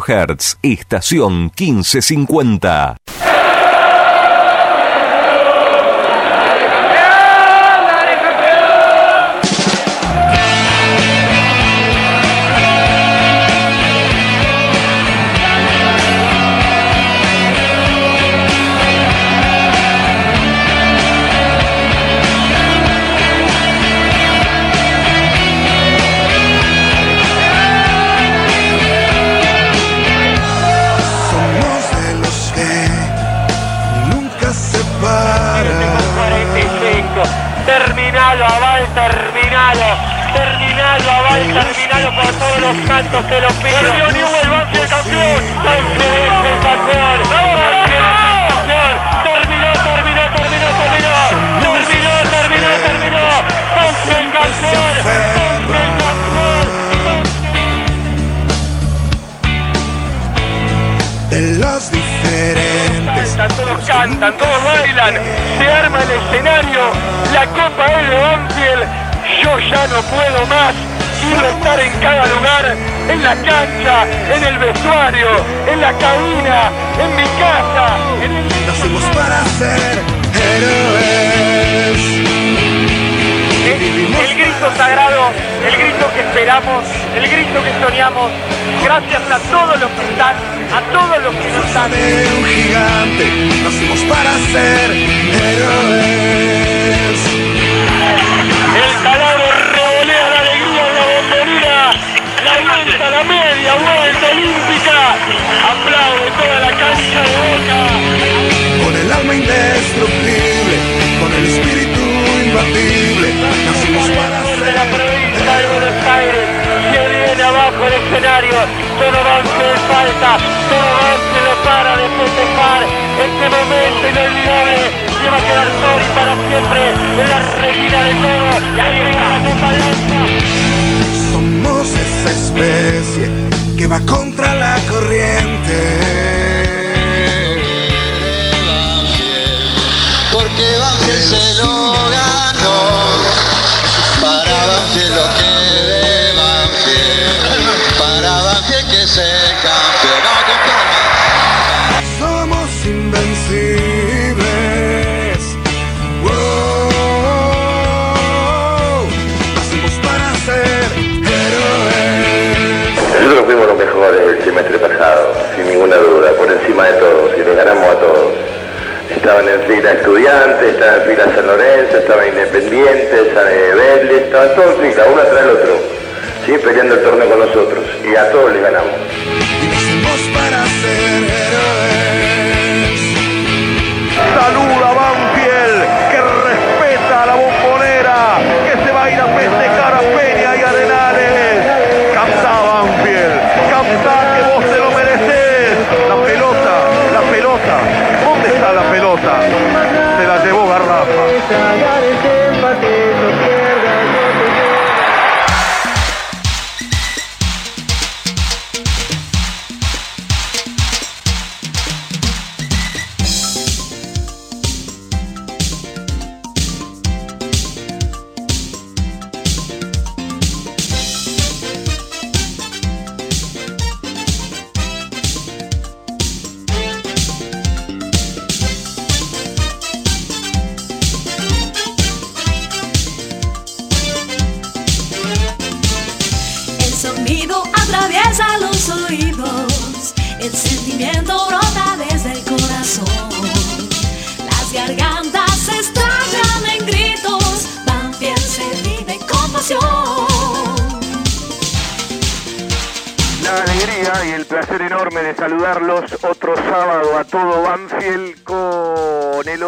Hertz, estación 1550. Gigante. Nacimos para ser héroes. El taladro revolea la alegría de la bombonera. La vuelta, la media vuelta olímpica. Aplaude toda la cancha de boca. Con el alma indestructible, con el espíritu imbatible. Nacimos para de la ser provincia de Buenos Aires. Se viene abajo el escenario. Todo avance de falta. Todo Este momento inolvidable. Se va a quedar Tori para siempre. En la reina de todo. La llega la copa. Somos esa especie que va contra la corriente. Mejores del semestre pasado, sin ninguna duda, por encima de todos, y le ganamos a todos. Estaban en fila estudiantes, estaban en fila San Lorenzo, estaban independientes, Vélez, estaban todos en fila, uno tras el otro, ¿sí? peleando el torneo con nosotros, y a todos les ganamos.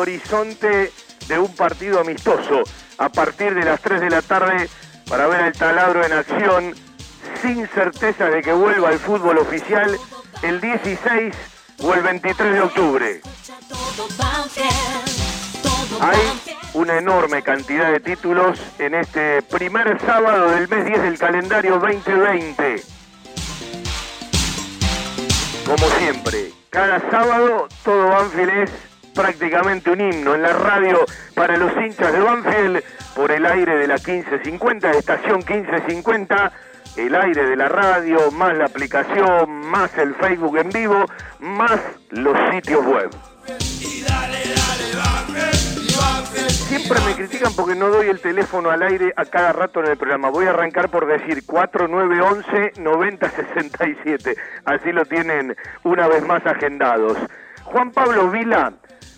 Horizonte de un partido amistoso a partir de las 3 de la tarde para ver al taladro en acción sin certeza de que vuelva al fútbol oficial el 16 o el 23 de octubre. Hay una enorme cantidad de títulos en este primer sábado del mes 10 del calendario 2020. Como siempre, cada sábado todo Banfield es prácticamente un himno en la radio para los hinchas de Banfield por el aire de la 1550, estación 1550, el aire de la radio, más la aplicación, más el Facebook en vivo, más los sitios web. Siempre me critican porque no doy el teléfono al aire a cada rato en el programa. Voy a arrancar por decir 4911-9067. Así lo tienen una vez más agendados. Juan Pablo Vila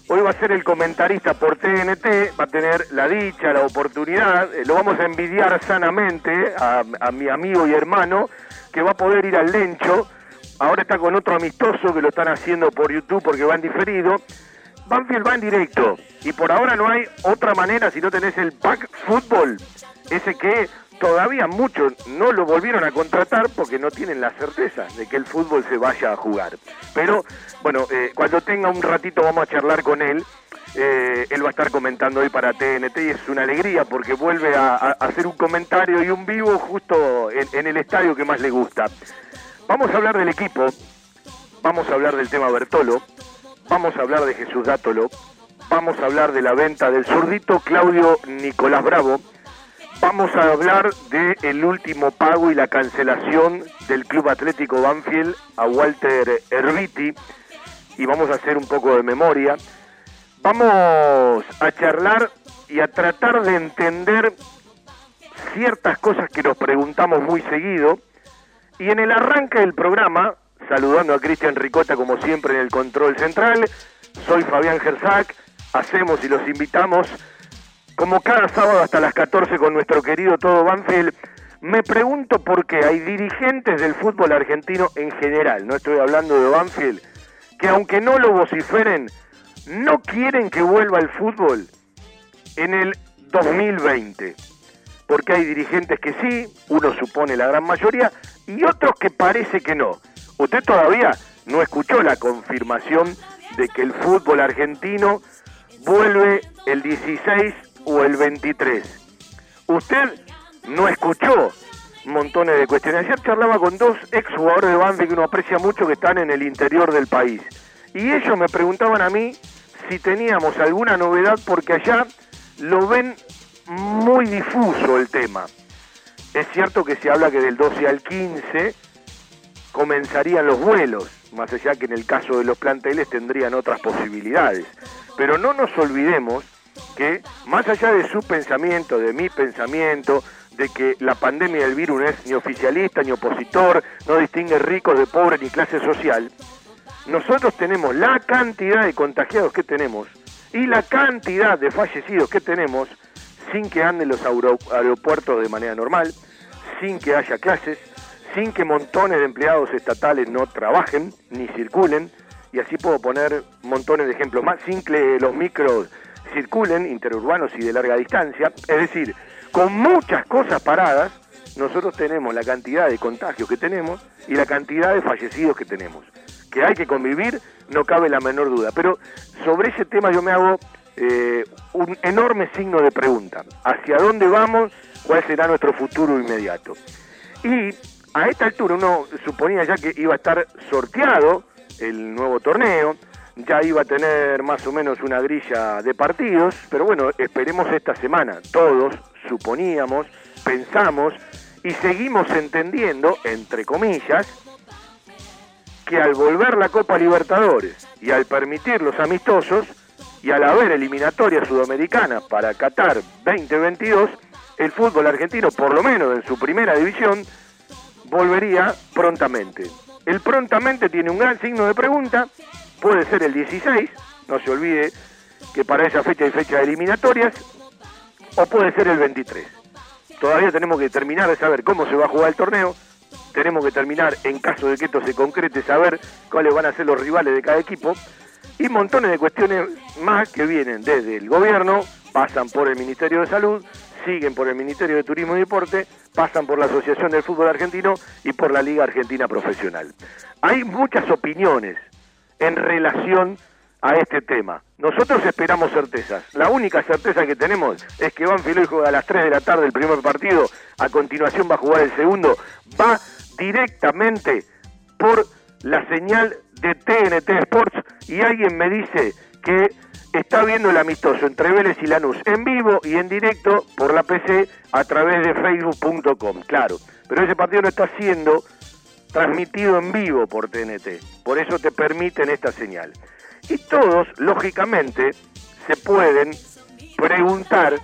hoy va a ser el comentarista por TNT, va a tener la dicha, la oportunidad, eh, lo vamos a envidiar sanamente a, mi amigo y hermano que va a poder ir al Lencho. Ahora está con otro amistoso que lo están haciendo por YouTube porque va en diferido. Banfield va en directo y por ahora no hay otra manera si no tenés el pack fútbol, ese que todavía muchos no lo volvieron a contratar porque no tienen la certeza de que el fútbol se vaya a jugar. Pero bueno, eh, cuando tenga un ratito vamos a charlar con él. Eh, él va a estar comentando hoy para TNT y es una alegría porque vuelve a, hacer un comentario y un vivo justo en, en el estadio que más le gusta. Vamos a hablar del equipo, vamos a hablar del tema Bertolo, vamos a hablar de Jesús Dátolo, vamos a hablar de la venta del zurdito Claudio Nicolás Bravo, vamos a hablar del el último pago y la cancelación del Club Atlético Banfield a Walter Erviti y vamos a hacer un poco de memoria. Vamos a charlar y a tratar de entender ciertas cosas que nos preguntamos muy seguido. Y en el arranque del programa, saludando a Cristian Ricota como siempre en el control central, soy Fabián Gersac, hacemos y los invitamos como cada sábado hasta las 14 con nuestro querido Todo Banfield. Me pregunto por qué hay dirigentes del fútbol argentino en general, no estoy hablando de Banfield, que aunque no lo vociferen, no quieren que vuelva el fútbol en el 2020. Porque hay dirigentes que sí, uno supone la gran mayoría, y otros que parece que no. Usted todavía no escuchó la confirmación de que el fútbol argentino vuelve el 16 o el 23. Usted no escuchó montones de cuestiones. Ayer charlaba con dos ex jugadores de Banfield que uno aprecia mucho que están en el interior del país. Y ellos me preguntaban a mí si teníamos alguna novedad porque allá lo ven muy difuso el tema. Es cierto que se habla que del 12 al 15 comenzarían los vuelos, más allá que en el caso de los planteles tendrían otras posibilidades. Pero no nos olvidemos que más allá de su pensamiento, de mi pensamiento, de que la pandemia del virus no es ni oficialista ni opositor, no distingue ricos de pobres ni clase social, nosotros tenemos la cantidad de contagiados que tenemos y la cantidad de fallecidos que tenemos sin que anden los aero- aeropuertos de manera normal, sin que haya clases, sin que montones de empleados estatales no trabajen ni circulen, y así puedo poner montones de ejemplos más, sin que los micros circulen, interurbanos y de larga distancia, es decir, con muchas cosas paradas, nosotros tenemos la cantidad de contagios que tenemos y la cantidad de fallecidos que tenemos. Que hay que convivir, no cabe la menor duda. Pero sobre ese tema yo me hago eh, un enorme signo de pregunta. ¿Hacia dónde vamos? ¿Cuál será nuestro futuro inmediato? Y a esta altura uno suponía ya que iba a estar sorteado el nuevo torneo, ya iba a tener más o menos una grilla de partidos, pero bueno, esperemos esta semana. Todos suponíamos, pensamos y seguimos entendiendo, entre comillas, que al volver la Copa Libertadores y al permitir los amistosos y al haber eliminatoria sudamericana para Qatar 2022, el fútbol argentino, por lo menos en su primera división, volvería prontamente. El prontamente tiene un gran signo de pregunta, puede ser el 16, no se olvide que para esa fecha hay fecha de eliminatorias, o puede ser el 23. Todavía tenemos que terminar de saber cómo se va a jugar el torneo, tenemos que terminar, en caso de que esto se concrete, saber cuáles van a ser los rivales de cada equipo, y montones de cuestiones más que vienen desde el gobierno, pasan por el Ministerio de Salud, siguen por el Ministerio de Turismo y Deporte, pasan por la Asociación del Fútbol Argentino y por la Liga Argentina Profesional. Hay muchas opiniones en relación a este tema. Nosotros esperamos certezas. La única certeza que tenemos es que Banfield hoy juega a las 3 de la tarde el primer partido, a continuación va a jugar el segundo, va directamente por la señal de TNT Sports y alguien me dice que está viendo el amistoso entre Vélez y Lanús en vivo y en directo por la PC a través de facebook.com, claro. Pero ese partido no está siendo transmitido en vivo por TNT, por eso te permiten esta señal. Y todos, lógicamente, se pueden preguntar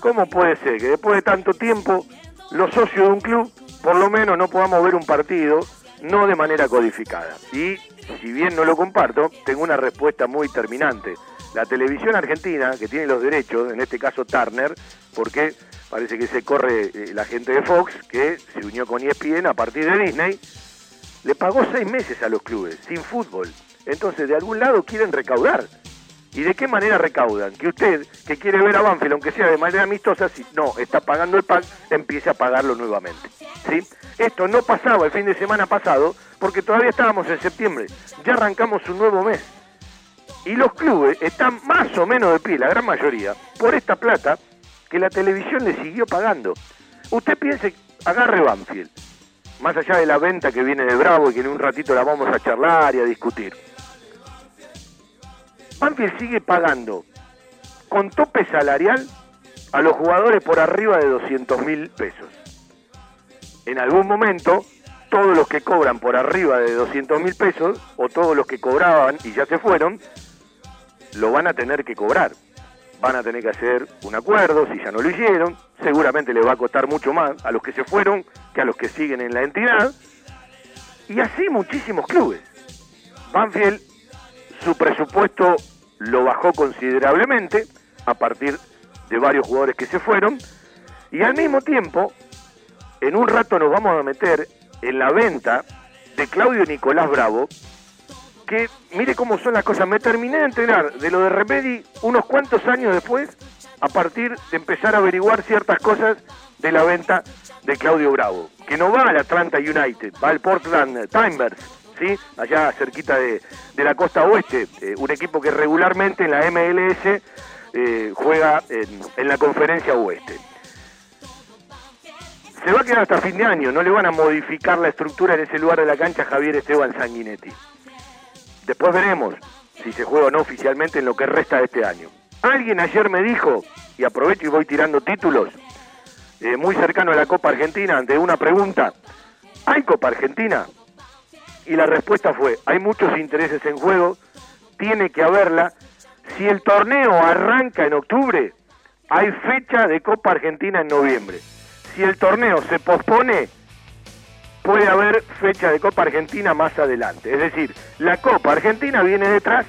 cómo puede ser que después de tanto tiempo los socios de un club por lo menos no podamos ver un partido no de manera codificada. Y si bien no lo comparto, tengo una respuesta muy terminante. La televisión argentina, que tiene los derechos, en este caso Turner, porque parece que se corre eh, la gente de Fox, que se unió con ESPN a partir de Disney, le pagó seis meses a los clubes, sin fútbol. Entonces, de algún lado quieren recaudar. ¿Y de qué manera recaudan? Que usted, que quiere ver a Banfield, aunque sea de manera amistosa, si no está pagando el pack, empiece a pagarlo nuevamente. ¿sí? Esto no pasaba el fin de semana pasado, porque todavía estábamos en septiembre. Ya arrancamos un nuevo mes. Y los clubes están más o menos de pie, la gran mayoría, por esta plata que la televisión le siguió pagando. Usted piense, agarre Banfield, más allá de la venta que viene de Bravo y que en un ratito la vamos a charlar y a discutir. Banfield sigue pagando con tope salarial a los jugadores por arriba de 200 mil pesos. En algún momento, todos los que cobran por arriba de 200 mil pesos, o todos los que cobraban y ya se fueron, lo van a tener que cobrar. Van a tener que hacer un acuerdo, si ya no lo hicieron, seguramente les va a costar mucho más a los que se fueron que a los que siguen en la entidad, y así muchísimos clubes. Banfield, su presupuesto lo bajó considerablemente a partir de varios jugadores que se fueron, y al mismo tiempo, en un rato nos vamos a meter en la venta de Claudio Nicolás Bravo, que mire cómo son las cosas. Me terminé de enterar de lo de Remedi unos cuantos años después, a partir de empezar a averiguar ciertas cosas de la venta de Claudio Bravo, que no va al Atlanta United, va al Portland Timbers, ¿sí? allá cerquita de, de la costa oeste, eh, un equipo que regularmente en la MLS eh, juega en, en la conferencia oeste. Se va a quedar hasta fin de año, no le van a modificar la estructura en ese lugar de la cancha a Javier Esteban Sanguinetti. Después veremos si se juega o no oficialmente en lo que resta de este año. Alguien ayer me dijo, y aprovecho y voy tirando títulos, eh, muy cercano a la Copa Argentina, ante una pregunta, ¿hay Copa Argentina? Y la respuesta fue, hay muchos intereses en juego, tiene que haberla. Si el torneo arranca en octubre, hay fecha de Copa Argentina en noviembre. Si el torneo se pospone, puede haber fecha de Copa Argentina más adelante. Es decir, la Copa Argentina viene detrás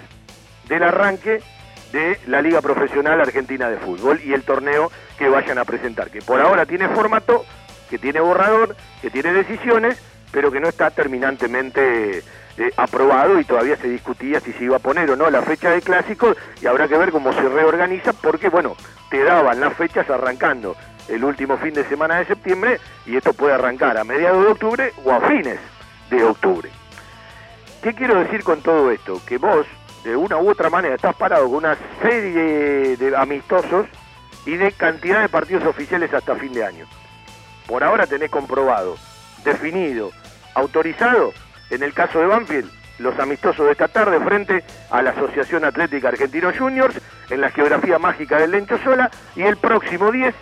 del arranque de la Liga Profesional Argentina de Fútbol y el torneo que vayan a presentar, que por ahora tiene formato, que tiene borrador, que tiene decisiones, pero que no está terminantemente eh, aprobado y todavía se discutía si se iba a poner o no la fecha de clásico y habrá que ver cómo se reorganiza porque, bueno, te daban las fechas arrancando el último fin de semana de septiembre y esto puede arrancar a mediados de octubre o a fines de octubre. ¿Qué quiero decir con todo esto? Que vos, de una u otra manera, estás parado con una serie de amistosos y de cantidad de partidos oficiales hasta fin de año. Por ahora tenés comprobado, definido, autorizado, en el caso de Banfield, los amistosos de esta tarde frente a la Asociación Atlética Argentino Juniors en la geografía mágica del Lencho Sola y el próximo 10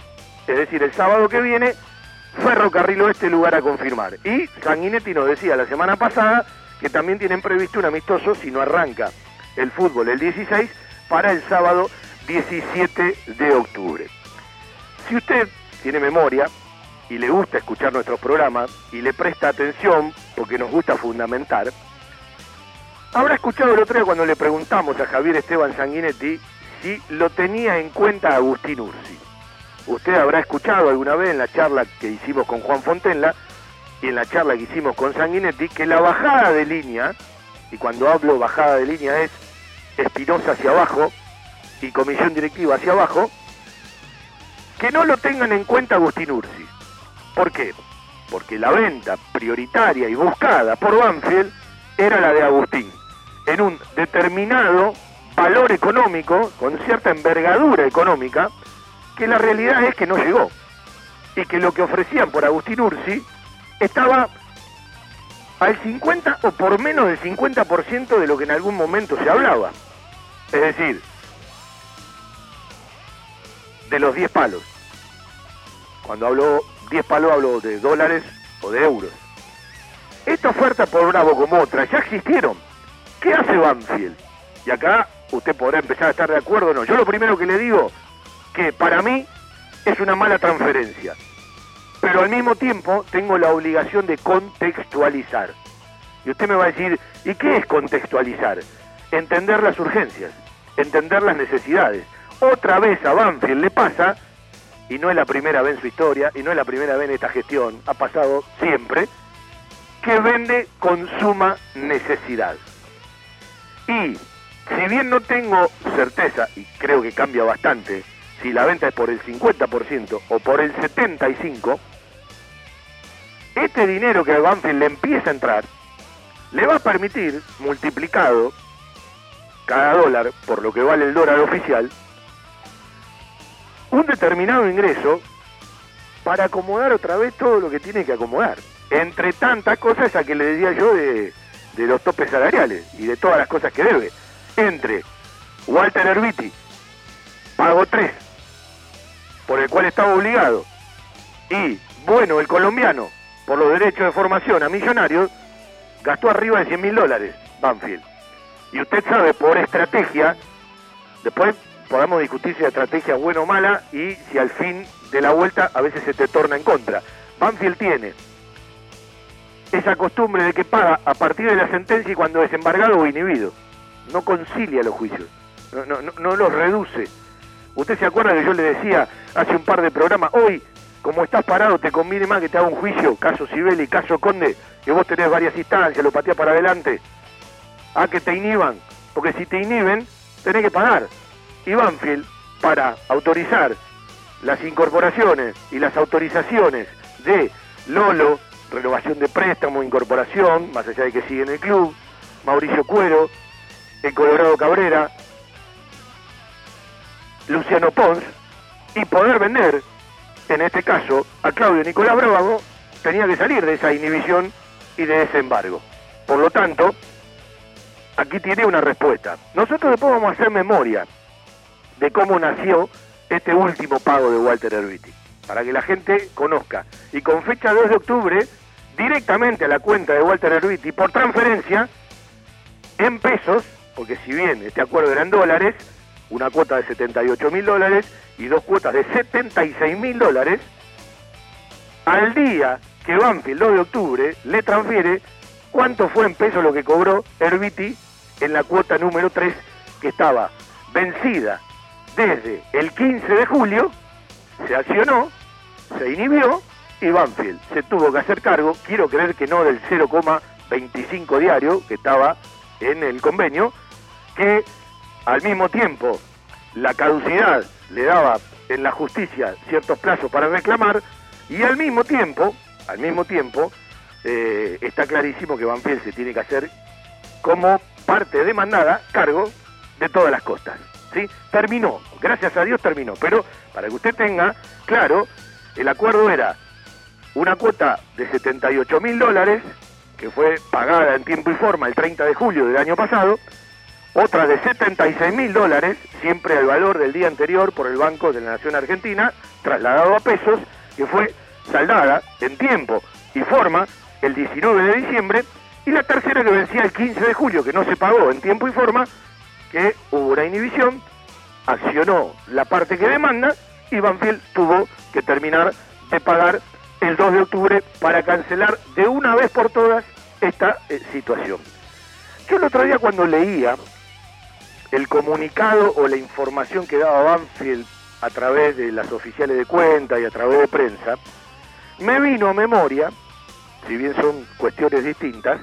es decir, el sábado que viene, Ferrocarril Oeste lugar a confirmar. Y Sanguinetti nos decía la semana pasada que también tienen previsto un amistoso si no arranca el fútbol el 16 para el sábado 17 de octubre. Si usted tiene memoria y le gusta escuchar nuestros programas y le presta atención porque nos gusta fundamentar, habrá escuchado el otro día cuando le preguntamos a Javier Esteban Sanguinetti si lo tenía en cuenta Agustín Ursi. Usted habrá escuchado alguna vez en la charla que hicimos con Juan Fontenla y en la charla que hicimos con Sanguinetti que la bajada de línea, y cuando hablo bajada de línea es Espinosa hacia abajo y comisión directiva hacia abajo, que no lo tengan en cuenta Agustín Ursi. ¿Por qué? Porque la venta prioritaria y buscada por Banfield era la de Agustín, en un determinado valor económico, con cierta envergadura económica, que la realidad es que no llegó. Y que lo que ofrecían por Agustín Ursi estaba al 50 o por menos del 50% de lo que en algún momento se hablaba. Es decir, de los 10 palos. Cuando hablo 10 palos hablo de dólares o de euros. Esta oferta por Bravo como otra ya existieron. ¿Qué hace Banfield? Y acá usted podrá empezar a estar de acuerdo o no. Yo lo primero que le digo, que para mí es una mala transferencia. Pero al mismo tiempo tengo la obligación de contextualizar. Y usted me va a decir, ¿y qué es contextualizar? Entender las urgencias, entender las necesidades. Otra vez a Banfield le pasa, y no es la primera vez en su historia, y no es la primera vez en esta gestión, ha pasado siempre, que vende con suma necesidad. Y si bien no tengo certeza, y creo que cambia bastante, si la venta es por el 50% o por el 75%, este dinero que a Banfield le empieza a entrar, le va a permitir, multiplicado cada dólar por lo que vale el dólar oficial, un determinado ingreso para acomodar otra vez todo lo que tiene que acomodar. Entre tantas cosas a que le decía yo de, los topes salariales y de todas las cosas que debe. Entre Walter Herbiti, pago 3, por el cual estaba obligado, y bueno, el colombiano, por los derechos de formación a millonarios, gastó arriba de 100 mil dólares, Banfield. Y usted sabe, por estrategia, después podamos discutir si la estrategia es buena o mala y si al fin de la vuelta a veces se te torna en contra. Banfield tiene esa costumbre de que paga a partir de la sentencia y cuando es embargado o inhibido. No concilia los juicios, no, no, no los reduce. Usted se acuerda que yo le decía hace un par de programas, hoy, como estás parado, te conviene más que te haga un juicio, caso Sibeli, caso Conde, que vos tenés varias instancias, lo pateás para adelante, a que te inhiban, porque si te inhiben, tenés que pagar. Y Banfield, para autorizar las incorporaciones y las autorizaciones de Lolo, renovación de préstamo, incorporación, más allá de que sigue en el club, Mauricio Cuero, el Colorado Cabrera, Luciano Pons, y poder vender, en este caso, a Claudio Nicolás Bravo, tenía que salir de esa inhibición y de ese embargo. Por lo tanto, aquí tiene una respuesta. Nosotros después vamos a hacer memoria de cómo nació este último pago de Walter Herbiti, para que la gente conozca. Y con fecha 2 de octubre, directamente a la cuenta de Walter Herbiti, por transferencia, en pesos, porque si bien este acuerdo era en dólares, una cuota de 78 mil dólares y dos cuotas de 76 mil dólares, al día que Banfield 2 de octubre le transfiere cuánto fue en pesos lo que cobró Herbiti en la cuota número 3 que estaba vencida desde el 15 de julio, se accionó, se inhibió y Banfield se tuvo que hacer cargo, quiero creer que no del 0,25 diario que estaba en el convenio, que al mismo tiempo la caducidad le daba en la justicia ciertos plazos para reclamar y al mismo tiempo, al mismo tiempo, eh, está clarísimo que Banfield se tiene que hacer como parte demandada cargo de todas las costas. ¿sí? Terminó, gracias a Dios terminó, pero para que usted tenga claro, el acuerdo era una cuota de 78 mil dólares, que fue pagada en tiempo y forma el 30 de julio del año pasado, otra de 76 mil dólares, siempre al valor del día anterior por el Banco de la Nación Argentina, trasladado a pesos, que fue saldada en tiempo y forma el 19 de diciembre, y la tercera que vencía el 15 de julio, que no se pagó en tiempo y forma, que hubo una inhibición, accionó la parte que demanda y Banfield tuvo que terminar de pagar el 2 de octubre para cancelar de una vez por todas esta eh, situación. Yo el otro día cuando leía el comunicado o la información que daba Banfield a través de las oficiales de cuenta y a través de prensa, me vino a memoria, si bien son cuestiones distintas,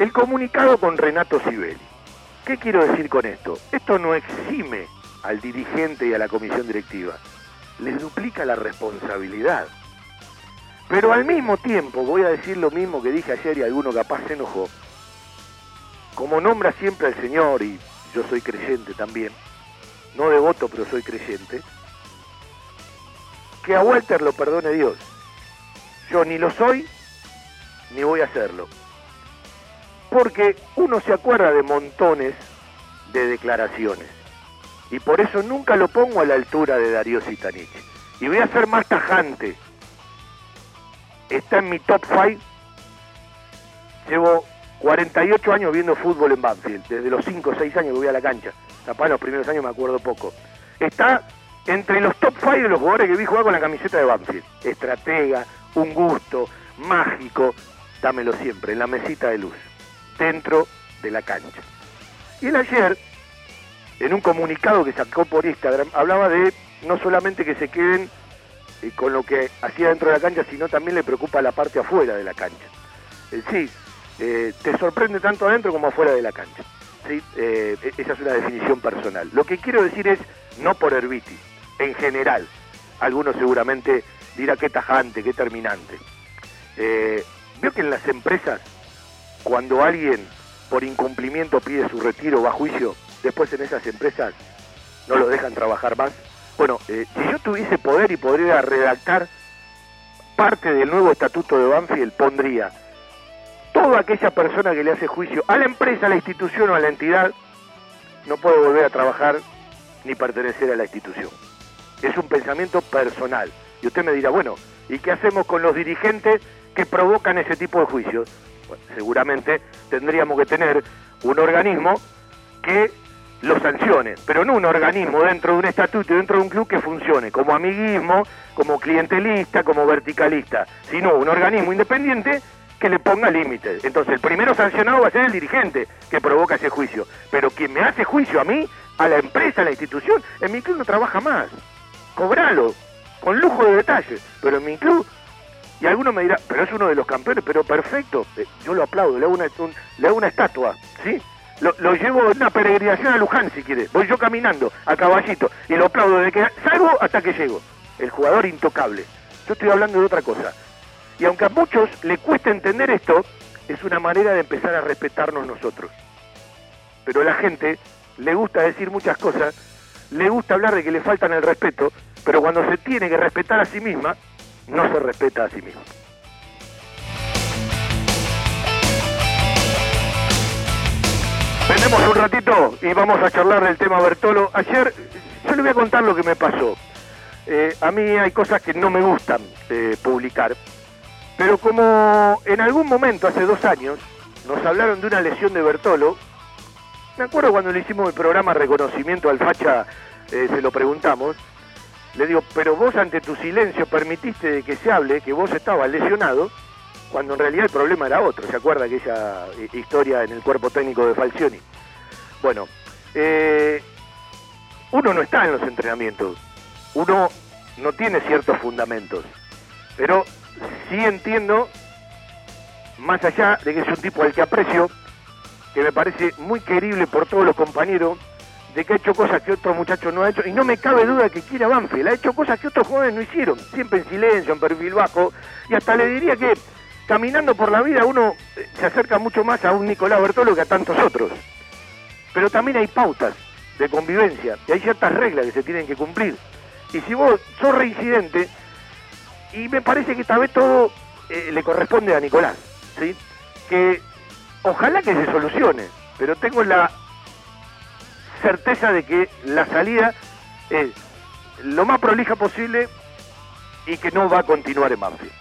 el comunicado con Renato Sibeli. ¿Qué quiero decir con esto? Esto no exime al dirigente y a la comisión directiva, les duplica la responsabilidad. Pero al mismo tiempo, voy a decir lo mismo que dije ayer y alguno capaz se enojó, como nombra siempre al Señor y yo soy creyente también, no devoto pero soy creyente, que a Walter lo perdone Dios. Yo ni lo soy, ni voy a hacerlo. Porque uno se acuerda de montones de declaraciones. Y por eso nunca lo pongo a la altura de Darío Sitanich. Y voy a ser más tajante. Está en mi top 5. Llevo 48 años viendo fútbol en Banfield. Desde los 5 o 6 años que voy a la cancha. Capaz los primeros años me acuerdo poco. Está entre los top 5 de los jugadores que vi jugar con la camiseta de Banfield. Estratega, un gusto, mágico. Dámelo siempre, en la mesita de luz. Dentro de la cancha. Y él ayer, en un comunicado que sacó por Instagram, hablaba de no solamente que se queden eh, con lo que hacía dentro de la cancha, sino también le preocupa la parte afuera de la cancha. Eh, sí, eh, te sorprende tanto adentro como afuera de la cancha. Eh, e- esa es una definición personal. Lo que quiero decir es, no por Herbiti, en general. Algunos seguramente dirá qué tajante, qué terminante. Eh, veo que en las empresas, cuando alguien por incumplimiento pide su retiro o a juicio, después en esas empresas no lo dejan trabajar más. Bueno, si yo tuviese poder y podría redactar parte del nuevo estatuto de Banfield, pondría toda aquella persona que le hace juicio a la empresa, a la institución o a la entidad, no puede volver a trabajar ni pertenecer a la institución. Es un pensamiento personal. Y usted me dirá, bueno, ¿y qué hacemos con los dirigentes que provocan ese tipo de juicios? Seguramente tendríamos que tener un organismo que lo sancione, pero no un organismo dentro de un estatuto dentro de un club que funcione como amiguismo, como clientelista, como verticalista, sino un organismo independiente que le ponga límites. Entonces, el primero sancionado va a ser el dirigente que provoca ese juicio, pero quien me hace juicio a mí, a la empresa, a la institución, en mi club no trabaja más. Cobralo, con lujo de detalles, pero en mi club y alguno me dirá, pero es uno de los campeones, pero perfecto. Eh, yo lo aplaudo, le hago una, un- le hago una estatua, ¿sí? Lo, lo llevo en una peregrinación a Luján, si quiere. Voy yo caminando, a caballito, y lo aplaudo desde que salgo hasta que llego. El jugador intocable. Yo estoy hablando de otra cosa. Y aunque a muchos le cuesta entender esto, es una manera de empezar a respetarnos nosotros. Pero a la gente le gusta decir muchas cosas, le gusta hablar de que le faltan el respeto, pero cuando se tiene que respetar a sí misma, no se respeta a sí misma. Vendemos un ratito y vamos a charlar del tema Bertolo. Ayer, yo le voy a contar lo que me pasó. Eh, a mí hay cosas que no me gustan eh, publicar, pero como en algún momento, hace dos años, nos hablaron de una lesión de Bertolo, me acuerdo cuando le hicimos el programa Reconocimiento al Facha, eh, se lo preguntamos, le digo, pero vos ante tu silencio permitiste de que se hable que vos estabas lesionado, cuando en realidad el problema era otro, ¿se acuerda aquella eh, historia en el cuerpo técnico de Falcioni? Bueno, eh, uno no está en los entrenamientos, uno no tiene ciertos fundamentos, pero sí entiendo, más allá de que es un tipo al que aprecio, que me parece muy querible por todos los compañeros, de que ha hecho cosas que otros muchachos no han hecho, y no me cabe duda que quiera Banfield, ha hecho cosas que otros jóvenes no hicieron, siempre en silencio, en perfil bajo, y hasta le diría que caminando por la vida uno eh, se acerca mucho más a un Nicolás Bertolo que a tantos otros. Pero también hay pautas de convivencia, y hay ciertas reglas que se tienen que cumplir. Y si vos sos reincidente, y me parece que esta vez todo eh, le corresponde a Nicolás, ¿sí? Que ojalá que se solucione, pero tengo la certeza de que la salida es lo más prolija posible y que no va a continuar en Banfield.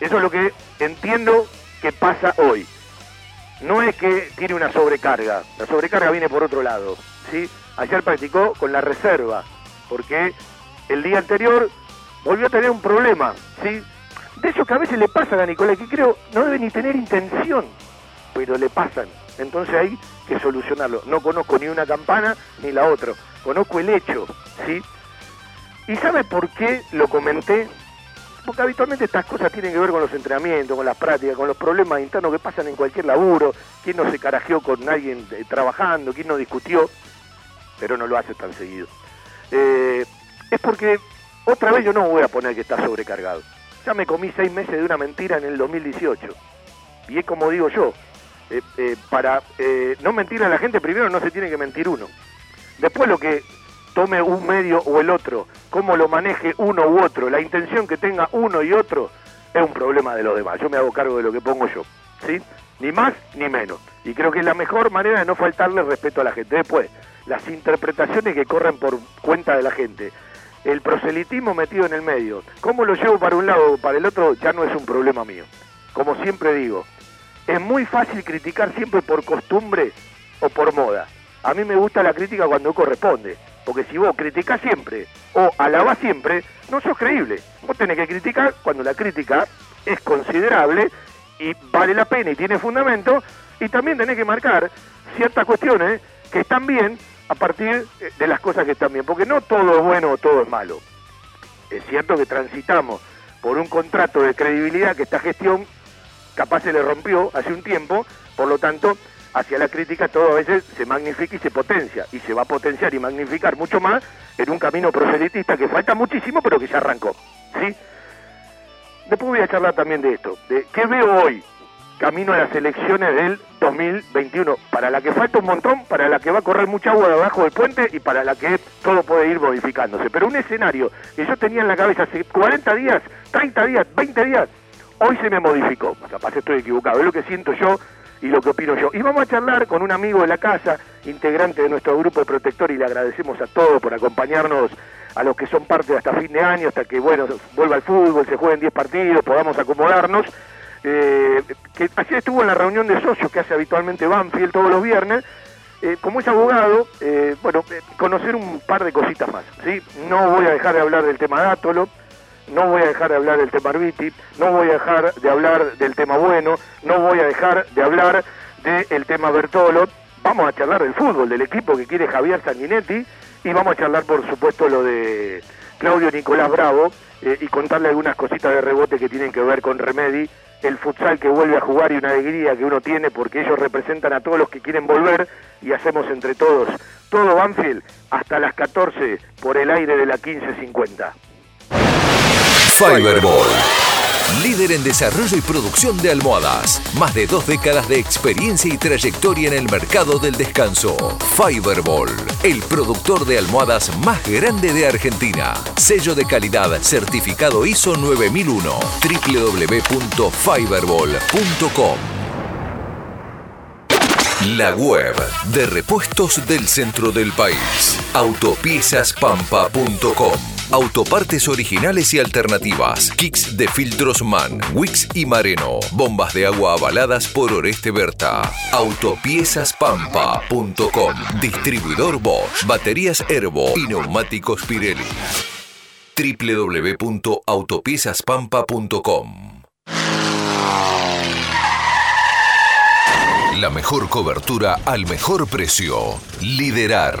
Eso es lo que entiendo que pasa hoy. No es que tiene una sobrecarga, la sobrecarga viene por otro lado. ¿sí? Ayer practicó con la reserva, porque el día anterior volvió a tener un problema. ¿sí? De eso que a veces le pasan a Nicolás, que creo no debe ni tener intención, pero le pasan. Entonces hay que solucionarlo. No conozco ni una campana ni la otra, conozco el hecho. ¿sí? ¿Y sabe por qué lo comenté? Porque habitualmente estas cosas tienen que ver con los entrenamientos, con las prácticas, con los problemas internos que pasan en cualquier laburo. ¿Quién no se carajeó con alguien eh, trabajando? ¿Quién no discutió? Pero no lo hace tan seguido. Eh, es porque otra vez yo no voy a poner que está sobrecargado. Ya me comí seis meses de una mentira en el 2018. Y es como digo yo, eh, eh, para eh, no mentir a la gente, primero no se tiene que mentir uno. Después lo que tome un medio o el otro, cómo lo maneje uno u otro, la intención que tenga uno y otro, es un problema de los demás. Yo me hago cargo de lo que pongo yo, ¿sí? Ni más ni menos. Y creo que es la mejor manera de no faltarle respeto a la gente. Después, las interpretaciones que corren por cuenta de la gente, el proselitismo metido en el medio, cómo lo llevo para un lado o para el otro ya no es un problema mío. Como siempre digo, es muy fácil criticar siempre por costumbre o por moda. A mí me gusta la crítica cuando corresponde, porque si vos criticás siempre o alabás siempre, no sos creíble. Vos tenés que criticar cuando la crítica es considerable y vale la pena y tiene fundamento, y también tenés que marcar ciertas cuestiones que están bien a partir eh, de las cosas que están bien, porque no todo es bueno o todo es malo. Es cierto que transitamos por un contrato de credibilidad que esta gestión capaz se le rompió hace un tiempo, por lo tanto, hacia la crítica todo a veces se magnifica y se potencia, y se va a potenciar y magnificar mucho más en un camino proselitista que falta muchísimo, pero que ya arrancó. ¿sí? Después voy a charlar también de esto, de qué veo hoy, camino a las elecciones del 2021, para la que falta un montón, para la que va a correr mucha agua debajo del puente y para la que todo puede ir modificándose. Pero un escenario que yo tenía en la cabeza hace 40 días, 30 días, 20 días, hoy se me modificó. Capaz estoy equivocado, es lo que siento yo y lo que opino yo. Y vamos a charlar con un amigo de la casa, integrante de nuestro grupo protector, y le agradecemos a todos por acompañarnos a los que son parte hasta fin de año, hasta que, bueno, vuelva el fútbol, se jueguen 10 partidos, podamos acomodarnos. Eh, que así estuvo en la reunión de socios que hace habitualmente Banfield todos los viernes. Eh, como es abogado, eh, bueno, conocer un par de cositas más. ¿sí? No voy a dejar de hablar del tema Dátolo, no voy a dejar de hablar del tema Arbiti, no voy a dejar de hablar del tema Bueno, no voy a dejar de hablar del tema Bertolo. Vamos a charlar del fútbol, del equipo que quiere Javier Sanguinetti y vamos a charlar, por supuesto, lo de Claudio Nicolás Bravo y contarle algunas cositas de rebote que tienen que ver con Remedi, el futsal que vuelve a jugar y una alegría que uno tiene porque ellos representan a todos los que quieren volver y hacemos entre todos todo Banfield hasta las 14 por el aire de la 1550. Fiberball. Líder en desarrollo y producción de almohadas. Más de dos décadas de experiencia y trayectoria en el mercado del descanso. Fiberball, el productor de almohadas más grande de Argentina. Sello de calidad certificado ISO 9001. www.fiberball.com. La web de repuestos del centro del país. Autopiezaspampa.com. Autopartes originales y alternativas. Kicks de filtros MAN, Wix y Mareno. Bombas de agua avaladas por Oreste Berta. Autopiezaspampa.com. Distribuidor Bosch. Baterías Herbo y neumáticos Pirelli. www.autopiezaspampa.com. La mejor cobertura al mejor precio. Liderar.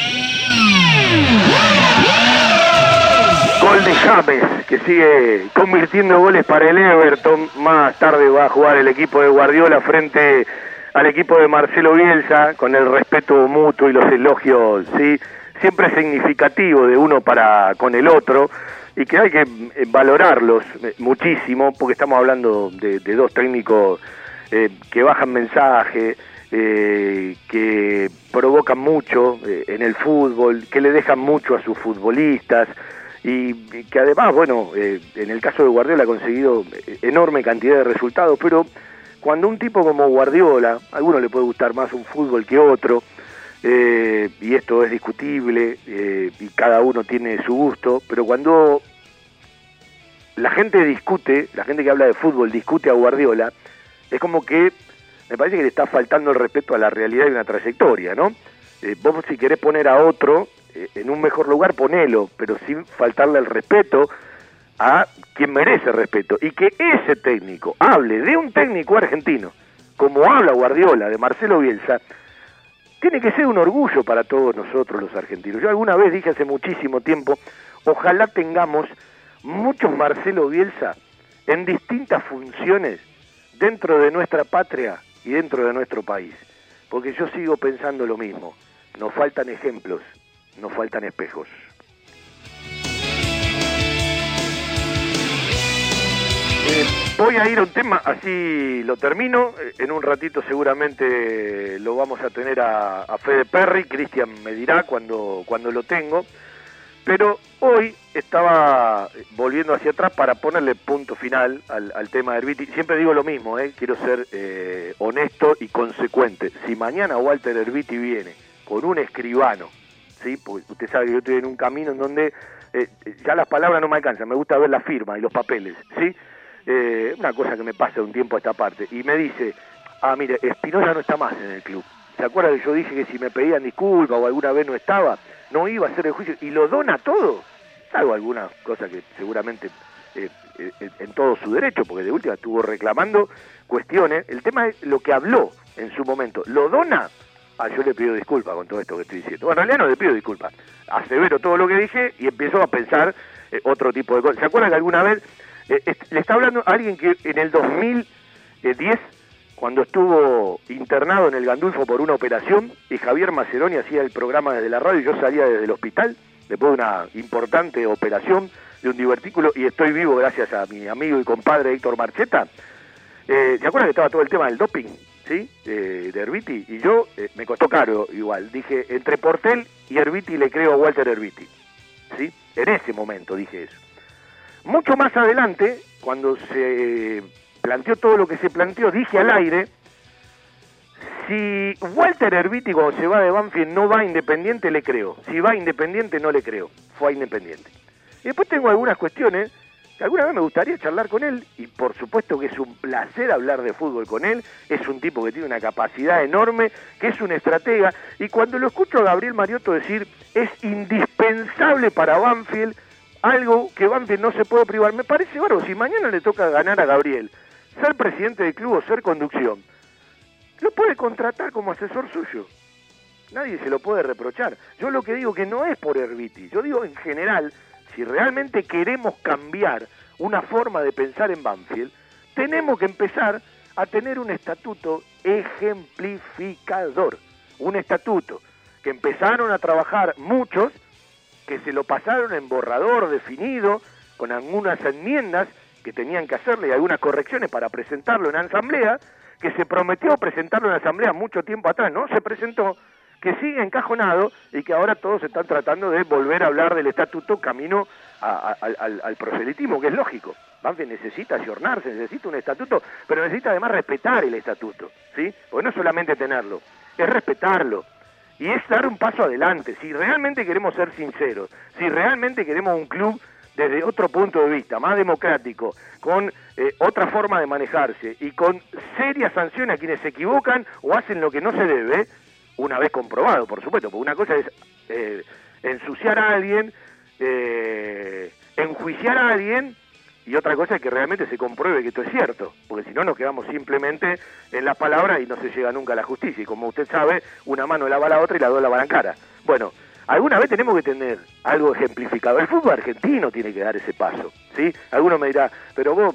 Gol de James, que sigue convirtiendo goles para el Everton. Más tarde va a jugar el equipo de Guardiola frente al equipo de Marcelo Bielsa, con el respeto mutuo y los elogios, ¿sí? Siempre significativo de uno para con el otro, y que hay que eh, valorarlos eh, muchísimo, porque estamos hablando de, dos técnicos eh, que bajan mensaje, que provocan mucho eh, en el fútbol, que le dejan mucho a sus futbolistas y, que además, bueno, eh, en el caso de Guardiola ha conseguido eh, enorme cantidad de resultados, pero cuando un tipo como Guardiola, a alguno le puede gustar más un fútbol que otro, y esto es discutible y cada uno tiene su gusto, pero cuando la gente discute, la gente que habla de fútbol discute a Guardiola, es como que me parece que le está faltando el respeto a la realidad y una trayectoria, ¿no? Eh, vos si querés poner a otro eh, en un mejor lugar, ponelo, pero sin faltarle el respeto a quien merece respeto. Y que ese técnico hable de un técnico argentino, como habla Guardiola, de Marcelo Bielsa, tiene que ser un orgullo para todos nosotros los argentinos. Yo alguna vez dije hace muchísimo tiempo, ojalá tengamos muchos Marcelo Bielsa en distintas funciones dentro de nuestra patria y dentro de nuestro país. Porque yo sigo pensando lo mismo. Nos faltan ejemplos nos faltan espejos. Eh, voy a ir a un tema, así lo termino. Eh, En un ratito seguramente lo vamos a tener a, a Fede Perry. Cristian me dirá cuando, cuando lo tengo. Pero hoy estaba eh, volviendo hacia atrás para ponerle punto final al, tema de Herbiti. Siempre digo lo mismo, ¿eh? quiero ser eh, honesto y consecuente. Si mañana Walter Herbiti viene con un escribano, ¿sí? porque usted sabe que yo estoy en un camino en donde ya las palabras no me alcanzan, me gusta ver la firma y los papeles, ¿sí? Una cosa que me pasa un tiempo a esta parte. Y me dice, ah, mire, Espinosa no está más en el club. ¿Se acuerda que yo dije que si me pedían disculpas o alguna vez no estaba, no iba a hacer el juicio? Y lo dona todo, salvo alguna cosa que seguramente eh, eh, en todo su derecho, porque de última estuvo reclamando cuestiones. El tema es lo que habló en su momento. ¿Lo dona? Ah, yo le pido disculpas con todo esto que estoy diciendo. Bueno, en realidad no le pido disculpas. Asevero todo lo que dije y empiezo a pensar eh, otro tipo de cosas. ¿Se acuerdan que alguna vez le está hablando alguien que en el 2010, cuando estuvo internado en el Gandulfo por una operación, y Javier Macedoni hacía el programa desde la radio y yo salía desde el hospital, después de una importante operación de un divertículo, y estoy vivo gracias a mi amigo y compadre Héctor Marcheta. Eh, ¿Se acuerdan que estaba todo el tema del doping? ¿Sí? Eh, de Herbiti. Y yo, eh, me costó caro igual. Dije, entre Portel y Herbiti le creo a Walter Herbiti. ¿Sí? En ese momento dije eso. Mucho más adelante, cuando se planteó todo lo que se planteó, dije al aire, si Walter Herbiti cuando se va de Banfield no va a Independiente, le creo. Si va a Independiente, no le creo. Fue a Independiente. Y después tengo algunas cuestiones que alguna vez me gustaría charlar con él, y por supuesto que es un placer hablar de fútbol con él, es un tipo que tiene una capacidad enorme, que es un estratega, y cuando lo escucho a Gabriel Mariotto decir, es indispensable para Banfield, algo que Banfield no se puede privar, me parece bárbaro, si mañana le toca ganar a Gabriel, ser presidente del club o ser conducción, lo puede contratar como asesor suyo. Nadie se lo puede reprochar. Yo lo que digo que no es por Herbiti, yo digo en general, si realmente queremos cambiar una forma de pensar en Banfield, tenemos que empezar a tener un estatuto ejemplificador, un estatuto que empezaron a trabajar muchos, que se lo pasaron en borrador definido, con algunas enmiendas que tenían que hacerle algunas correcciones para presentarlo en asamblea, que se prometió presentarlo en asamblea mucho tiempo atrás, no se presentó, que sigue encajonado y que ahora todos están tratando de volver a hablar del estatuto camino a- al, al- proselitismo, que es lógico. Banfield necesita ayornarse, necesita un estatuto, pero necesita además respetar el estatuto, ¿sí? Porque no solamente tenerlo, es respetarlo. Y es dar un paso adelante. Si realmente queremos ser sinceros, si realmente queremos un club desde otro punto de vista, más democrático, con eh, otra forma de manejarse y con serias sanciones a quienes se equivocan o hacen lo que no se debe, una vez comprobado, por supuesto, porque una cosa es eh, ensuciar a alguien, eh, enjuiciar a alguien, y otra cosa es que realmente se compruebe que esto es cierto, porque si no nos quedamos simplemente en las palabras y no se llega nunca a la justicia. Y como usted sabe, una mano lava la otra y la dos lava la cara. Bueno, alguna vez tenemos que tener algo ejemplificado. El fútbol argentino tiene que dar ese paso, ¿sí? Alguno me dirá, pero vos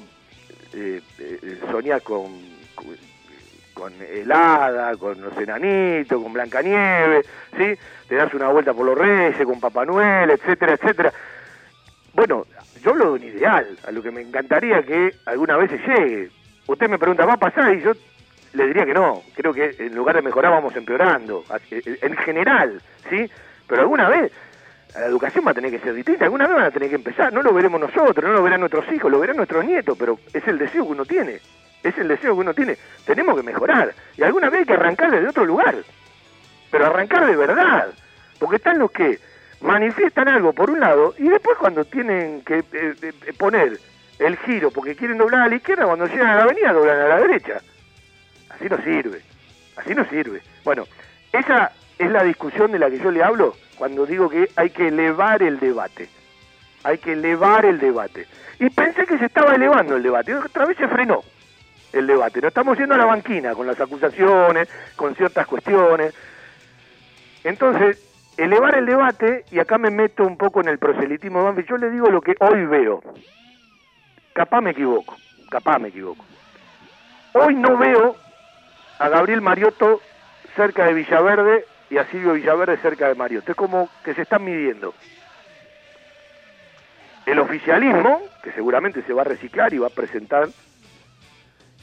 eh, eh, soñás con, con, con helada, con los enanitos, con Blancanieves, ¿sí? Te das una vuelta por los Reyes, con Papá Noel, etcétera, etcétera. Bueno, yo hablo de un ideal, a lo que me encantaría que alguna vez se llegue. Usted me pregunta, ¿va a pasar? Y yo le diría que no. Creo que en lugar de mejorar vamos empeorando. En general, ¿sí? Pero alguna vez la educación va a tener que ser distinta. Alguna vez van a tener que empezar. No lo veremos nosotros, no lo verán nuestros hijos, lo verán nuestros nietos, pero es el deseo que uno tiene. Es el deseo que uno tiene. Tenemos que mejorar. Y alguna vez hay que arrancar desde otro lugar. Pero arrancar de verdad. Porque están los que manifiestan algo por un lado y después cuando tienen que eh, eh, poner el giro porque quieren doblar a la izquierda, cuando llegan a la avenida doblan a la derecha. Así no sirve. Así no sirve. Bueno, esa es la discusión de la que yo le hablo cuando digo que hay que elevar el debate. Hay que elevar el debate. Y pensé que se estaba elevando el debate. Otra vez se frenó el debate. No estamos yendo a la banquina con las acusaciones, con ciertas cuestiones. Entonces, elevar el debate, y acá me meto un poco en el proselitismo de yo le digo lo que hoy veo. Capaz me equivoco, capaz me equivoco. Hoy no veo a Gabriel Mariotto cerca de Villaverde y a Silvio Villaverde cerca de Mariotto. Es como que se están midiendo. El oficialismo, que seguramente se va a reciclar y va a presentar.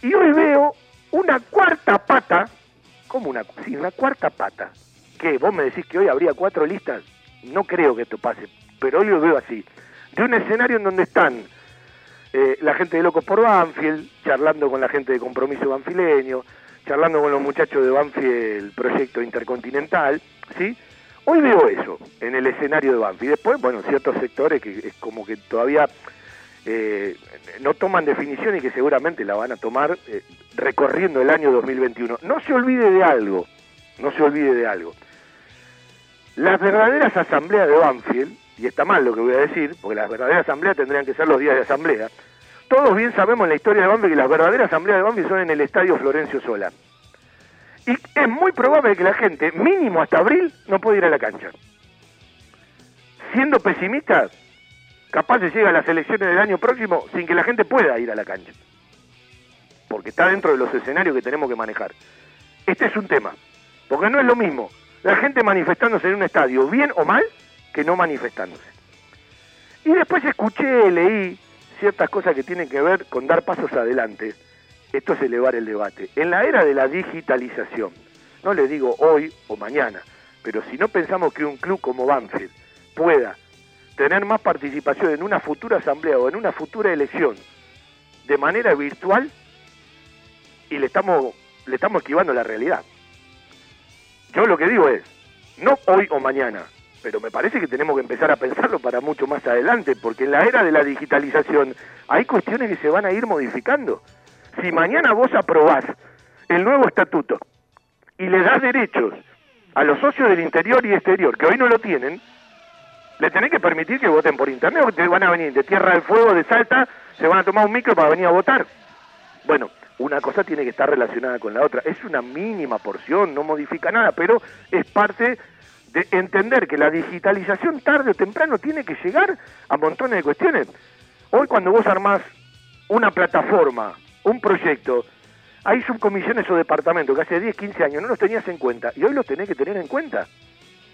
Y hoy veo una cuarta pata, como una, sí, una cuarta pata. que ¿Vos me decís que hoy habría cuatro listas? No creo que esto pase, pero hoy lo veo así. De un escenario en donde están eh, la gente de Locos por Banfield, charlando con la gente de Compromiso Banfileño, charlando con los muchachos de Banfield, el proyecto intercontinental, ¿sí? Hoy veo eso en el escenario de Banfield. Después, bueno, ciertos sectores que es como que todavía eh, no toman definición y que seguramente la van a tomar eh, recorriendo el año 2021. No se olvide de algo, no se olvide de algo. Las verdaderas asambleas de Banfield, y está mal lo que voy a decir, porque las verdaderas asambleas tendrían que ser los días de asamblea, todos bien sabemos en la historia de Banfield que las verdaderas asambleas de Banfield son en el estadio Florencio Sola. Y es muy probable que la gente, mínimo hasta abril, no pueda ir a la cancha. Siendo pesimista, capaz se llega a las elecciones del año próximo sin que la gente pueda ir a la cancha. Porque está dentro de los escenarios que tenemos que manejar. Este es un tema. Porque no es lo mismo la gente manifestándose en un estadio, bien o mal, que no manifestándose. Y después escuché, leí ciertas cosas que tienen que ver con dar pasos adelante. Esto es elevar el debate. En la era de la digitalización, no le digo hoy o mañana, pero si no pensamos que un club como Banfield pueda tener más participación en una futura asamblea o en una futura elección de manera virtual, y le estamos, le estamos esquivando la realidad. Yo lo que digo es, no hoy o mañana, pero me parece que tenemos que empezar a pensarlo para mucho más adelante, porque en la era de la digitalización hay cuestiones que se van a ir modificando. Si mañana vos aprobás el nuevo estatuto y le das derechos a los socios del interior y exterior, que hoy no lo tienen, le tenés que permitir que voten por internet o van a venir de Tierra del Fuego, de Salta, se van a tomar un micro para venir a votar. Bueno, una cosa tiene que estar relacionada con la otra. Es una mínima porción, no modifica nada, pero es parte de entender que la digitalización tarde o temprano tiene que llegar a montones de cuestiones. Hoy cuando vos armás una plataforma, un proyecto, hay subcomisiones o departamentos que hace 10, 15 años no los tenías en cuenta y hoy los tenés que tener en cuenta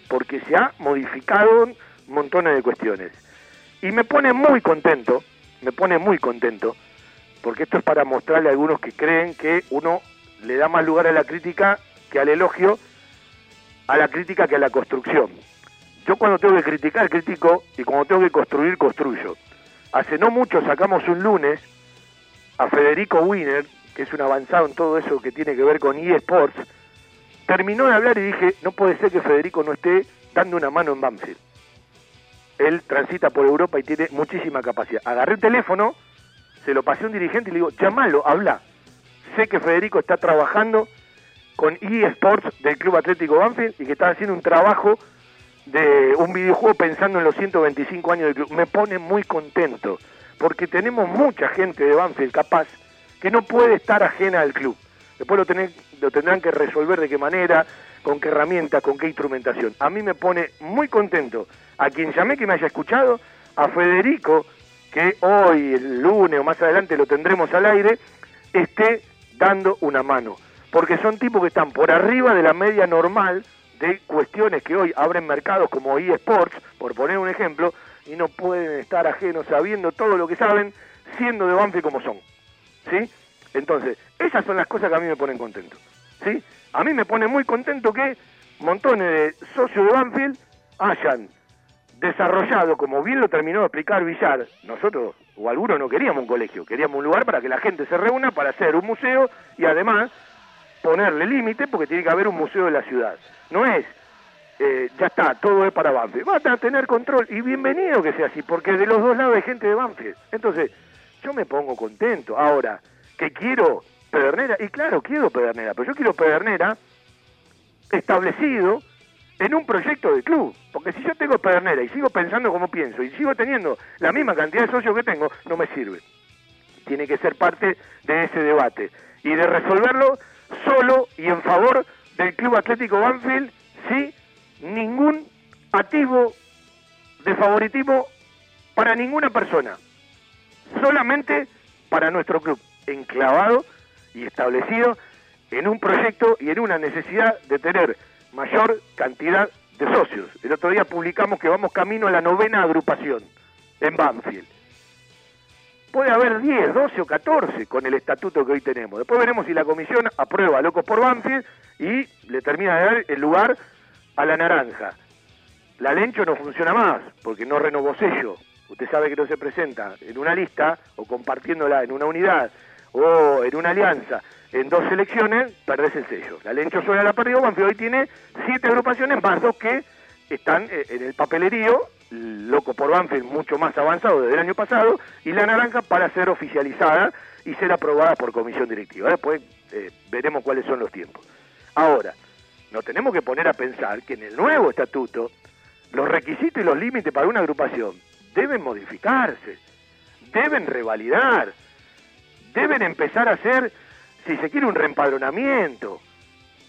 porque se ha modificado montones de cuestiones. Y me pone muy contento, me pone muy contento, porque esto es para mostrarle a algunos que creen que uno le da más lugar a la crítica que al elogio, a la crítica que a la construcción. Yo cuando tengo que criticar, critico, y cuando tengo que construir, construyo. Hace no mucho sacamos un lunes a Federico Wiener, que es un avanzado en todo eso que tiene que ver con eSports, terminó de hablar y dije, no puede ser que Federico no esté dando una mano en Banfield. Él transita por Europa y tiene muchísima capacidad. Agarré el teléfono, se lo pasé a un dirigente y le digo, llamalo, habla. Sé que Federico está trabajando con eSports del Club Atlético Banfield y que está haciendo un trabajo de un videojuego pensando en los 125 años del club. Me pone muy contento porque tenemos mucha gente de Banfield capaz que no puede estar ajena al club. Después lo, tener- lo tendrán que resolver de qué manera, con qué herramientas, con qué instrumentación. A mí me pone muy contento a quien llamé que me haya escuchado, a Federico, que hoy, el lunes o más adelante lo tendremos al aire, esté dando una mano. Porque son tipos que están por arriba de la media normal de cuestiones que hoy abren mercados como eSports, por poner un ejemplo, y no pueden estar ajenos sabiendo todo lo que saben, siendo de Banfield como son. ¿Sí? Entonces, esas son las cosas que a mí me ponen contento. ¿Sí? A mí me pone muy contento que montones de socios de Banfield hayan desarrollado, como bien lo terminó de explicar Villar, nosotros o algunos no queríamos un colegio, queríamos un lugar para que la gente se reúna para hacer un museo y además ponerle límite porque tiene que haber un museo de la ciudad. No es, eh, ya está, todo es para Banfield. Va a tener control y bienvenido que sea así, porque de los dos lados hay gente de Banfield. Entonces, yo me pongo contento. Ahora, que quiero Pedernera, y claro, quiero Pedernera, pero yo quiero Pedernera establecido en un proyecto de club. Porque si yo tengo Pedernera y sigo pensando como pienso y sigo teniendo la misma cantidad de socios que tengo, no me sirve. Tiene que ser parte de ese debate y de resolverlo solo y en favor del Club Atlético Banfield, sí, ningún atisbo de favoritismo para ninguna persona, solamente para nuestro club, enclavado y establecido en un proyecto y en una necesidad de tener mayor cantidad de socios. El otro día publicamos que vamos camino a la novena agrupación en Banfield. Puede haber 10, 12 o 14 con el estatuto que hoy tenemos. Después veremos si la comisión aprueba Locos por Banfield y le termina de dar el lugar a la naranja. La Lencho no funciona más porque no renovó sello. Usted sabe que no se presenta en una lista o compartiéndola en una unidad o en una alianza en dos elecciones, perdés el sello. La Lencho sola la perdió, Banfield hoy tiene siete agrupaciones más dos que están eh, en el papelerío, loco por Banfield mucho más avanzado desde el año pasado, y la naranja para ser oficializada y ser aprobada por comisión directiva. Después eh, veremos cuáles son los tiempos. Ahora, nos tenemos que poner a pensar que en el nuevo estatuto los requisitos y los límites para una agrupación deben modificarse, deben revalidar, deben empezar a hacer, si se quiere, un reempadronamiento,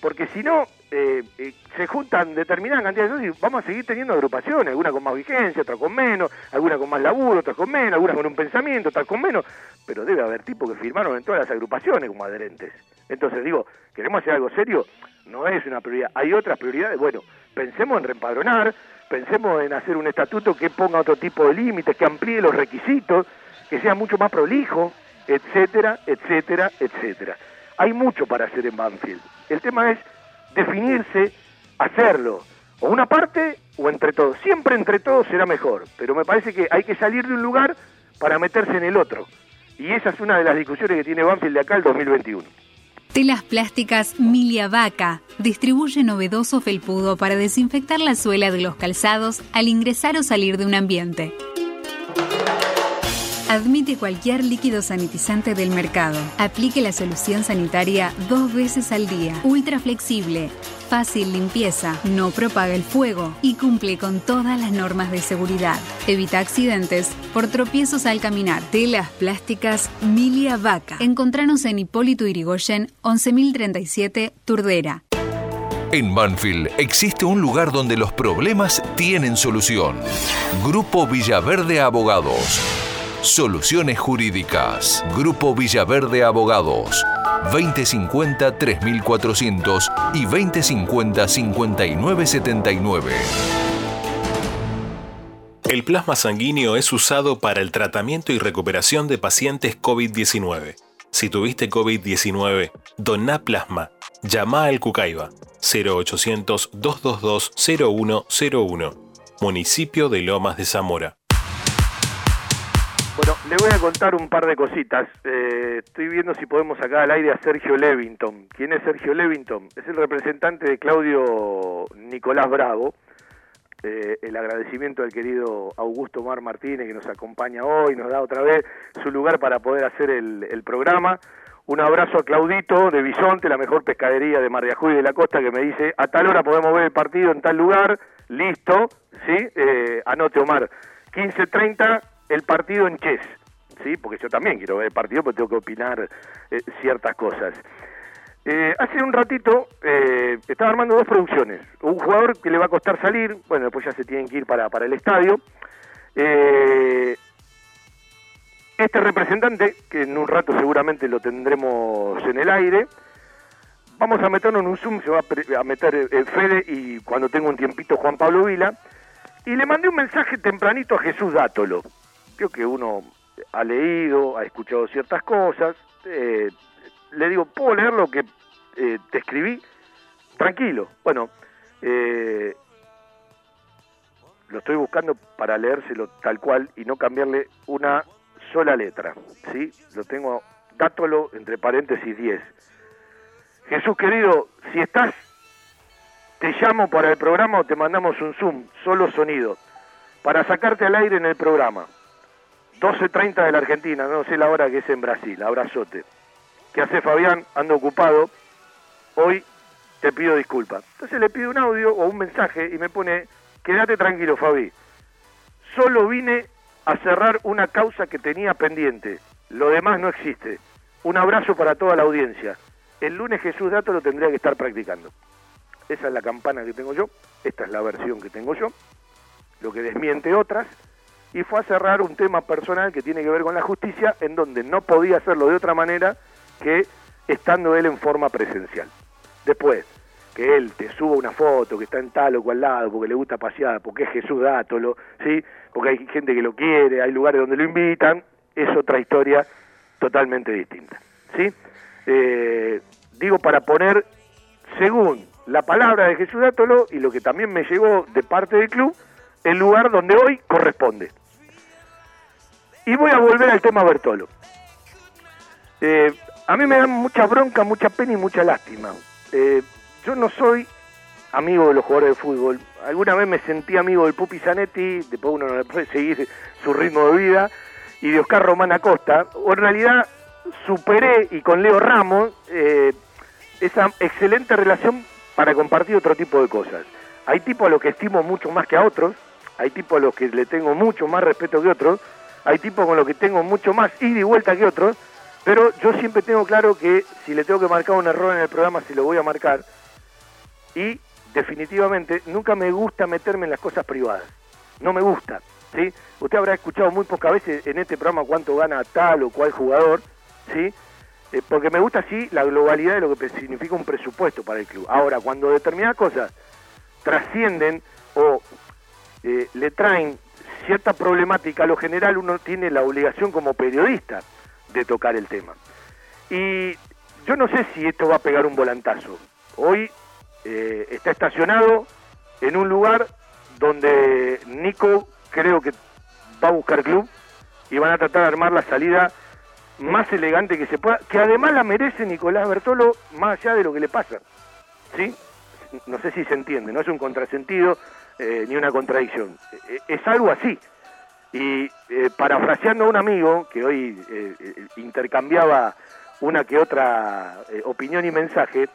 porque si no, eh, eh, se juntan determinadas cantidades de socios y vamos a seguir teniendo agrupaciones, alguna con más vigencia, otra con menos, alguna con más laburo, otras con menos, algunas con un pensamiento, otras con menos, pero debe haber tipos que firmaron en todas las agrupaciones como adherentes. Entonces digo, queremos hacer algo serio, no es una prioridad, hay otras prioridades, bueno, pensemos en reempadronar, pensemos en hacer un estatuto que ponga otro tipo de límites, que amplíe los requisitos, que sea mucho más prolijo, etcétera, etcétera, etcétera. Hay mucho para hacer en Banfield. El tema es definirse, hacerlo, o una parte o entre todos. Siempre entre todos será mejor, pero me parece que hay que salir de un lugar para meterse en el otro. Y esa es una de las discusiones que tiene Banfield de acá el 2021. Telas plásticas Milia Vaca distribuye novedoso felpudo para desinfectar la suela de los calzados al ingresar o salir de un ambiente. Admite cualquier líquido sanitizante del mercado. Aplique la solución sanitaria dos veces al día. Ultra flexible. Fácil limpieza. No propaga el fuego. Y cumple con todas las normas de seguridad. Evita accidentes por tropiezos al caminar. Telas plásticas Milia Vaca. Encontranos en Hipólito Irigoyen 11037 Turdera. En Banfield existe un lugar donde los problemas tienen solución. Grupo Villaverde Abogados. Soluciones Jurídicas. Grupo Villaverde Abogados. 2050-3400 y 2050-5979. El plasma sanguíneo es usado para el tratamiento y recuperación de pacientes COVID-19. Si tuviste COVID-19, doná plasma. Llama al Cucaiba 0800-222-0101. Municipio de Lomas de Zamora. Le voy a contar un par de cositas. Eh, estoy viendo si podemos sacar al aire a Sergio Levington. ¿Quién es Sergio Levington? Es el representante de Claudio Nicolás Bravo. Eh, el agradecimiento al querido Augusto Mar Martínez que nos acompaña hoy, nos da otra vez su lugar para poder hacer el, el programa. Un abrazo a Claudito de Bisonte, la mejor pescadería de Mar de Ajuy de la Costa, que me dice, a tal hora podemos ver el partido en tal lugar, listo, ¿sí? Eh, anote Omar, 15.30 el partido en chess, ¿sí? Porque yo también quiero ver el partido, porque tengo que opinar eh, ciertas cosas. Eh, hace un ratito eh, estaba armando dos producciones. Un jugador que le va a costar salir, bueno, después ya se tienen que ir para, para el estadio. Este representante, que en un rato seguramente lo tendremos en el aire, vamos a meternos en un Zoom, se va a meter Fede y cuando tenga un tiempito Juan Pablo Vila, y le mandé un mensaje tempranito a Jesús Dátolo. Creo que uno ha leído, ha escuchado ciertas cosas, eh, le digo, ¿puedo leer lo que eh, te escribí? Tranquilo. Bueno, eh, lo estoy buscando para leérselo tal cual y no cambiarle una sola letra. ¿sí? Lo tengo, dátolo entre paréntesis 10. Jesús querido, si estás, te llamo para el programa o te mandamos un Zoom, solo sonido, para sacarte al aire en el programa. 12.30 de la Argentina, no sé la hora que es en Brasil, abrazote. ¿Qué hace Fabián? Ando ocupado. Hoy te pido disculpas. Entonces le pido un audio o un mensaje y me pone, quédate tranquilo Fabi. Solo vine a cerrar una causa que tenía pendiente. Lo demás no existe. Un abrazo para toda la audiencia. El lunes Jesús Dato lo tendría que estar practicando. Esa es la campana que tengo yo, esta es la versión que tengo yo, lo que desmiente otras, y fue a cerrar un tema personal que tiene que ver con la justicia, en donde no podía hacerlo de otra manera que estando él en forma presencial. Después, que él te suba una foto, que está en tal o cual lado, porque le gusta pasear, porque es Jesús Dátolo, ¿sí? porque hay gente que lo quiere, hay lugares donde lo invitan, es otra historia totalmente distinta. ¿sí? Eh, digo, para poner, según la palabra de Jesús Dátolo y lo que también me llegó de parte del club, el lugar donde hoy corresponde. Y voy a volver al tema Bertolo. Eh, a mí me dan mucha bronca, mucha pena y mucha lástima. Eh, yo no soy amigo de los jugadores de fútbol. Alguna vez me sentí amigo del Pupi Zanetti, después uno no le puede seguir su ritmo de vida, y de Oscar Román Acosta. O en realidad superé, y con Leo Ramos, eh, esa excelente relación para compartir otro tipo de cosas. Hay tipos a los que estimo mucho más que a otros, hay tipos a los que le tengo mucho más respeto que otros, hay tipos con los que tengo mucho más ida y vuelta que otros, pero yo siempre tengo claro que si le tengo que marcar un error en el programa, si lo voy a marcar, y definitivamente nunca me gusta meterme en las cosas privadas. No me gusta. ¿sí? Usted habrá escuchado muy pocas veces en este programa cuánto gana tal o cual jugador, ¿sí? Eh, porque me gusta así la globalidad de lo que significa un presupuesto para el club. Ahora, cuando determinadas cosas trascienden o eh, le traen cierta problemática a lo general, uno tiene la obligación como periodista de tocar el tema. Y yo no sé si esto va a pegar un volantazo. Hoy eh, está estacionado en un lugar donde Nico creo que va a buscar club y van a tratar de armar la salida más elegante que se pueda, que además la merece Nicolás Bertolo más allá de lo que le pasa. ¿Sí? No sé si se entiende, no es un contrasentido eh, ni una contradicción. Eh, es algo así. Y parafraseando a un amigo que hoy intercambiaba una que otra opinión y mensaje,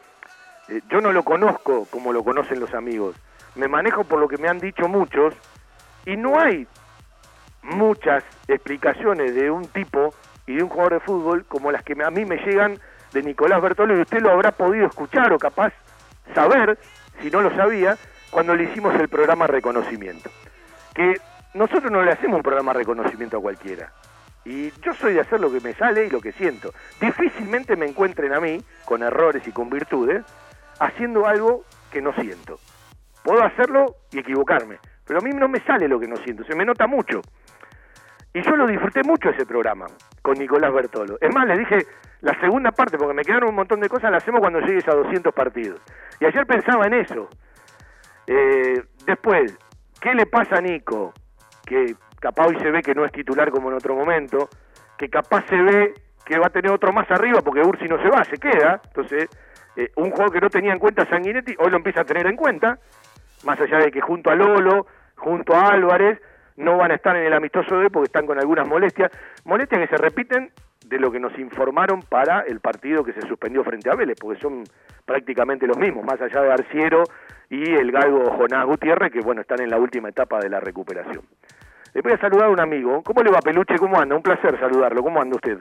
eh, yo no lo conozco como lo conocen los amigos. Me manejo por lo que me han dicho muchos y no hay muchas explicaciones de un tipo y de un jugador de fútbol como las que a mí me llegan de Nicolás Bertolo y usted lo habrá podido escuchar o capaz saber, si no lo sabía, cuando le hicimos el programa Reconocimiento. Que nosotros no le hacemos un programa Reconocimiento a cualquiera. Y yo soy de hacer lo que me sale y lo que siento. Difícilmente me encuentren a mí, con errores y con virtudes, haciendo algo que no siento. Puedo hacerlo y equivocarme, pero a mí no me sale lo que no siento, se me nota mucho. Y yo lo disfruté mucho ese programa con Nicolás Bertolo. Es más, le dije, la segunda parte, porque me quedaron un montón de cosas, la hacemos cuando llegues a 200 partidos. Y ayer pensaba en eso. Eh, después, ¿qué le pasa a Nico? Que capaz hoy se ve que no es titular como en otro momento, que capaz se ve que va a tener otro más arriba porque Ursi no se va, se queda. Entonces, eh, un juego que no tenía en cuenta Sanguinetti, hoy lo empieza a tener en cuenta, más allá de que junto a Lolo, junto a Álvarez, no van a estar en el amistoso de porque están con algunas molestias, molestias que se repiten de lo que nos informaron para el partido que se suspendió frente a Vélez, porque son prácticamente los mismos, más allá de Arciero y el galgo Jonás Gutiérrez, que bueno, están en la última etapa de la recuperación. Le voy a saludar a un amigo. ¿Cómo le va, Peluche? ¿Cómo anda? Un placer saludarlo. ¿Cómo anda usted?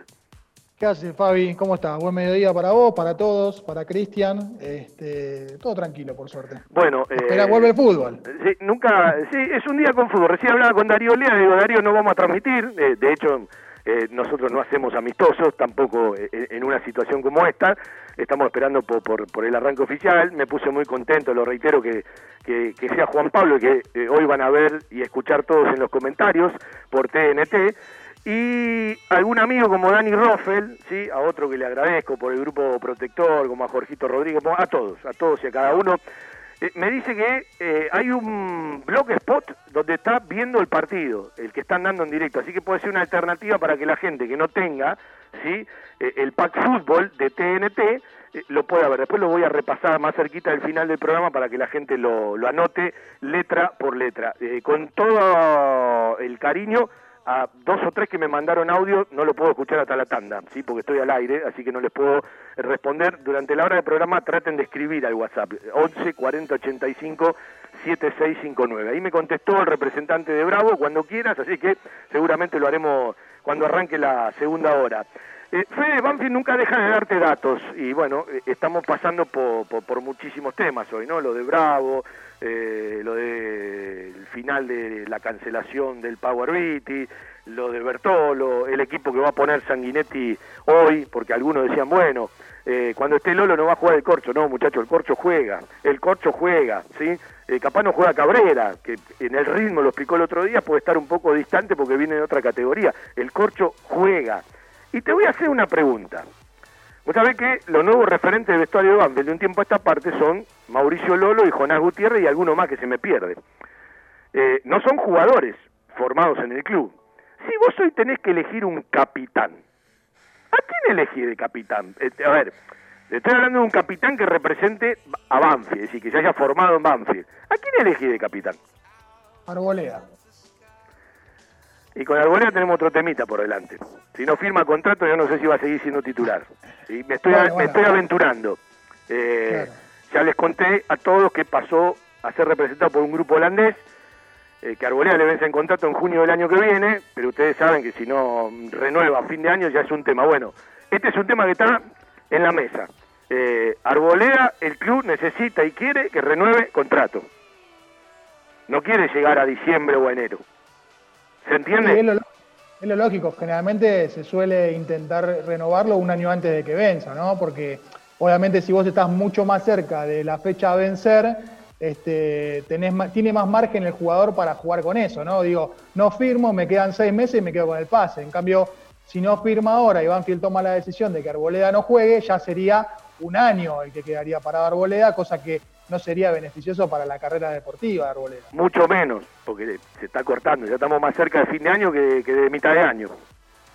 ¿Qué haces, Fabi? ¿Cómo estás? Buen mediodía para vos, para todos, para Cristian. Este, todo tranquilo, por suerte. Bueno, Espera, eh, vuelve el fútbol. Sí, nunca, sí, es un día con fútbol. Recién hablaba con Darío Lea, digo, Darío, no vamos a transmitir. Eh, de hecho, eh, nosotros no hacemos amistosos, tampoco en una situación como esta. Estamos esperando por, el arranque oficial. Me puse muy contento, lo reitero, que, sea Juan Pablo, que hoy van a ver y escuchar todos en los comentarios por TNT y algún amigo como Dani Roffel, ¿sí? a otro que le agradezco por el grupo protector, como a Jorgito Rodríguez, a todos, a todos y a cada uno, eh, me dice que eh, hay un blog spot donde está viendo el partido, el que están dando en directo, así que puede ser una alternativa para que la gente que no tenga ¿sí? Eh, el pack fútbol de TNT lo pueda ver. Después lo voy a repasar más cerquita del final del programa para que la gente lo, lo anote letra por letra. con todo el cariño a dos o tres que me mandaron audio, no lo puedo escuchar hasta la tanda, ¿sí? porque estoy al aire, así que no les puedo responder. Durante la hora del programa traten de escribir al WhatsApp, 11 40 85 7659. Ahí me contestó el representante de Bravo, cuando quieras, así que seguramente lo haremos cuando arranque la segunda hora. Eh, Fede Banfield nunca deja de darte datos y bueno, eh, estamos pasando por, por, muchísimos temas hoy, ¿no? Lo de Bravo, eh, lo del final de la cancelación del Power Beatty, lo de Bertolo, el equipo que va a poner Sanguinetti hoy, porque algunos decían, bueno, eh, cuando esté Lolo no va a jugar el corcho, no muchachos, el corcho juega, el corcho juega, ¿sí? Eh, capaz no juega Cabrera, que en el ritmo, lo explicó el otro día, puede estar un poco distante porque viene de otra categoría, el corcho juega. Y te voy a hacer una pregunta. Vos sabés que los nuevos referentes de vestuario de Banfield de un tiempo a esta parte son Mauricio Lolo y Jonás Gutiérrez y alguno más que se me pierde. Eh, no son jugadores formados en el club. Si vos hoy tenés que elegir un capitán, ¿a quién elegís de capitán? Eh, a ver, estoy hablando de un capitán que represente a Banfield, es decir, que se haya formado en Banfield. ¿A quién elegís de capitán? Arboleda. Y con Arboleda tenemos otro temita por delante. Si no firma contrato, yo no sé si va a seguir siendo titular. Y me estoy, Bueno, me bueno. estoy aventurando. Eh, Ya les conté a todos que pasó a ser representado por un grupo holandés, eh, que Arboleda le vence en contrato en junio del año que viene, pero ustedes saben que si no renueva a fin de año ya es un tema. Bueno, este es un tema que está en la mesa. Eh, Arboleda, el club necesita y quiere que renueve contrato. No quiere llegar a diciembre o a enero. ¿Se entiende? Es, lo, lógico, generalmente se suele intentar renovarlo un año antes de que venza, ¿no? Porque obviamente si vos estás mucho más cerca de la fecha a vencer, este, tenés tiene más margen el jugador para jugar con eso, ¿no? Digo, no firmo, me quedan seis meses y me quedo con el pase. En cambio, si no firma ahora y Banfield toma la decisión de que Arboleda no juegue, ya sería un año el que quedaría para Arboleda, cosa que no sería beneficioso para la carrera deportiva de Arboleda. Mucho menos, porque se está cortando. Ya estamos más cerca de fin de año que, que de mitad de año.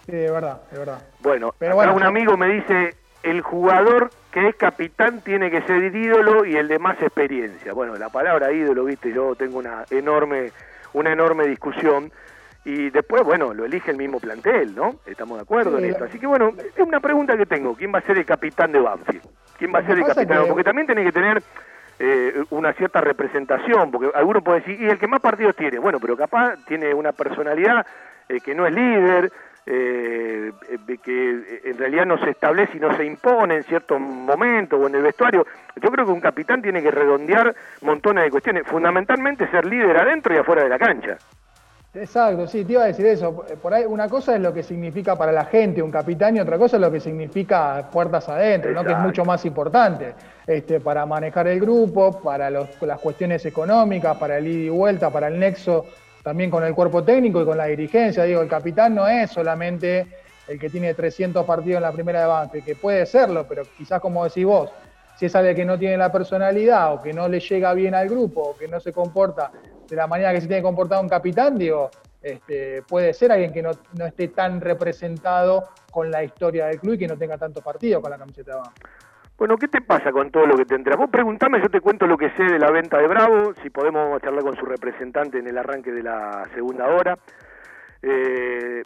Sí, de verdad, de verdad. Bueno, Pero acá bueno, un amigo me dice, el jugador que es capitán tiene que ser ídolo y el de más experiencia. Bueno, la palabra ídolo, viste, yo tengo una enorme, una enorme discusión. Y después, bueno, lo elige el mismo plantel, ¿no? Estamos de acuerdo Sí, en esto. Así que, bueno, es una pregunta que tengo. ¿Quién va a ser el capitán de Banfield? ¿Quién va a ser el capitán? que- Porque también tiene que tener eh, una cierta representación, porque algunos pueden decir, ¿y el que más partidos tiene? Bueno, pero capaz tiene una personalidad eh, que no es líder, eh, eh, que eh, en realidad no se establece y no se impone en cierto momento o en el vestuario. Yo creo que un capitán tiene que redondear montones de cuestiones, fundamentalmente ser líder adentro y afuera de la cancha. Exacto, sí, te iba a decir eso. Por ahí una cosa es lo que significa para la gente un capitán y otra cosa es lo que significa puertas adentro, ¿no? que es mucho más importante este, para manejar el grupo, para los- las cuestiones económicas, para el ida y vuelta, para el nexo también con el cuerpo técnico y con la dirigencia. Digo, el capitán no es solamente el que tiene 300 partidos en la primera de Banfield, que puede serlo, pero quizás como decís vos, si es alguien que no tiene la personalidad o que no le llega bien al grupo o que no se comporta de la manera que se tiene que comportar un capitán, digo, este, puede ser alguien que no, no esté tan representado con la historia del club y que no tenga tanto partido con la camiseta de Banfield. Bueno, ¿qué te pasa con todo lo que te enteras? Vos preguntame, yo te cuento lo que sé de la venta de Bravo, si podemos charlar con su representante en el arranque de la segunda hora. Eh,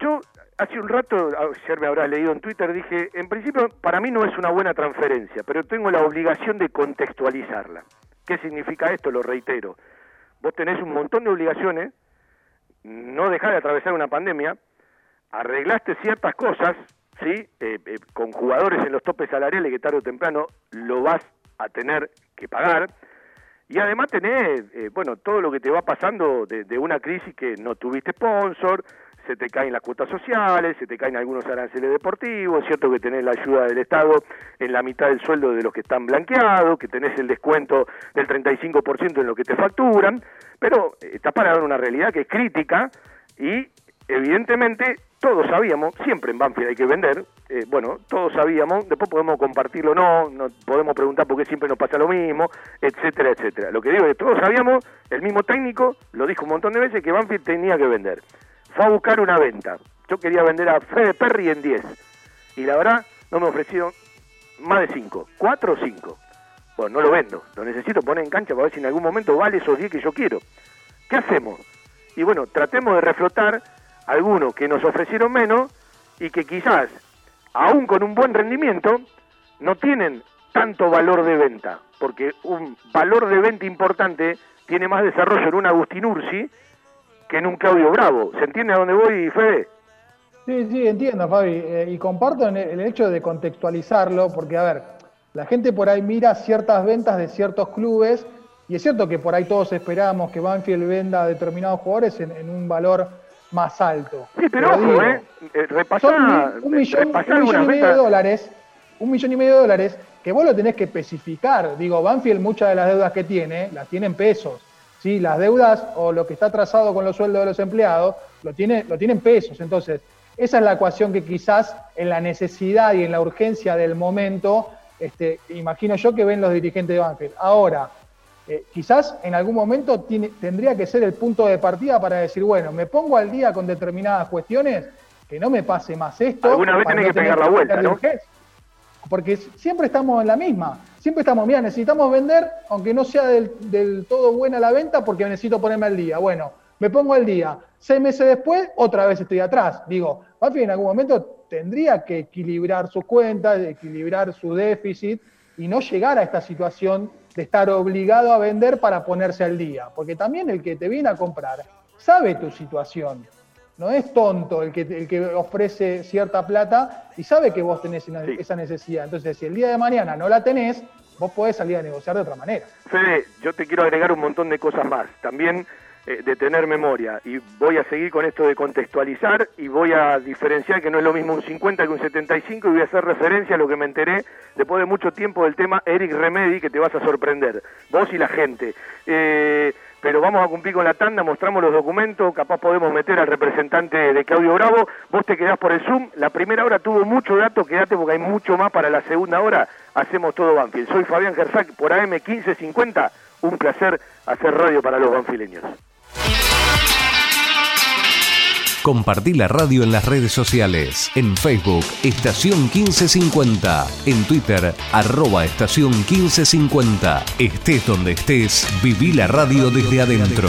yo hace un rato, ayer me habrás leído en Twitter, dije, en principio para mí no es una buena transferencia, pero tengo la obligación de contextualizarla. ¿Qué significa esto? Lo reitero. Vos tenés un montón de obligaciones, no dejás de atravesar una pandemia, arreglaste ciertas cosas, ¿sí? Eh, eh, con jugadores en los topes salariales que tarde o temprano lo vas a tener que pagar. Y además tenés, eh, bueno, todo lo que te va pasando de, de una crisis que no tuviste sponsor, se te caen las cuotas sociales, se te caen algunos aranceles deportivos, es cierto que tenés la ayuda del Estado en la mitad del sueldo de los que están blanqueados, que tenés el descuento del 35% en lo que te facturan, pero eh, estás para dar una realidad que es crítica y evidentemente todos sabíamos, siempre en Banfield hay que vender, eh, bueno, todos sabíamos, después podemos compartirlo o no, no, podemos preguntar por qué siempre nos pasa lo mismo, etcétera, etcétera. Lo que digo es que todos sabíamos, el mismo técnico lo dijo un montón de veces, que Banfield tenía que vender. Fue a buscar una venta. Yo quería vender a Fede Perry en 10. Y la verdad, no me ofreció más de 5. 4 o 5. Bueno, no lo vendo. Lo necesito poner en cancha para ver si en algún momento vale esos 10 que yo quiero. ¿Qué hacemos? Y bueno, tratemos de reflotar algunos que nos ofrecieron menos y que quizás, aún con un buen rendimiento, no tienen tanto valor de venta. Porque un valor de venta importante tiene más desarrollo en un Agustín Ursi que en un Claudio Bravo. ¿Se entiende a dónde voy, Fede? Sí, sí, entiendo, Fabi. Eh, y comparto en el, hecho de contextualizarlo, porque, a ver, la gente por ahí mira ciertas ventas de ciertos clubes, y es cierto que por ahí todos esperábamos que Banfield venda a determinados jugadores en, en un valor más alto. Sí, pero, ojo, digo, ¿eh? eh repasá, mi- un millón, repasá un millón y medio de dólares, un millón y medio de dólares, que vos lo tenés que especificar. Digo, Banfield muchas de las deudas que tiene, las tiene en pesos. ¿Sí? Las deudas o lo que está trazado con los sueldos de los empleados, lo tiene, lo tiene en pesos. Entonces, esa es la ecuación que quizás en la necesidad y en la urgencia del momento, este, imagino yo que ven los dirigentes de Banfield. Ahora, eh, quizás en algún momento tiene- tendría que ser el punto de partida para decir, bueno, me pongo al día con determinadas cuestiones, que no me pase más esto. Alguna vez tenés que pegar la vuelta, ¿no? Porque siempre estamos en la misma. Siempre estamos, mira, necesitamos vender, aunque no sea del, todo buena la venta, porque necesito ponerme al día. Bueno, me pongo al día. Seis meses después, otra vez estoy atrás. Digo, Banfield en algún momento tendría que equilibrar sus cuentas, equilibrar su déficit y no llegar a esta situación de estar obligado a vender para ponerse al día. Porque también el que te viene a comprar sabe tu situación. No es tonto el que, el que ofrece cierta plata y sabe que vos tenés una- esa necesidad. Entonces, si el día de mañana no la tenés, vos podés salir a negociar de otra manera. Fede, yo te quiero agregar un montón de cosas más. También eh, de tener memoria. Y voy a seguir con esto de contextualizar y voy a diferenciar que no es lo mismo un 50 que un 75 y voy a hacer referencia a lo que me enteré después de mucho tiempo del tema Eric Remedy, que te vas a sorprender. Vos y la gente. Eh, pero vamos a cumplir con la tanda, mostramos los documentos, capaz podemos meter al representante de Claudio Bravo, vos te quedás por el Zoom, la primera hora tuvo mucho dato, quédate porque hay mucho más para la segunda hora, hacemos todo Banfield. Soy Fabián Gersac por AM 1550, un placer hacer radio para los banfileños. Compartí la radio en las redes sociales. En Facebook, Estación 1550. En Twitter, arroba Estación 1550. Estés donde estés, viví la radio desde adentro.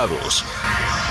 invitados.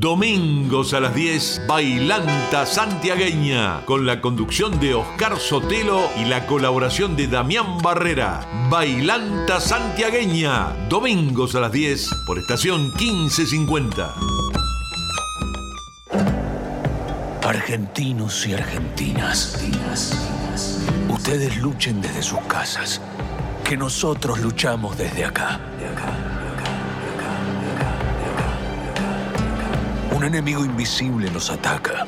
Domingos a las 10, Bailanta Santiagueña, con la conducción de Oscar Sotelo y la colaboración de Damián Barrera. Bailanta Santiagueña, domingos a las 10, por estación 1550. Argentinos y argentinas, ustedes luchen desde sus casas, que nosotros luchamos desde acá. Un enemigo invisible nos ataca.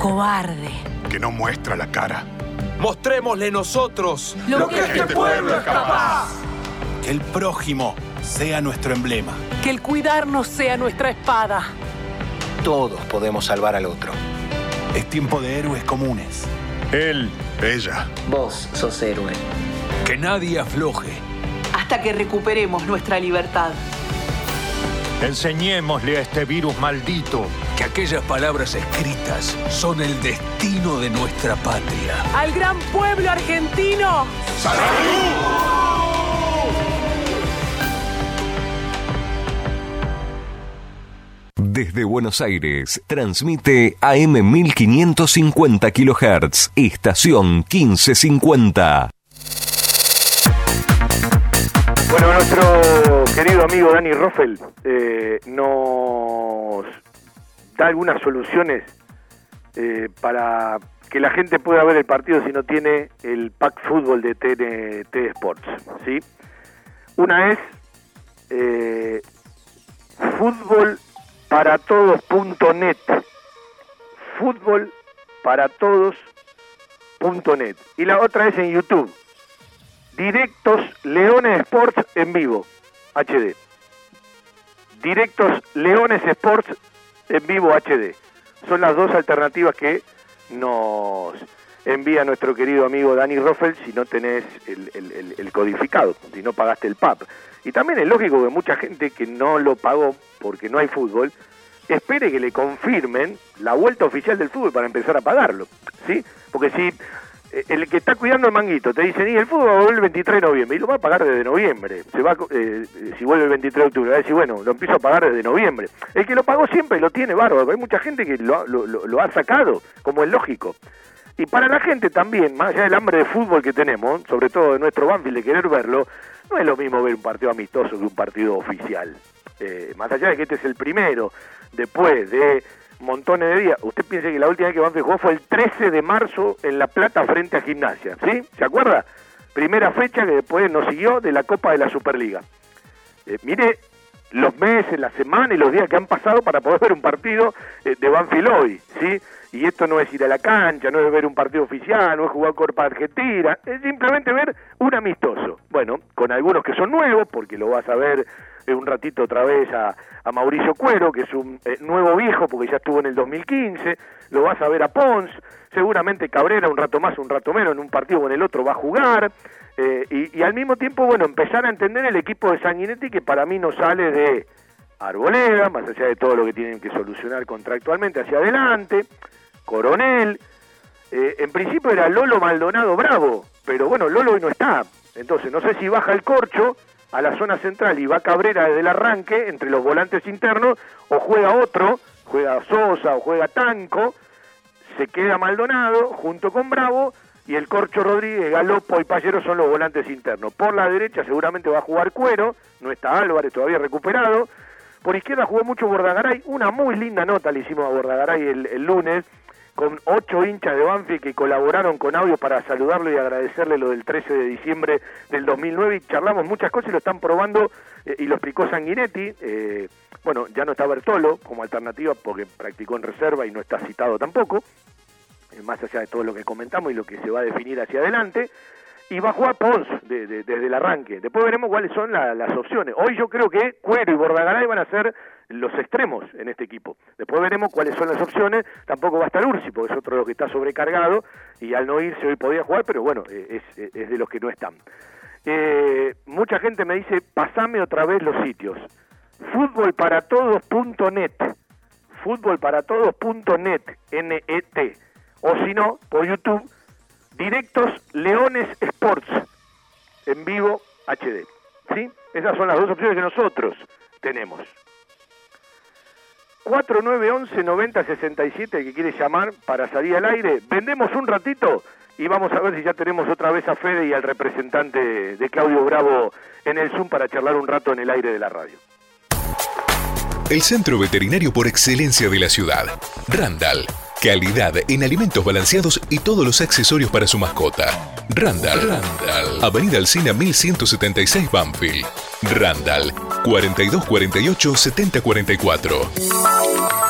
Cobarde. Que no muestra la cara. Mostrémosle nosotros lo, que, este pueblo es capaz. Que el prójimo sea nuestro emblema. Que el cuidarnos sea nuestra espada. Todos podemos salvar al otro. Es tiempo de héroes comunes. Él, ella. Vos sos héroe. Que nadie afloje. Hasta que recuperemos nuestra libertad. Enseñémosle a este virus maldito que aquellas palabras escritas son el destino de nuestra patria. Al gran pueblo argentino. Desde Buenos Aires, transmite AM 1550 kHz, estación 1550. Bueno, nuestro querido amigo Dani Roffel eh, nos da algunas soluciones eh, para que la gente pueda ver el partido si no tiene el pack fútbol de TNT Sports. ¿sí? Una es eh, fútbolparatodos.net. Fútbolparatodos.net. Y la otra es en YouTube. Directos Leones Sports en vivo, HD. Directos Leones Sports en vivo HD. Son las dos alternativas que nos envía nuestro querido amigo Dani Roffel si no tenés el, codificado, si no pagaste el PAP. Y también es lógico que mucha gente que no lo pagó porque no hay fútbol, espere que le confirmen la vuelta oficial del fútbol para empezar a pagarlo, ¿sí? Porque si el que está cuidando el manguito te dice, y el fútbol va a el 23 de noviembre, y lo va a pagar desde noviembre, se va, eh, si vuelve el 23 de octubre, va a decir, bueno, lo empiezo a pagar desde noviembre. El que lo pagó siempre lo tiene bárbaro, hay mucha gente que lo, ha- lo- lo- lo ha sacado, como es lógico. Y para la gente también, más allá del hambre de fútbol que tenemos, sobre todo de nuestro Banfield de querer verlo, no es lo mismo ver un partido amistoso que un partido oficial. Eh, más allá de que este es el primero, después de montones de días, usted piense que la última vez que Banfield jugó fue el 13 de marzo en La Plata frente a Gimnasia, ¿sí? ¿Se acuerda? Primera fecha que después nos siguió de la Copa de la Superliga. Eh, mire los meses, la semana y los días que han pasado para poder ver un partido eh, de Banfield hoy, ¿sí? Y esto no es ir a la cancha, no es ver un partido oficial, no es jugar Copa Argentina, es simplemente ver un amistoso. Bueno, con algunos que son nuevos, porque lo vas a ver un ratito otra vez a, a Mauricio Cuero, que es un eh, nuevo viejo, porque ya estuvo en el 2015, lo vas a ver a Pons, seguramente Cabrera un rato más, un rato menos, en un partido o en el otro va a jugar, eh, y, al mismo tiempo, bueno, empezar a entender el equipo de Sanguinetti, que para mí no sale de Arboleda, más allá de todo lo que tienen que solucionar contractualmente hacia adelante, Coronel, eh, en principio era Lolo Maldonado Bravo, pero bueno, Lolo hoy no está. Entonces, no sé si baja el corcho a la zona central y va Cabrera desde el arranque entre los volantes internos, o juega otro, juega Sosa o juega Tanco, se queda Maldonado junto con Bravo y el Corcho Rodríguez, Galopo y Pallero son los volantes internos. Por la derecha seguramente va a jugar Cuero, no está Álvarez todavía recuperado. Por izquierda jugó mucho Bordagaray, una muy linda nota le hicimos a Bordagaray el, el lunes, con ocho hinchas de Banfield que colaboraron con audio para saludarlo y agradecerle lo del 13 de diciembre del 2009 y charlamos muchas cosas y lo están probando eh, y lo explicó Sanguinetti. eh, bueno, ya no está Bertolo como alternativa porque practicó en reserva y no está citado tampoco, eh, más allá de todo lo que comentamos y lo que se va a definir hacia adelante. Y va a Pons de- de- desde el arranque. Después veremos cuáles son la- las opciones. Hoy yo creo que Cuero y Bordagaray van a ser los extremos en este equipo. Después veremos cuáles son las opciones. Tampoco va a estar Ursi, porque es otro de los que está sobrecargado y al no irse hoy podía jugar, pero bueno, eh, es, es de los que no están. Eh, mucha gente me dice, pasame otra vez los sitios. Fútbolparatodos.net Fútbolparatodos.net N-E-T o si no, por YouTube Directos Leones Sports en vivo HD. ¿Sí? Esas son las dos opciones que nosotros tenemos. 4911-9067, el que quiere llamar para salir al aire. Vendemos un ratito y vamos a ver si ya tenemos otra vez a Fede y al representante de Claudio Bravo en el Zoom para charlar un rato en el aire de la radio. El centro veterinario por excelencia de la ciudad. Randall. Calidad en alimentos balanceados y todos los accesorios para su mascota. Randall. Randall. Avenida Alcina 1176 Banfield. Randall. 4248 7044.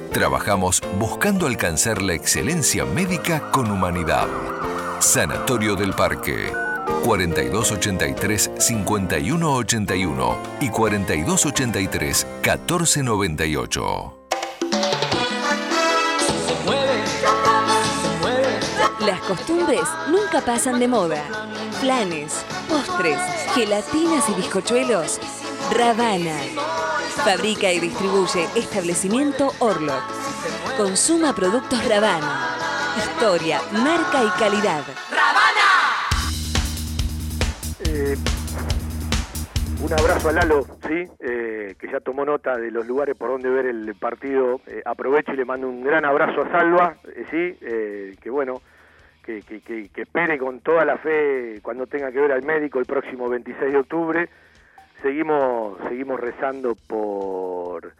trabajamos buscando alcanzar la excelencia médica con humanidad. Sanatorio del Parque. 4283-5181 y 4283-1498. Las costumbres nunca pasan de moda. Planes, postres, gelatinas y bizcochuelos. Ravana. Fabrica y distribuye establecimiento Orlock. Consuma productos Ravana. Historia, marca y calidad. Eh, un abrazo a Lalo, ¿sí? Eh, que ya tomó nota de los lugares por donde ver el partido. Eh, aprovecho y le mando un gran abrazo a Salva, eh, ¿sí? Eh, que bueno, que, que, que- que espere con toda la fe cuando tenga que ver al médico el próximo 26 de octubre. Seguimos, seguimos rezando por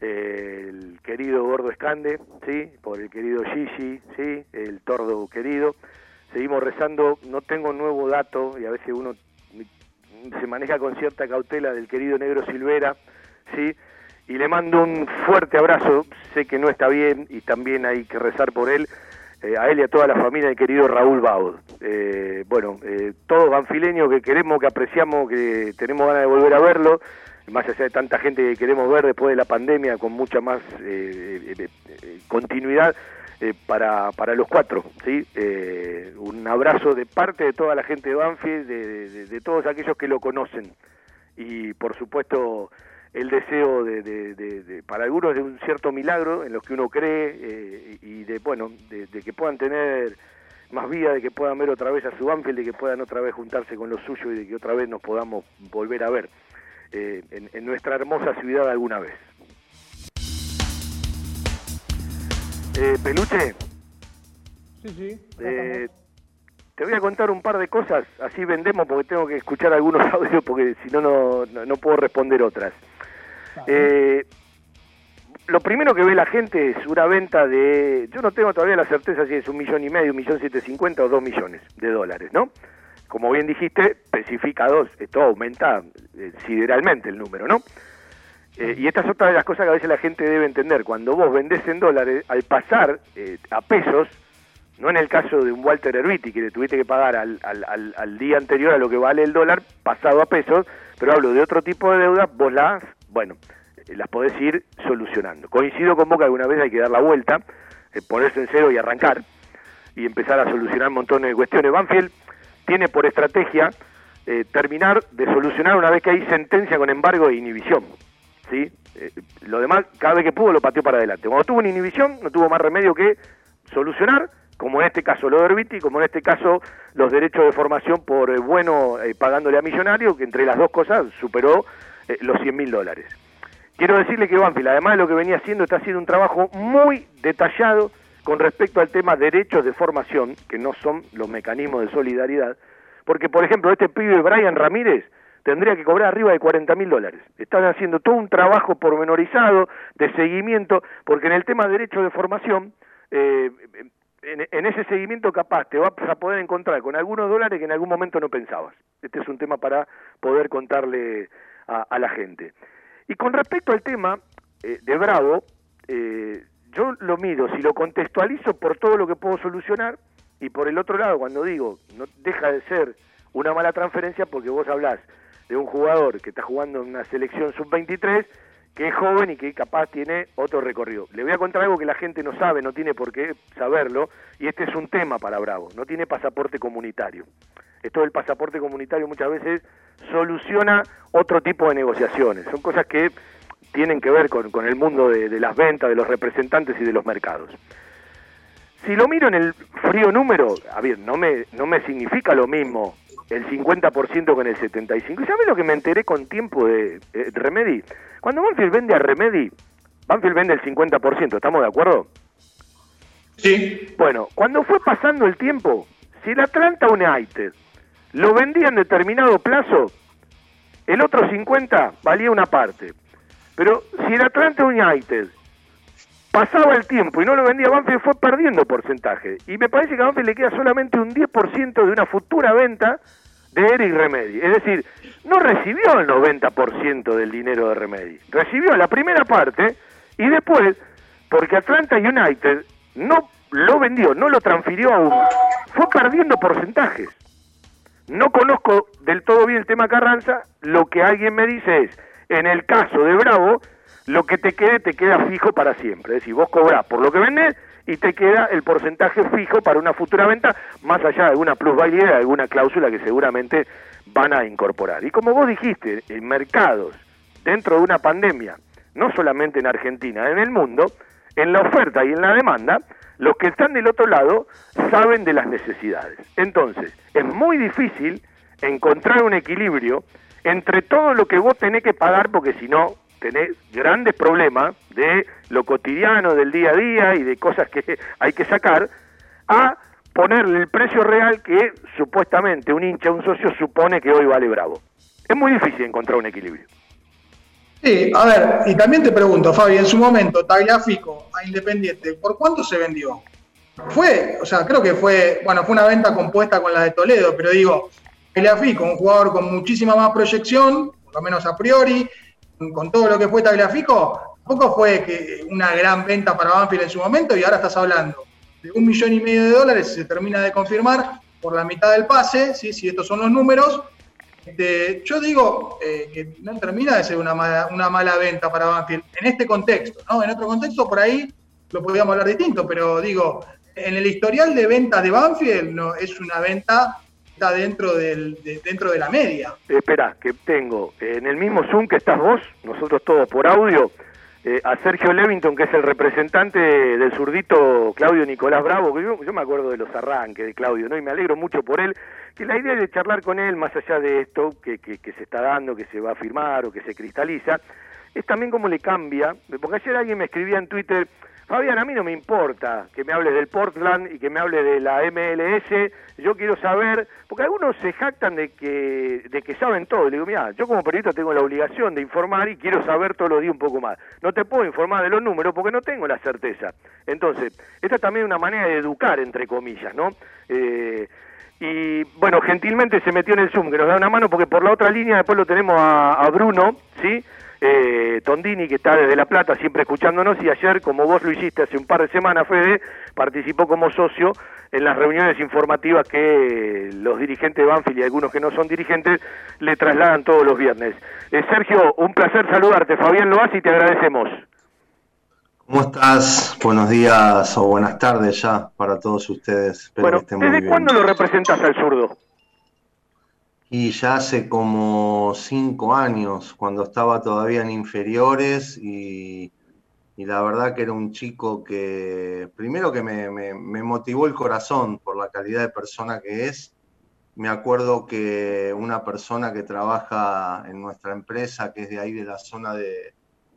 eh, el querido Gordo Escande, ¿sí? Por el querido Gigi, ¿sí? El tordo querido. Seguimos rezando, no tengo nuevo dato y a veces uno se maneja con cierta cautela del querido Negro Silvera, ¿sí? Y le mando un fuerte abrazo, sé que no está bien y también hay que rezar por él, eh, a él y a toda la familia del querido Raúl Baud. Eh, bueno, eh, todos banfileños que queremos, que apreciamos, que tenemos ganas de volver a verlo, más allá de tanta gente que queremos ver después de la pandemia con mucha más eh, eh, eh, continuidad, para, para los cuatro, ¿sí? Un abrazo de parte de toda la gente de Banfield, de todos aquellos que lo conocen y por supuesto el deseo de, de- de- de- para algunos de un cierto milagro en los que uno cree eh, y de bueno de, que puedan tener más vida, de que puedan ver otra vez a su Banfield, de que puedan otra vez juntarse con los suyos y de que otra vez nos podamos volver a ver eh, en, en nuestra hermosa ciudad alguna vez. Eh, Peluche, Sí, sí. eh, te voy a contar un par de cosas, así vendemos porque tengo que escuchar algunos audios porque si no, no- no puedo responder otras. Eh, lo primero que ve la gente es una venta de, yo no tengo todavía la certeza si es un millón y medio, un millón siete cincuenta o dos millones de dólares, ¿no? Como bien dijiste, especifica dos, esto aumenta eh, sideralmente el número, ¿no? Eh, y esta es otra de las cosas que a veces la gente debe entender. Cuando vos vendés en dólares, al pasar eh, a pesos, No en el caso de un Walter Erviti, que le tuviste que pagar al día anterior a lo que vale el dólar, pasado a pesos, pero hablo de otro tipo de deuda, vos las, bueno, las podés ir solucionando. Coincido con vos que alguna vez hay que dar la vuelta, eh, ponerse en cero y arrancar, y empezar a solucionar montones de cuestiones. Banfield tiene por estrategia eh, terminar de solucionar una vez que hay sentencia con embargo e inhibición. ¿sí? Eh, lo demás, cada vez que pudo, lo pateó para adelante. Cuando tuvo una inhibición, no tuvo más remedio que solucionar, como en este caso lo de Herbiti, como en este caso los derechos de formación por bueno pagándole a Millonario, que entre las dos cosas superó eh, los 100 mil dólares. Quiero decirle que Banfield, además de lo que venía haciendo, está haciendo un trabajo muy detallado con respecto al tema derechos de formación, que no son los mecanismos de solidaridad, porque, por ejemplo, este pibe Brian Ramírez tendría que cobrar arriba de 40 mil dólares. Están haciendo todo un trabajo pormenorizado de seguimiento, porque en el tema de derechos de formación, eh, en, en ese seguimiento capaz te vas a poder encontrar con algunos dólares que en algún momento no pensabas. Este es un tema para poder contarle a, a la gente. Y con respecto al tema eh, de Bravo, eh, yo lo mido, si lo contextualizo por todo lo que puedo solucionar, y por el otro lado, cuando digo, no deja de ser una mala transferencia porque vos hablás de un jugador que está jugando en una selección sub-23, que es joven y que capaz tiene otro recorrido. Le voy a contar algo que la gente no sabe, no tiene por qué saberlo, y este es un tema para Bravo, no tiene pasaporte comunitario. Esto del pasaporte comunitario muchas veces soluciona otro tipo de negociaciones, son cosas que tienen que ver con, con el mundo de, de las ventas, de los representantes y de los mercados. Si lo miro en el frío número, a ver, no me, no me significa lo mismo el 50% con el 75%. ¿Y sabes lo que me enteré con tiempo de eh, Remedy? Cuando Banfield vende a Remedy, Banfield vende el 50%, ¿estamos de acuerdo? Sí. Bueno, cuando fue pasando el tiempo, si el Atlanta United lo vendía en determinado plazo, el otro 50 valía una parte. Pero si el Atlanta United pasaba el tiempo y no lo vendía Banfield, fue perdiendo porcentaje. Y me parece que a Banfield le queda solamente un 10% de una futura venta de Eric Remedy. Es decir, no recibió el 90% del dinero de Remedy. Recibió la primera parte y después, porque Atlanta United no lo vendió, no lo transfirió aún, fue perdiendo porcentajes. No conozco del todo bien el tema Carranza, lo que alguien me dice es, en el caso de Bravo, lo que te quede te queda fijo para siempre. Es decir, vos cobrás por lo que vendés y te queda el porcentaje fijo para una futura venta, más allá de alguna plusvalía, de alguna cláusula que seguramente van a incorporar. Y como vos dijiste, en mercados, dentro de una pandemia, no solamente en Argentina, en el mundo, en la oferta y en la demanda, los que están del otro lado saben de las necesidades. Entonces, es muy difícil encontrar un equilibrio entre todo lo que vos tenés que pagar, porque si no, tenés grandes problemas de lo cotidiano, del día a día y de cosas que hay que sacar, a ponerle el precio real que supuestamente un hincha, un socio supone que hoy vale bravo. Es muy difícil encontrar un equilibrio. Sí, a ver, y también te pregunto, Fabi, en su momento, Tagliafico a Independiente, ¿por cuánto se vendió? Fue, o sea, creo que fue, bueno, fue una venta compuesta con la de Toledo, pero digo, Tagliafico, un jugador con muchísima más proyección, por lo menos a priori, con todo lo que fue Tagliafico, tampoco fue que una gran venta para Banfield en su momento y ahora estás hablando de un millón y medio de dólares, se termina de confirmar por la mitad del pase, ¿sí? si estos son los números. Este, yo digo eh, que no termina de ser una mala, una mala venta para Banfield en este contexto, ¿no? En otro contexto por ahí lo podríamos hablar distinto, pero digo, en el historial de ventas de Banfield no, es una venta está dentro del, de, dentro de la media. Eh, espera, que tengo en el mismo Zoom que estás vos, nosotros todos por audio, eh, a Sergio Levington, que es el representante del zurdito Claudio Nicolás Bravo, que yo, yo, me acuerdo de los arranques de Claudio, ¿no? Y me alegro mucho por él, que la idea de charlar con él, más allá de esto que, que, que se está dando, que se va a firmar o que se cristaliza, es también cómo le cambia, porque ayer alguien me escribía en Twitter, Fabián, a mí no me importa que me hables del Portland y que me hables de la MLS, yo quiero saber, porque algunos se jactan de que, de que saben todo, le digo, mira, yo como periodista tengo la obligación de informar y quiero saber todos los días un poco más. No te puedo informar de los números porque no tengo la certeza. Entonces, esta es también una manera de educar, entre comillas, ¿no? Eh, y bueno, gentilmente se metió en el Zoom, que nos da una mano, porque por la otra línea después lo tenemos a, a Bruno, ¿sí? Eh, Tondini, que está desde La Plata siempre escuchándonos, y ayer, como vos lo hiciste hace un par de semanas, Fede, participó como socio en las reuniones informativas que los dirigentes de Banfield y algunos que no son dirigentes le trasladan todos los viernes. Eh, Sergio, un placer saludarte. Fabián Loaz y te agradecemos. ¿Cómo estás? Buenos días o buenas tardes ya para todos ustedes. Bueno, muy ¿desde bien. cuándo lo representas al zurdo? Y ya hace como cinco años, cuando estaba todavía en inferiores y, la verdad que era un chico que, primero que me, me- me motivó el corazón por la calidad de persona que es. Me acuerdo que una persona que trabaja en nuestra empresa, que es de ahí de la zona de,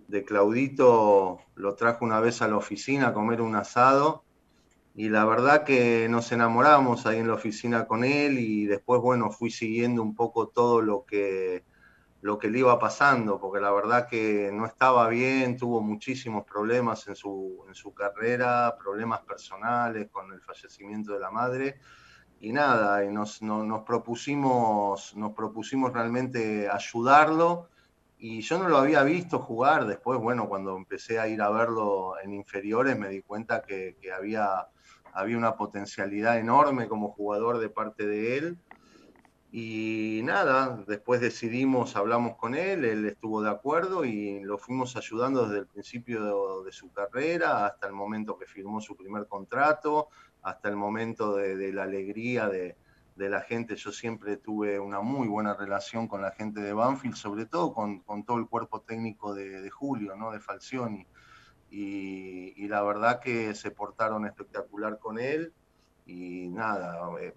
de Claudito, lo trajo una vez a la oficina a comer un asado y la verdad que nos enamoramos ahí en la oficina con él y después, bueno, fui siguiendo un poco todo lo que, lo que le iba pasando, porque la verdad que no estaba bien, tuvo muchísimos problemas en su, en su carrera, problemas personales con el fallecimiento de la madre. Y nada, y nos, no- nos propusimos, nos propusimos realmente ayudarlo. Y yo no lo había visto jugar. Después, bueno, cuando empecé a ir a verlo en inferiores, me di cuenta que, que había, había una potencialidad enorme como jugador de parte de él. Y nada, después decidimos, hablamos con él, él estuvo de acuerdo y lo fuimos ayudando desde el principio de, su carrera hasta el momento que firmó su primer contrato, hasta el momento de, de la alegría de, de la gente. Yo siempre tuve una muy buena relación con la gente de Banfield, sobre todo con, con todo el cuerpo técnico de Julio, ¿no? de Falcioni. Y, la verdad que se portaron espectacular con él. Y nada, eh,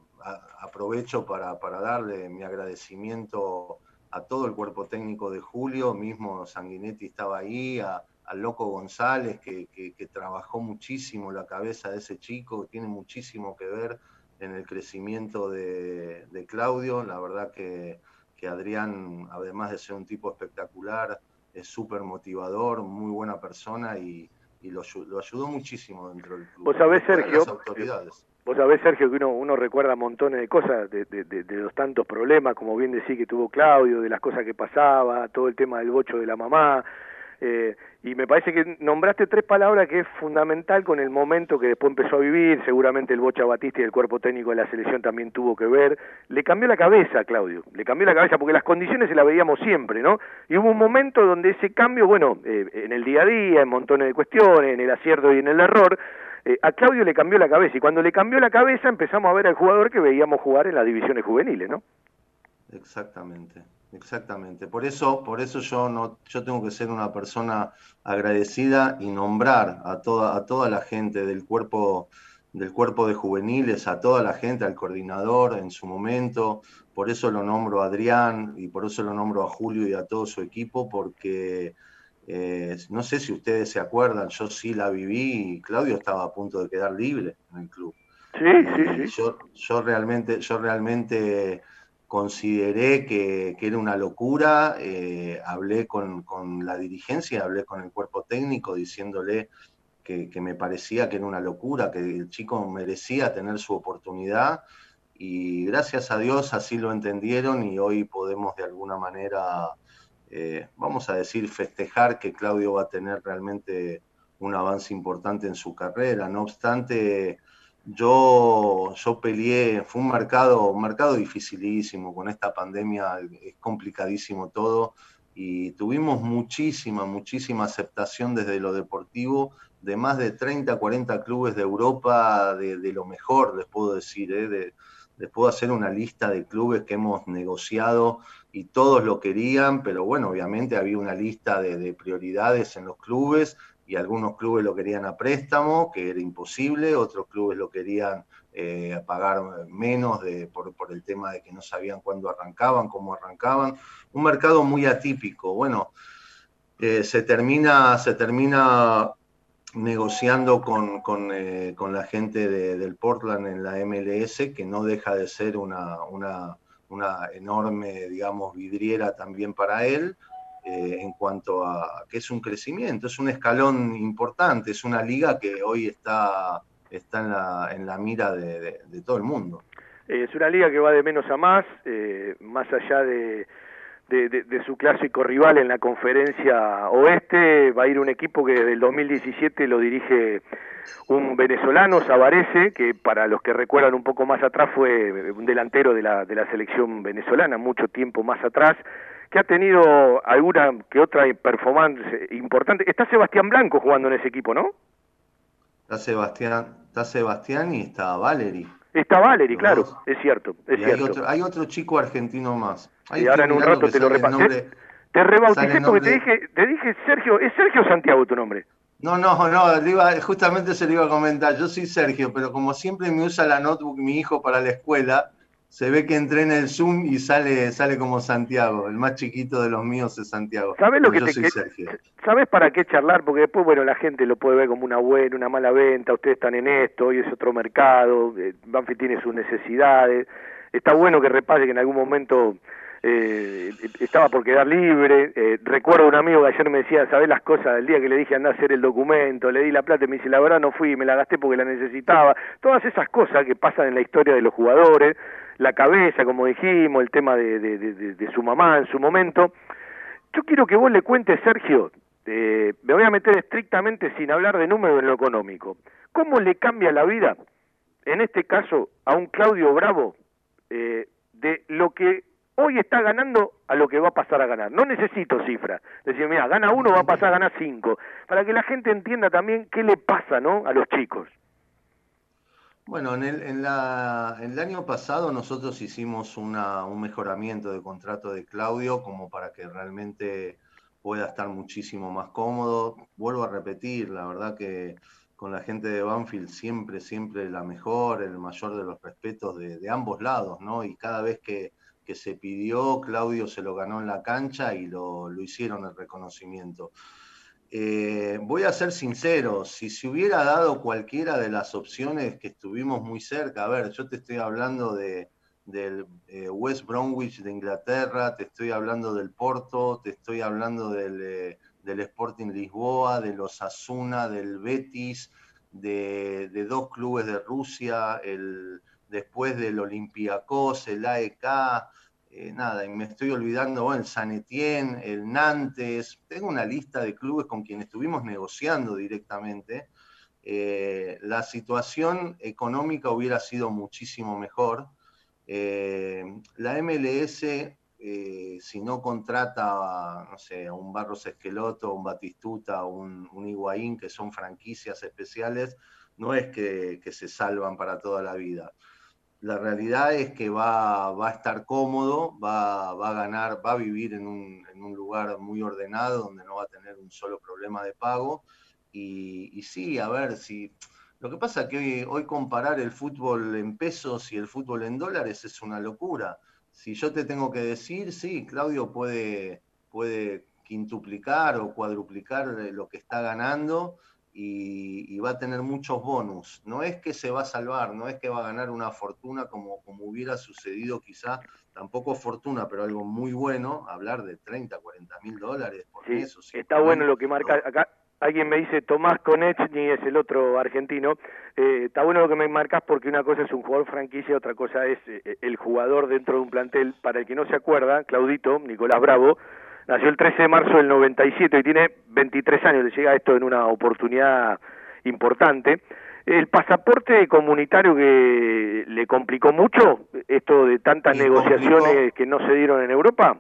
aprovecho para, para darle mi agradecimiento a todo el cuerpo técnico de Julio, mismo Sanguinetti estaba ahí, a- al Loco González, que trabajó muchísimo la cabeza de ese chico, tiene muchísimo que ver en el crecimiento de, de Claudio, la verdad que, que Adrián, además de ser un tipo espectacular, es súper motivador, muy buena persona y, y lo, lo ayudó muchísimo dentro del club. Vos sabés, Sergio, las autoridades. Vos sabés, Sergio, que uno, uno recuerda montones de cosas, de, de- de- de los tantos problemas, como bien decís que tuvo Claudio, de las cosas que pasaba, todo el tema del bocho de la mamá, eh, y me parece que nombraste tres palabras que es fundamental con el momento que después empezó a vivir, seguramente el Bocha Batista y el cuerpo técnico de la selección también tuvo que ver, le cambió la cabeza Claudio, le cambió la cabeza porque las condiciones se las veíamos siempre, ¿no? Y hubo un momento donde ese cambio, bueno, eh, en el día a día, en montones de cuestiones, en el acierto y en el error, eh, a Claudio le cambió la cabeza. Y cuando le cambió la cabeza empezamos a ver al jugador que veíamos jugar en las divisiones juveniles, ¿no? Exactamente, exactamente. Por eso, por eso yo no, yo tengo que ser una persona agradecida y nombrar a toda, a toda la gente del cuerpo, del cuerpo de juveniles, a toda la gente, al coordinador en su momento. Por eso lo nombro a Adrián y por eso lo nombro a Julio y a todo su equipo, porque eh, no sé si ustedes se acuerdan, yo sí la viví y Claudio estaba a punto de quedar libre en el club. Sí, sí, Y Yo, yo realmente, yo realmente consideré que, que era una locura, eh, hablé con, con la dirigencia, hablé con el cuerpo técnico diciéndole que, que me parecía que era una locura, que el chico merecía tener su oportunidad y gracias a Dios así lo entendieron y hoy podemos de alguna manera, eh, vamos a decir, festejar que Claudio va a tener realmente un avance importante en su carrera. No obstante, yo, yo peleé, fue un mercado, un mercado dificilísimo, con esta pandemia es complicadísimo todo y tuvimos muchísima, muchísima aceptación desde lo deportivo de más de 30, 40 clubes de Europa, de, lo mejor, les puedo decir, ¿eh? de, les puedo hacer una lista de clubes que hemos negociado y todos lo querían, pero bueno, obviamente había una lista de, de prioridades en los clubes y algunos clubes lo querían a préstamo, que era imposible, otros clubes lo querían eh, pagar menos de, por, por, el tema de que no sabían cuándo arrancaban, cómo arrancaban. Un mercado muy atípico. Bueno, eh, se, termina, se termina negociando con, con, eh, con la gente de, del Portland en la MLS, que no deja de ser una, una, una enorme, digamos, vidriera también para él. Eh, en cuanto a que es un crecimiento, es un escalón importante, es una liga que hoy está, está en, la, en la mira de, todo el mundo. Eh, es una liga que va de menos a más, eh, más allá de- de su clásico rival en la conferencia oeste. Va a ir un equipo que desde el 2017 lo dirige un venezolano, Sabarese, que para los que recuerdan un poco más atrás fue un delantero de la, de la selección venezolana, mucho tiempo más atrás, que ha tenido alguna que otra performance importante. Está Sebastián Blanco jugando en ese equipo, ¿no? Está Sebastián, está Sebastián y está Valery. Está Valery, claro, es cierto, es Y hay cierto. otro, hay otro chico argentino más. Ahí Y ahora en un rato te lo repasé. Te rebauticé porque te dije, te dije Sergio, es Sergio Santiago tu nombre. No, no, no, le iba- justamente se lo iba a comentar. Yo soy Sergio, pero como siempre me usa la notebook mi hijo para la escuela, se ve que entré en el Zoom y sale, sale como Santiago. El más chiquito de los míos es Santiago. ¿Sabes lo que yo te soy Sergio. ¿Sabes para qué charlar? Porque después, bueno, la gente lo puede ver como una buena, una mala venta, ustedes están en esto, hoy es otro mercado, eh, Banfield tiene sus necesidades. Está bueno que repase que en algún momento eh, estaba por quedar libre. Eh, recuerdo un amigo que ayer me decía, ¿sabés las cosas del día que le dije anda a hacer el documento? Le di la plata y me dice, la verdad no fui, me la gasté porque la necesitaba. Todas esas cosas que pasan en la historia de los jugadores, la cabeza, como dijimos, el tema de, de- su mamá en su momento. Yo quiero que vos le cuentes, Sergio, eh, me voy a meter estrictamente sin hablar de números en lo económico. ¿Cómo le cambia la vida, en este caso, a un Claudio Bravo, eh, de lo que hoy está ganando a lo que va a pasar a ganar? No necesito cifras. Decir, mira, gana uno, va a pasar a ganar cinco. Para que la gente entienda también qué le pasa ¿no? a los chicos. Bueno, en el, en la- año pasado nosotros hicimos una- un mejoramiento de contrato de Claudio como para que realmente pueda estar muchísimo más cómodo. Vuelvo a repetir, la verdad que con la gente de Banfield siempre, siempre la mejor, el mayor de los respetos de, ambos lados, ¿no? Y cada vez que, se pidió, Claudio se lo ganó en la cancha y lo hicieron el reconocimiento. Eh, voy a ser sincero, si se hubiera dado cualquiera de las opciones que estuvimos muy cerca, a ver, yo te estoy hablando de, del eh, West Bromwich de Inglaterra, te estoy hablando del Porto, te estoy hablando del, eh, del Sporting Lisboa, de los Asuna, del Betis, de, dos clubes de Rusia, el, después del Olympiacos, el AEK, eh, nada, me estoy olvidando, el San Etienne, el Nantes, tengo una lista de clubes con quienes estuvimos negociando directamente. Eh, la situación económica hubiera sido muchísimo mejor. Eh, la MLS, eh, si no contrata, no sé, a un Barros Esqueloto, un Batistuta, un, un Higuaín, que son franquicias especiales, no es que se salvan para toda la vida la realidad es que va, va a estar cómodo, va, va a ganar, va a vivir en un, en un lugar muy ordenado donde no va a tener un solo problema de pago. Y, sí, a ver, si lo que pasa es que hoy, hoy comparar el fútbol en pesos y el fútbol en dólares es una locura. Si yo te tengo que decir, sí, Claudio puede, puede quintuplicar o cuadruplicar lo que está ganando y, y va a tener muchos bonus. No es que se va a salvar, no es que va a ganar una fortuna como, como hubiera sucedido quizá, tampoco fortuna, pero algo muy bueno, hablar de 30, 40 mil dólares por Sí, eso. está bueno lo que marca acá. Alguien me dice Tomás Konechny es el otro argentino. Eh, está bueno lo que me marcas porque una cosa es un jugador franquicia, otra cosa es eh, el jugador dentro de un plantel. Para el que no se acuerda, Claudito, Nicolás Bravo, nació el 13 de marzo del 97 y tiene 23 años. Le llega esto en una oportunidad importante. El pasaporte comunitario que le complicó mucho, esto de tantas negociaciones complicó. que no se dieron en Europa.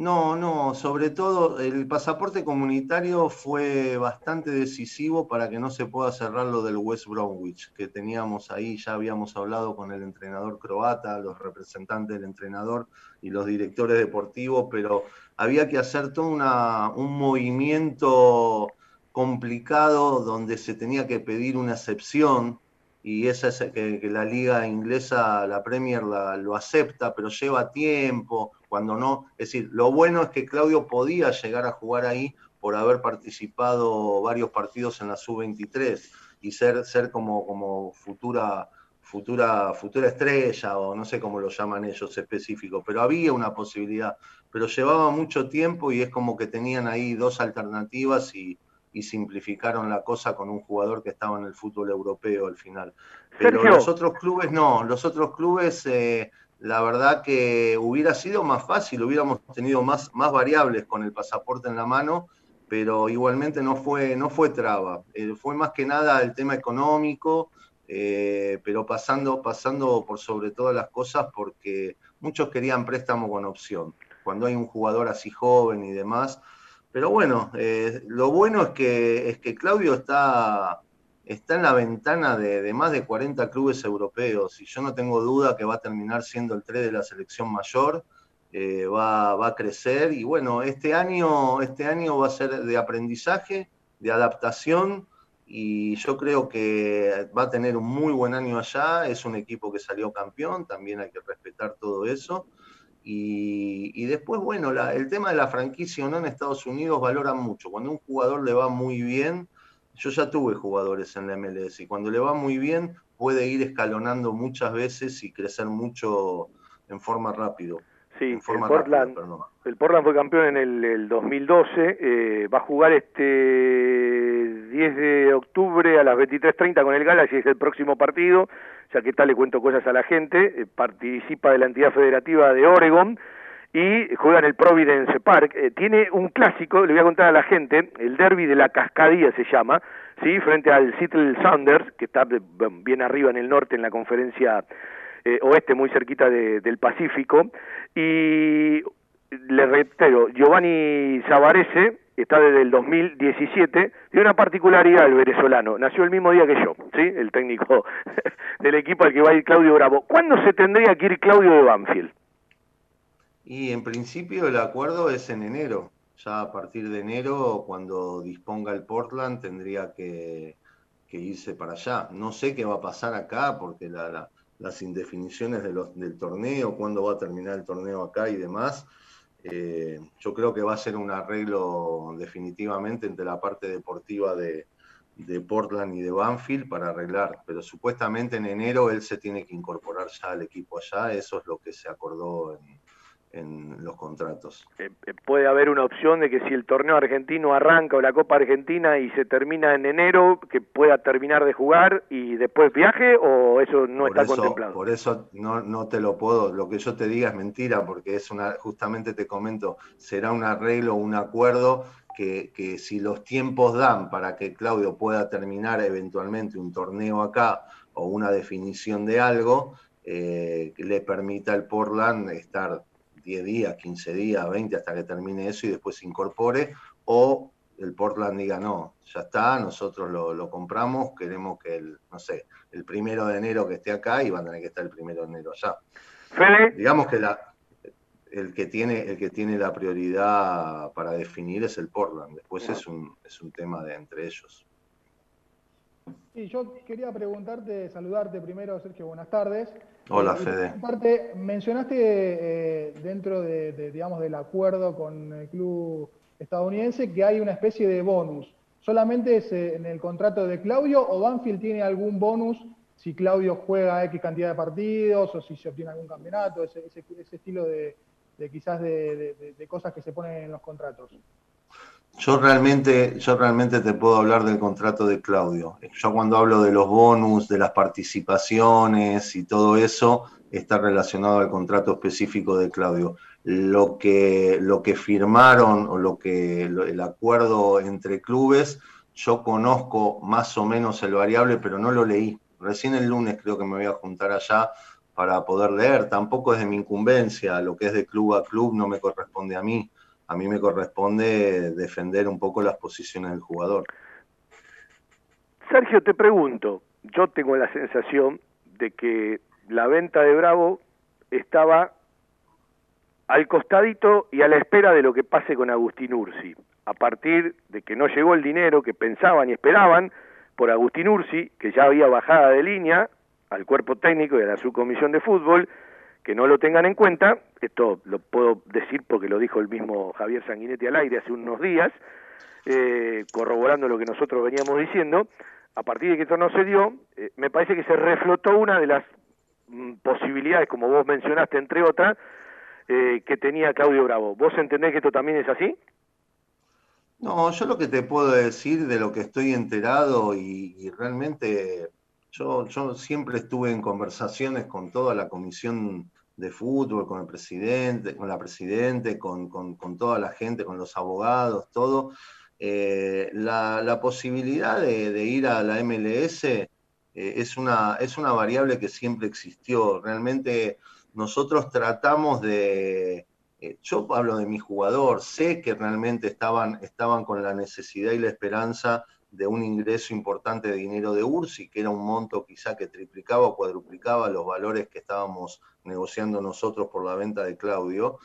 No, no, sobre todo el pasaporte comunitario fue bastante decisivo para que no se pueda cerrar lo del West Bromwich, que teníamos ahí, ya habíamos hablado con el entrenador croata, los representantes del entrenador y los directores deportivos, pero había que hacer todo una, un movimiento complicado donde se tenía que pedir una excepción y esa es que, que la liga inglesa, la Premier, la- lo acepta, pero lleva tiempo, cuando no, es decir, lo bueno es que Claudio podía llegar a jugar ahí por haber participado varios partidos en la sub-23 y ser, ser como, como futura, futura, futura estrella o no sé cómo lo llaman ellos específicos, pero había una posibilidad, pero llevaba mucho tiempo y es como que tenían ahí dos alternativas y, y simplificaron la cosa con un jugador que estaba en el fútbol europeo al final. Pero Sergio. los otros clubes no, los otros clubes eh, la verdad que hubiera sido más fácil, hubiéramos tenido más, más variables con el pasaporte en la mano, pero igualmente no fue, no fue traba. Eh, fue más que nada el tema económico, eh, pero pasando, pasando por sobre todas las cosas porque muchos querían préstamo con opción. Cuando hay un jugador así joven y demás. Pero bueno, eh, lo bueno es que, es que Claudio está, está en la ventana de, más de 40 clubes europeos y yo no tengo duda que va a terminar siendo el 3 de la selección mayor, eh, va, va, a crecer y bueno, este año, este año va a ser de aprendizaje, de adaptación y yo creo que va a tener un muy buen año allá, es un equipo que salió campeón, también hay que respetar todo eso. Y, después, bueno, la, el tema de la franquicia o no en Estados Unidos valoran mucho. Cuando un jugador le va muy bien, yo ya tuve jugadores en la MLS y cuando le va muy bien puede ir escalonando muchas veces y crecer mucho en forma rápido. Sí, en forma el, Portland, rápida, el Portland fue campeón en el, el 2012, eh, va a jugar este 10 de octubre a las 23.30 con el Galaxy, es el próximo partido, ya que tal le cuento cosas a la gente, eh, participa de la entidad federativa de Oregon, y juega en el Providence Park. Eh, tiene un clásico, le voy a contar a la gente, el derby de la Cascadía se llama, ¿sí? frente al Seattle Sounders, que está eh, bien arriba en el norte en la conferencia eh, oeste, muy cerquita de, del Pacífico. Y le reitero, Giovanni Zavarese está desde el 2017, tiene una particularidad el venezolano, nació el mismo día que yo, ¿sí? el técnico del equipo al que va a ir Claudio Bravo. ¿Cuándo se tendría que ir Claudio de Banfield? Y en principio el acuerdo es en enero. Ya a partir de enero, cuando disponga el Portland, tendría que, irse para allá. No sé qué va a pasar acá, porque la, la, las indefiniciones de los, del torneo, cuándo va a terminar el torneo acá y demás, eh, yo creo que va a ser un arreglo definitivamente entre la parte deportiva de, de Portland y de Banfield para arreglar, pero supuestamente en enero él se tiene que incorporar ya al equipo allá, eso es lo que se acordó en, en los contratos. Eh, puede haber una opción de que si el torneo argentino arranca o la Copa Argentina y se termina en enero, que pueda terminar de jugar y después viaje o eso no por está eso, contemplado. Por eso no, no te lo puedo, lo que yo te diga es mentira, porque es una, justamente te comento, será un arreglo, un acuerdo que, que si los tiempos dan para que Claudio pueda terminar eventualmente un torneo acá o una definición de algo, eh, que le permita al Portland estar 10 días, 15 días, 20 hasta que termine eso y después se incorpore, o el Portland diga, no, ya está, nosotros lo, lo, compramos, queremos que el, no sé, el primero de enero que esté acá y van a tener que estar el primero de enero allá. Digamos que la, el que tiene, el que tiene la prioridad para definir es el Portland, después es un, es un tema de entre ellos. Sí, yo quería preguntarte, saludarte primero, Sergio, buenas tardes. Hola, Eh, Fede. Aparte, mencionaste eh, dentro de, de, digamos, del acuerdo con el club estadounidense que hay una especie de bonus. ¿Solamente es eh, en el contrato de Claudio o Banfield tiene algún bonus si Claudio juega X cantidad de partidos o si se obtiene algún campeonato? Ese, ese, ese estilo de, de quizás de cosas que se ponen en los contratos. Yo realmente, yo realmente te puedo hablar del contrato de Claudio. Yo cuando hablo de los bonus, de las participaciones y todo eso, está relacionado al contrato específico de Claudio. Lo que, lo que firmaron o lo que el acuerdo entre clubes, yo conozco más o menos el variable, pero no lo leí. Recién el lunes creo que me voy a juntar allá para poder leer. Tampoco es de mi incumbencia, lo que es de club a club no me corresponde a mí a mí me corresponde defender un poco las posiciones del jugador. Sergio, te pregunto, yo tengo la sensación de que la venta de Bravo estaba al costadito y a la espera de lo que pase con Agustín Ursi. A partir de que no llegó el dinero que pensaban y esperaban por Agustín Ursi, que ya había bajada de línea al cuerpo técnico y a la subcomisión de fútbol, que no lo tengan en cuenta, esto lo puedo decir porque lo dijo el mismo Javier Sanguinetti al aire hace unos días, eh, corroborando lo que nosotros veníamos diciendo, a partir de que esto no se dio, eh, me parece que se reflotó una de las mm, posibilidades, como vos mencionaste, entre otras, eh, que tenía Claudio Bravo. ¿Vos entendés que esto también es así? No, yo lo que te puedo decir de lo que estoy enterado y, y realmente yo, yo, siempre estuve en conversaciones con toda la comisión de fútbol, con el presidente, con la presidente, con, con- con toda la gente, con los abogados, todo, eh, la, la posibilidad de, ir a la MLS eh, es, una, es una variable que siempre existió. Realmente nosotros tratamos de, eh, yo hablo de mi jugador, sé que realmente estaban, estaban con la necesidad y la esperanza de un ingreso importante de dinero de URSI, que era un monto quizá que triplicaba o cuadruplicaba los valores que estábamos negociando nosotros por la venta de Claudio.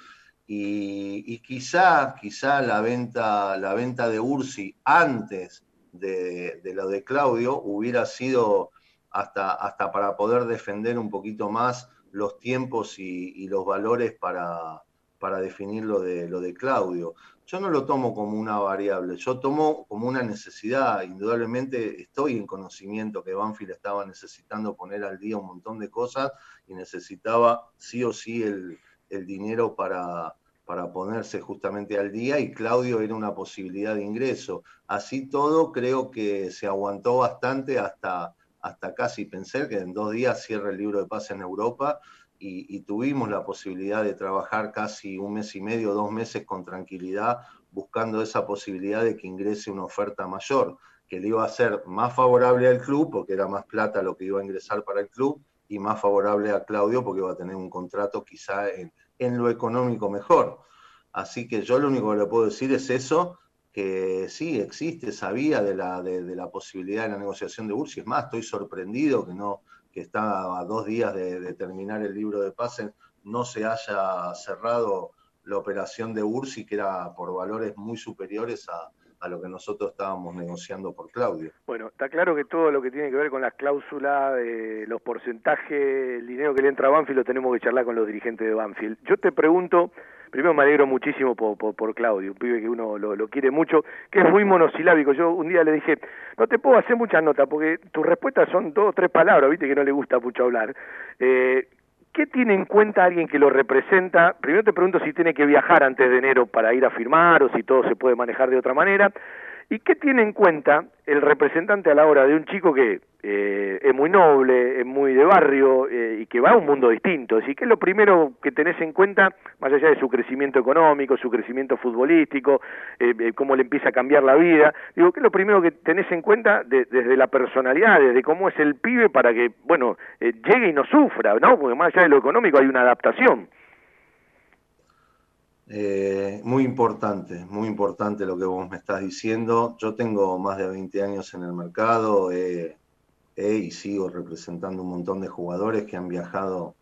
Y, y quizá, quizá la venta, la venta de Ursi antes de, de lo de Claudio hubiera sido hasta, hasta para poder defender un poquito más los tiempos y, y los valores para, para definir lo de, lo de Claudio. Yo no lo tomo como una variable, yo tomo como una necesidad. Indudablemente estoy en conocimiento que Banfield estaba necesitando poner al día un montón de cosas y necesitaba sí o sí el, el dinero para, para ponerse justamente al día y Claudio era una posibilidad de ingreso. Así todo creo que se aguantó bastante hasta, hasta casi pensé que en dos días cierre el libro de paz en Europa y, tuvimos la posibilidad de trabajar casi un mes y medio, dos meses con tranquilidad, buscando esa posibilidad de que ingrese una oferta mayor, que le iba a ser más favorable al club, porque era más plata lo que iba a ingresar para el club, y más favorable a Claudio, porque iba a tener un contrato quizá en, lo económico mejor. Así que yo lo único que le puedo decir es eso, que sí existe, sabía de la, de, de la posibilidad de la negociación de Ursi. Es más, estoy sorprendido que no que está a dos días de, terminar el libro de pases, no se haya cerrado la operación de Ursi, que era por valores muy superiores a, a lo que nosotros estábamos negociando por Claudio. Bueno, está claro que todo lo que tiene que ver con las cláusulas, eh, los porcentajes, el dinero que le entra a Banfield lo tenemos que charlar con los dirigentes de Banfield. Yo te pregunto, primero me alegro muchísimo por, por, Claudio, un pibe que uno lo, lo, quiere mucho, que es muy monosilábico. Yo un día le dije, no te puedo hacer muchas notas porque tus respuestas son dos o tres palabras, viste que no le gusta mucho hablar. Eh, ¿Qué tiene en cuenta alguien que lo representa? Primero te pregunto si tiene que viajar antes de enero para ir a firmar o si todo se puede manejar de otra manera. ¿Y qué tiene en cuenta el representante a la hora de un chico que eh, es muy noble, es muy de barrio eh, y que va a un mundo distinto? Así que es lo primero que tenés en cuenta, más allá de su crecimiento económico, su crecimiento futbolístico, eh, eh, cómo le empieza a cambiar la vida? Digo, ¿qué es lo primero que tenés en cuenta de, desde la personalidad, desde cómo es el pibe para que, bueno, eh, llegue y no sufra, ¿no? Porque más allá de lo económico hay una adaptación. Eh, muy importante, muy importante lo que vos me estás diciendo. Yo tengo más de 20 años en el mercado y sigo representando un montón de jugadores que han viajado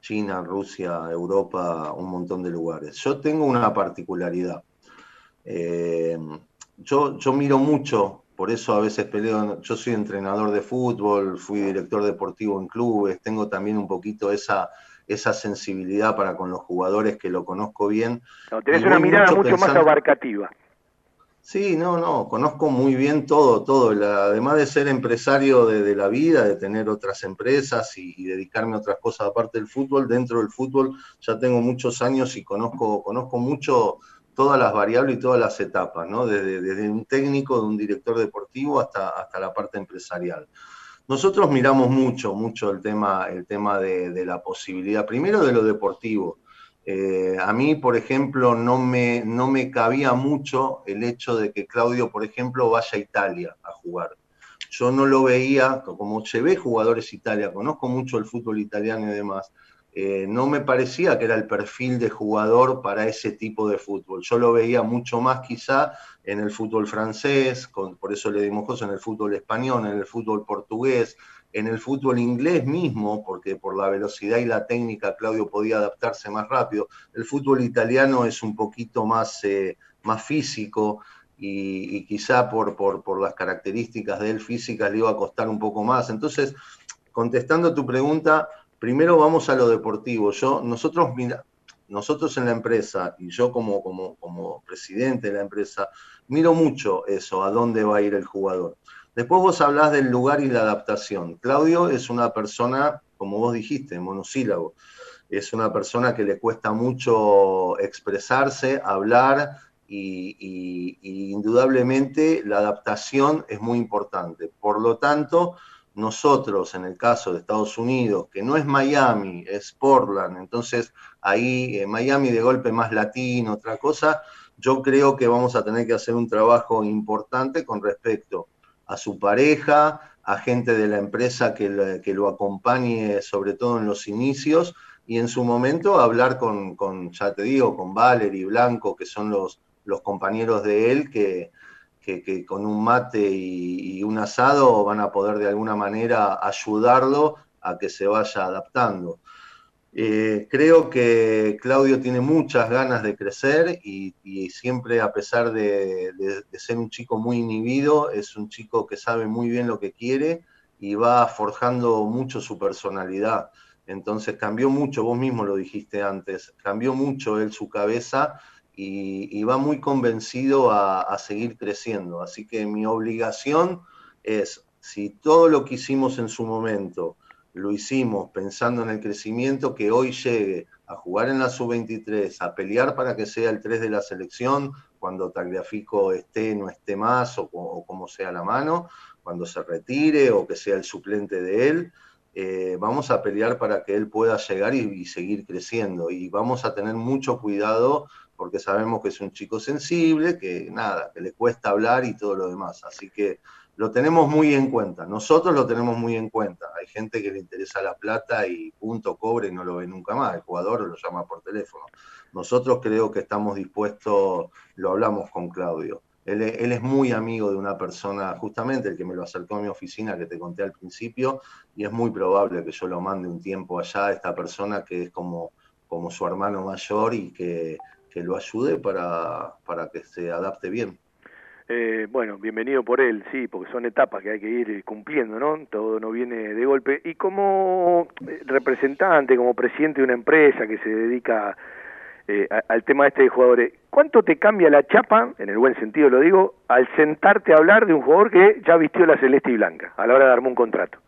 China, Rusia, Europa, un montón de lugares. Yo tengo una particularidad. Eh, yo, yo miro mucho, por eso a veces peleo, yo soy entrenador de fútbol, fui director deportivo en clubes, tengo también un poquito esa esa sensibilidad para con los jugadores que lo conozco bien. No, tenés una mirada mucho, mucho pensando... más abarcativa. Sí, no, no, conozco muy bien todo, todo. La, además de ser empresario de, de, la vida, de tener otras empresas y, y, dedicarme a otras cosas aparte del fútbol, dentro del fútbol ya tengo muchos años y conozco, conozco mucho todas las variables y todas las etapas, ¿no? Desde, desde un técnico, de un director deportivo hasta, hasta la parte empresarial. Nosotros miramos mucho, mucho el tema, el tema de, la posibilidad, primero de lo deportivo. Eh, a mí, por ejemplo, no me, no me cabía mucho el hecho de que Claudio, por ejemplo, vaya a Italia a jugar. Yo no lo veía, como llevé jugadores a Italia, conozco mucho el fútbol italiano y demás, eh, no me parecía que era el perfil de jugador para ese tipo de fútbol. Yo lo veía mucho más quizá en el fútbol francés, por eso le dimos cosas, en el fútbol español, en el fútbol portugués, en el fútbol inglés mismo, porque por la velocidad y la técnica Claudio podía adaptarse más rápido. El fútbol italiano es un poquito más, eh, más físico y, quizá por, por, por, las características de él físicas le iba a costar un poco más. Entonces, contestando tu pregunta, primero vamos a lo deportivo. Yo, nosotros, mira, nosotros en la empresa y yo como, como, como presidente de la empresa, miro mucho eso, a dónde va a ir el jugador. Después vos hablás del lugar y la adaptación. Claudio es una persona, como vos dijiste, monosílabo. Es una persona que le cuesta mucho expresarse, hablar y, indudablemente la adaptación es muy importante. Por lo tanto, nosotros, en el caso de Estados Unidos, que no es Miami, es Portland, entonces ahí eh, Miami de golpe más latino, otra cosa, yo creo que vamos a tener que hacer un trabajo importante con respecto a su pareja, a gente de la empresa que, le- que lo acompañe, sobre todo en los inicios, y en su momento hablar con, con ya te digo, con Valery Blanco, que son los, los compañeros de él, que, que, con un mate y, un asado van a poder de alguna manera ayudarlo a que se vaya adaptando. Eh, creo que Claudio tiene muchas ganas de crecer y, siempre, a pesar de- de ser un chico muy inhibido, es un chico que sabe muy bien lo que quiere y va forjando mucho su personalidad. Entonces cambió mucho, vos mismo lo dijiste antes, cambió mucho él su cabeza y, y va muy convencido a, a seguir creciendo. Así que mi obligación es, si todo lo que hicimos en su momento lo hicimos pensando en el crecimiento, que hoy llegue a jugar en la sub-23, a pelear para que sea el 3 de la selección, cuando Tagliafico esté, no esté más, o, o como sea la mano, cuando se retire o que sea el suplente de él, eh, vamos a pelear para que él pueda llegar y, y seguir creciendo. Y vamos a tener mucho cuidado porque sabemos que es un chico sensible, que nada, que le cuesta hablar y todo lo demás. Así que lo tenemos muy en cuenta. Nosotros lo tenemos muy en cuenta. Hay gente que le interesa la plata y punto cobre y no lo ve nunca más. El jugador lo llama por teléfono. Nosotros creo que estamos dispuestos, lo hablamos con Claudio. Él, es- muy amigo de una persona, justamente el que me lo acercó a mi oficina, que te conté al principio, y es muy probable que yo lo mande un tiempo allá a esta persona que es como, como su hermano mayor y que, que lo ayude para, para que se adapte bien. Eh, bueno, bienvenido por él, sí, porque son etapas que hay que ir cumpliendo, ¿no? Todo no viene de golpe. Y como eh, representante, como presidente de una empresa que se dedica eh, al tema este de jugadores, ¿cuánto te cambia la chapa, en el buen sentido lo digo, al sentarte a hablar de un jugador que ya vistió la celeste y blanca a la hora de armar un contrato?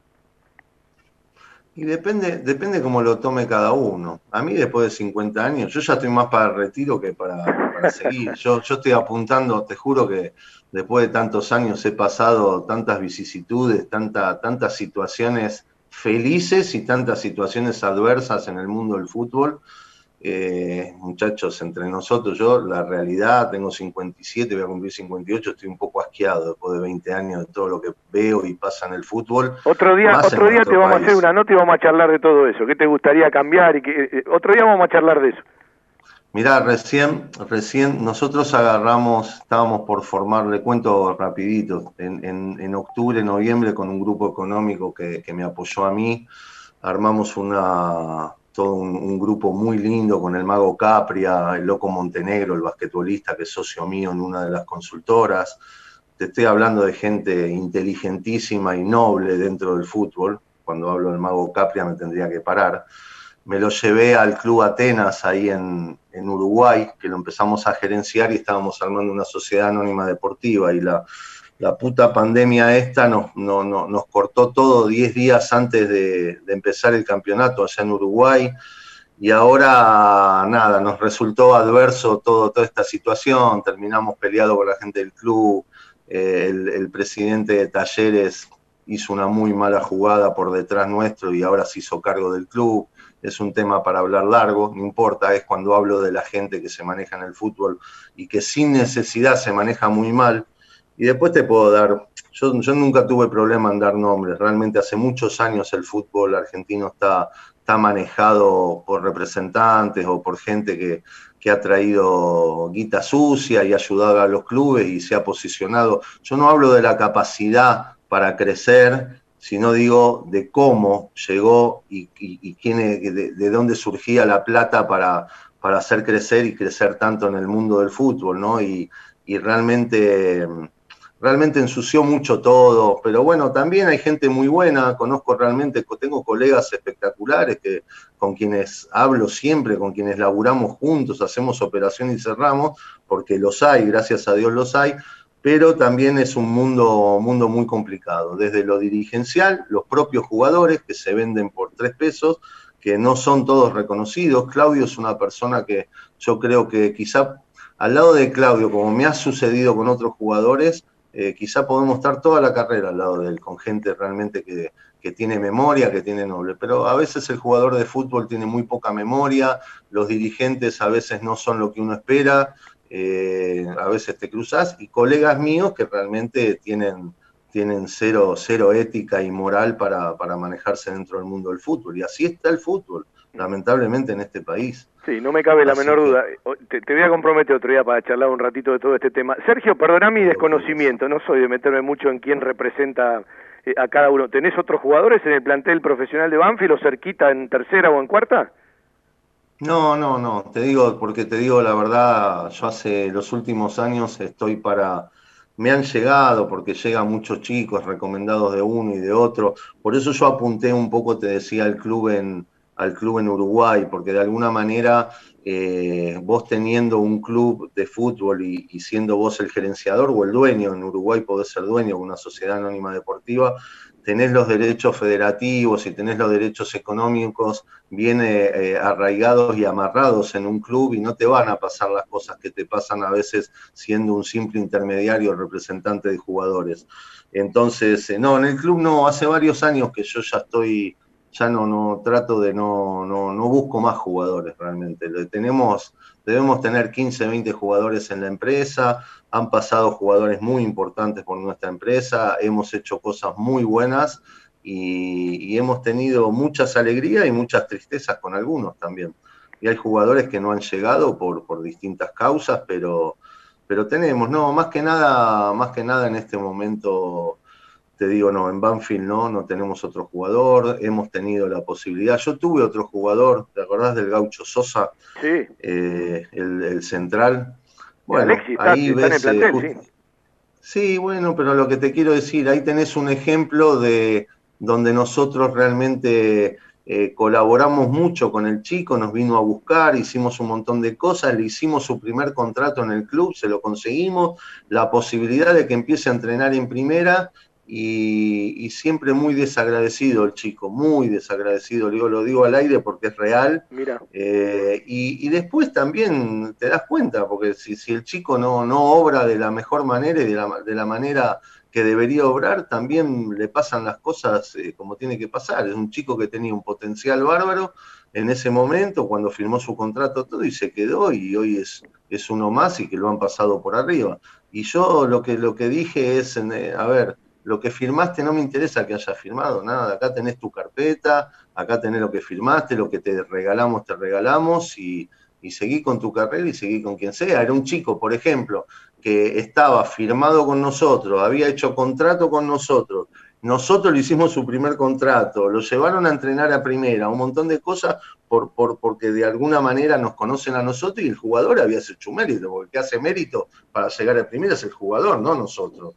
Y depende, depende cómo lo tome cada uno. A mí después de 50 años, yo ya estoy más para el retiro que para, para seguir. Yo, yo estoy apuntando, te juro que después de tantos años he pasado tantas vicisitudes, tanta, tantas situaciones felices y tantas situaciones adversas en el mundo del fútbol. Eh, muchachos, entre nosotros, yo la realidad, tengo 57, voy a cumplir 58, estoy un poco asqueado después de 20 años de todo lo que veo y pasa en el fútbol. Otro día, otro día te vamos a hacer una nota y vamos a charlar de todo eso. ¿Qué te gustaría cambiar? y qué- eh, Otro día vamos a charlar de eso. Mirá, recién, recién nosotros agarramos, estábamos por formar, le cuento rapidito, en, en- en octubre, noviembre, con un grupo económico que, que me apoyó a mí, armamos una, todo un, un grupo muy lindo con el Mago Capria, el Loco Montenegro, el basquetbolista que es socio mío en una de las consultoras. Te estoy hablando de gente inteligentísima y noble dentro del fútbol. Cuando hablo del Mago Capria me tendría que parar me lo llevé al Club Atenas ahí en, en Uruguay, que lo empezamos a gerenciar y estábamos armando una sociedad anónima deportiva y la, la puta pandemia esta nos, no- no- nos cortó todo 10 días antes de, empezar el campeonato allá en Uruguay y ahora nada, nos resultó adverso todo, toda esta situación, terminamos peleados con la gente del club, eh, el presidente de Talleres hizo una muy mala jugada por detrás nuestro y ahora se hizo cargo del club. Es un tema para hablar largo, no importa, es cuando hablo de la gente que se maneja en el fútbol y que sin necesidad se maneja muy mal. Y después te puedo dar, yo, nunca tuve problema en dar nombres, realmente hace muchos años el fútbol argentino está, está manejado por representantes o por gente que, que ha traído guita sucia y ayudado a los clubes y se ha posicionado. Yo no hablo de la capacidad para crecer, sino digo de cómo llegó y, quién de, de dónde surgía la plata para, para hacer crecer y crecer tanto en el mundo del fútbol, ¿no? Y, y realmente, realmente ensució mucho todo, pero bueno, también hay gente muy buena, conozco realmente, tengo colegas espectaculares que, con quienes hablo siempre, con quienes laburamos juntos, hacemos operación y cerramos, porque los hay, gracias a Dios los hay, pero también es un mundo, mundo muy complicado, desde lo dirigencial, los propios jugadores que se venden por tres pesos, que no son todos reconocidos. Claudio es una persona que yo creo que quizá al lado de Claudio, como me ha sucedido con otros jugadores, eh, quizá podemos estar toda la carrera al lado de él, con gente realmente que, que tiene memoria, que tiene noble. Pero a veces el jugador de fútbol tiene muy poca memoria, los dirigentes a veces no son lo que uno espera, eh, a veces te cruzas, y colegas míos que realmente tienen, tienen cero, cero ética y moral para, para manejarse dentro del mundo del fútbol. Y así está el fútbol, lamentablemente en este país. Sí, no me cabe la menor duda. Te, te voy a comprometer otro día para charlar un ratito de todo este tema. Sergio, perdona mi desconocimiento, no soy de meterme mucho en quién representa eh, a cada uno. ¿Tenés otros jugadores en el plantel profesional de Banfield o cerquita en tercera o en cuarta? No, no, no, te digo, porque te digo la verdad, yo hace los últimos años estoy para, me han llegado, porque llegan muchos chicos recomendados de uno y de otro, por eso yo apunté un poco, te decía, al club en, al club en Uruguay, porque de alguna manera eh, vos teniendo un club de fútbol y, siendo vos el gerenciador o el dueño, en Uruguay podés ser dueño de una sociedad anónima deportiva, tenés los derechos federativos y tenés los derechos económicos bien eh, eh, arraigados y amarrados en un club y no te van a pasar las cosas que te pasan a veces siendo un simple intermediario representante de jugadores. Entonces, no, en el club no, hace varios años que yo ya estoy, ya no, no trato de no, no, no busco más jugadores realmente. Tenemos, debemos tener 15, 20 jugadores en la empresa, han pasado jugadores muy importantes por nuestra empresa, hemos hecho cosas muy buenas y, y hemos tenido muchas alegrías y muchas tristezas con algunos también. Y hay jugadores que no han llegado por, por distintas causas, pero, pero tenemos, no, más que nada, más que nada en este momento, te digo, no, en Banfield no, no tenemos otro jugador, hemos tenido la posibilidad, yo tuve otro jugador, ¿te acordás del Gaucho Sosa? Sí. Eh, el, el central. Bueno, Alexis está, ahí está en el ves, eh, plantel, just- sí. Sí, bueno, pero lo que te quiero decir, ahí tenés un ejemplo de donde nosotros realmente eh, colaboramos mucho con el chico, nos vino a buscar, hicimos un montón de cosas, le hicimos su primer contrato en el club, se lo conseguimos, la posibilidad de que empiece a entrenar en primera y, y siempre muy desagradecido el chico, muy desagradecido, digo, lo digo al aire porque es real. Mira. Eh, y, y después también te das cuenta, porque si, si el chico no, no obra de la mejor manera y de la, de la manera que debería obrar, también le pasan las cosas eh, como tiene que pasar. Es un chico que tenía un potencial bárbaro en ese momento, cuando firmó su contrato todo y se quedó y hoy es, es uno más y que lo han pasado por arriba. Y yo lo que, lo que dije es, eh, a ver, lo que firmaste no me interesa que hayas firmado, nada, acá tenés tu carpeta, acá tenés lo que firmaste, lo que te regalamos, te regalamos y, y seguí con tu carrera y seguí con quien sea. Era un chico, por ejemplo, que estaba firmado con nosotros, había hecho contrato con nosotros, nosotros le hicimos su primer contrato, lo llevaron a entrenar a primera, un montón de cosas por, por, porque de alguna manera nos conocen a nosotros y el jugador había hecho un mérito, porque el que hace mérito para llegar a primera es el jugador, no nosotros.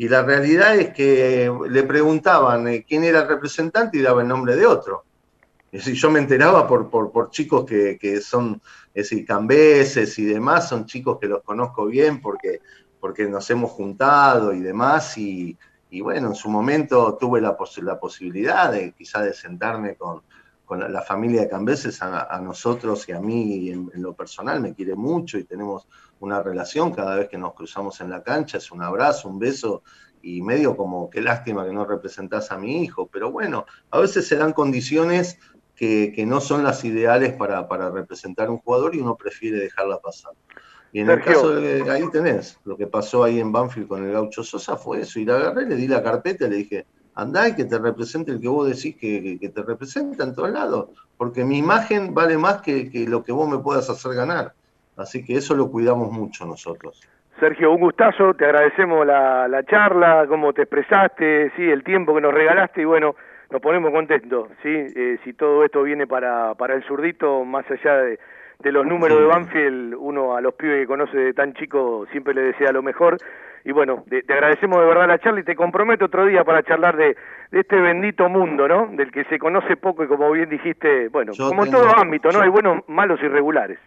Y la realidad es que le preguntaban eh, quién era el representante y daba el nombre de otro. Es yo me enteraba por, por, por chicos que, que son, es decir, cambeses y demás, son chicos que los conozco bien porque, porque nos hemos juntado y demás. Y, y bueno, en su momento tuve la, pos- la posibilidad de quizá de sentarme con, con la, la familia de Cambeses, a, a nosotros y a mí en, en lo personal, me quiere mucho y tenemos una relación cada vez que nos cruzamos en la cancha, es un abrazo, un beso y medio como qué lástima que no representás a mi hijo, pero bueno, a veces se dan condiciones que, que no son las ideales para, para representar un jugador y uno prefiere dejarla pasar. Y en el caso de ahí tenés, lo que pasó ahí en Banfield con el Gaucho Sosa fue eso, y la agarré, le di la carpeta y le dije, andá y que te represente el que vos decís que, que- que te representa en todos lados, porque mi imagen vale más que, que lo que vos me puedas hacer ganar. Así que eso lo cuidamos mucho nosotros. Sergio, un gustazo, te agradecemos la, la charla, cómo te expresaste, sí, el tiempo que nos regalaste y bueno, nos ponemos contentos, sí, Eh, si todo esto viene para, para el zurdito, más allá de, de los números de Banfield, uno a los pibes que conoce de tan chico siempre le desea lo mejor y bueno, te, te agradecemos de verdad la charla y te comprometo otro día para charlar de, de este bendito mundo, ¿no? Del que se conoce poco y como bien dijiste, bueno, Yo como en todo ámbito, ¿no? yo- Hay buenos, malos y regulares.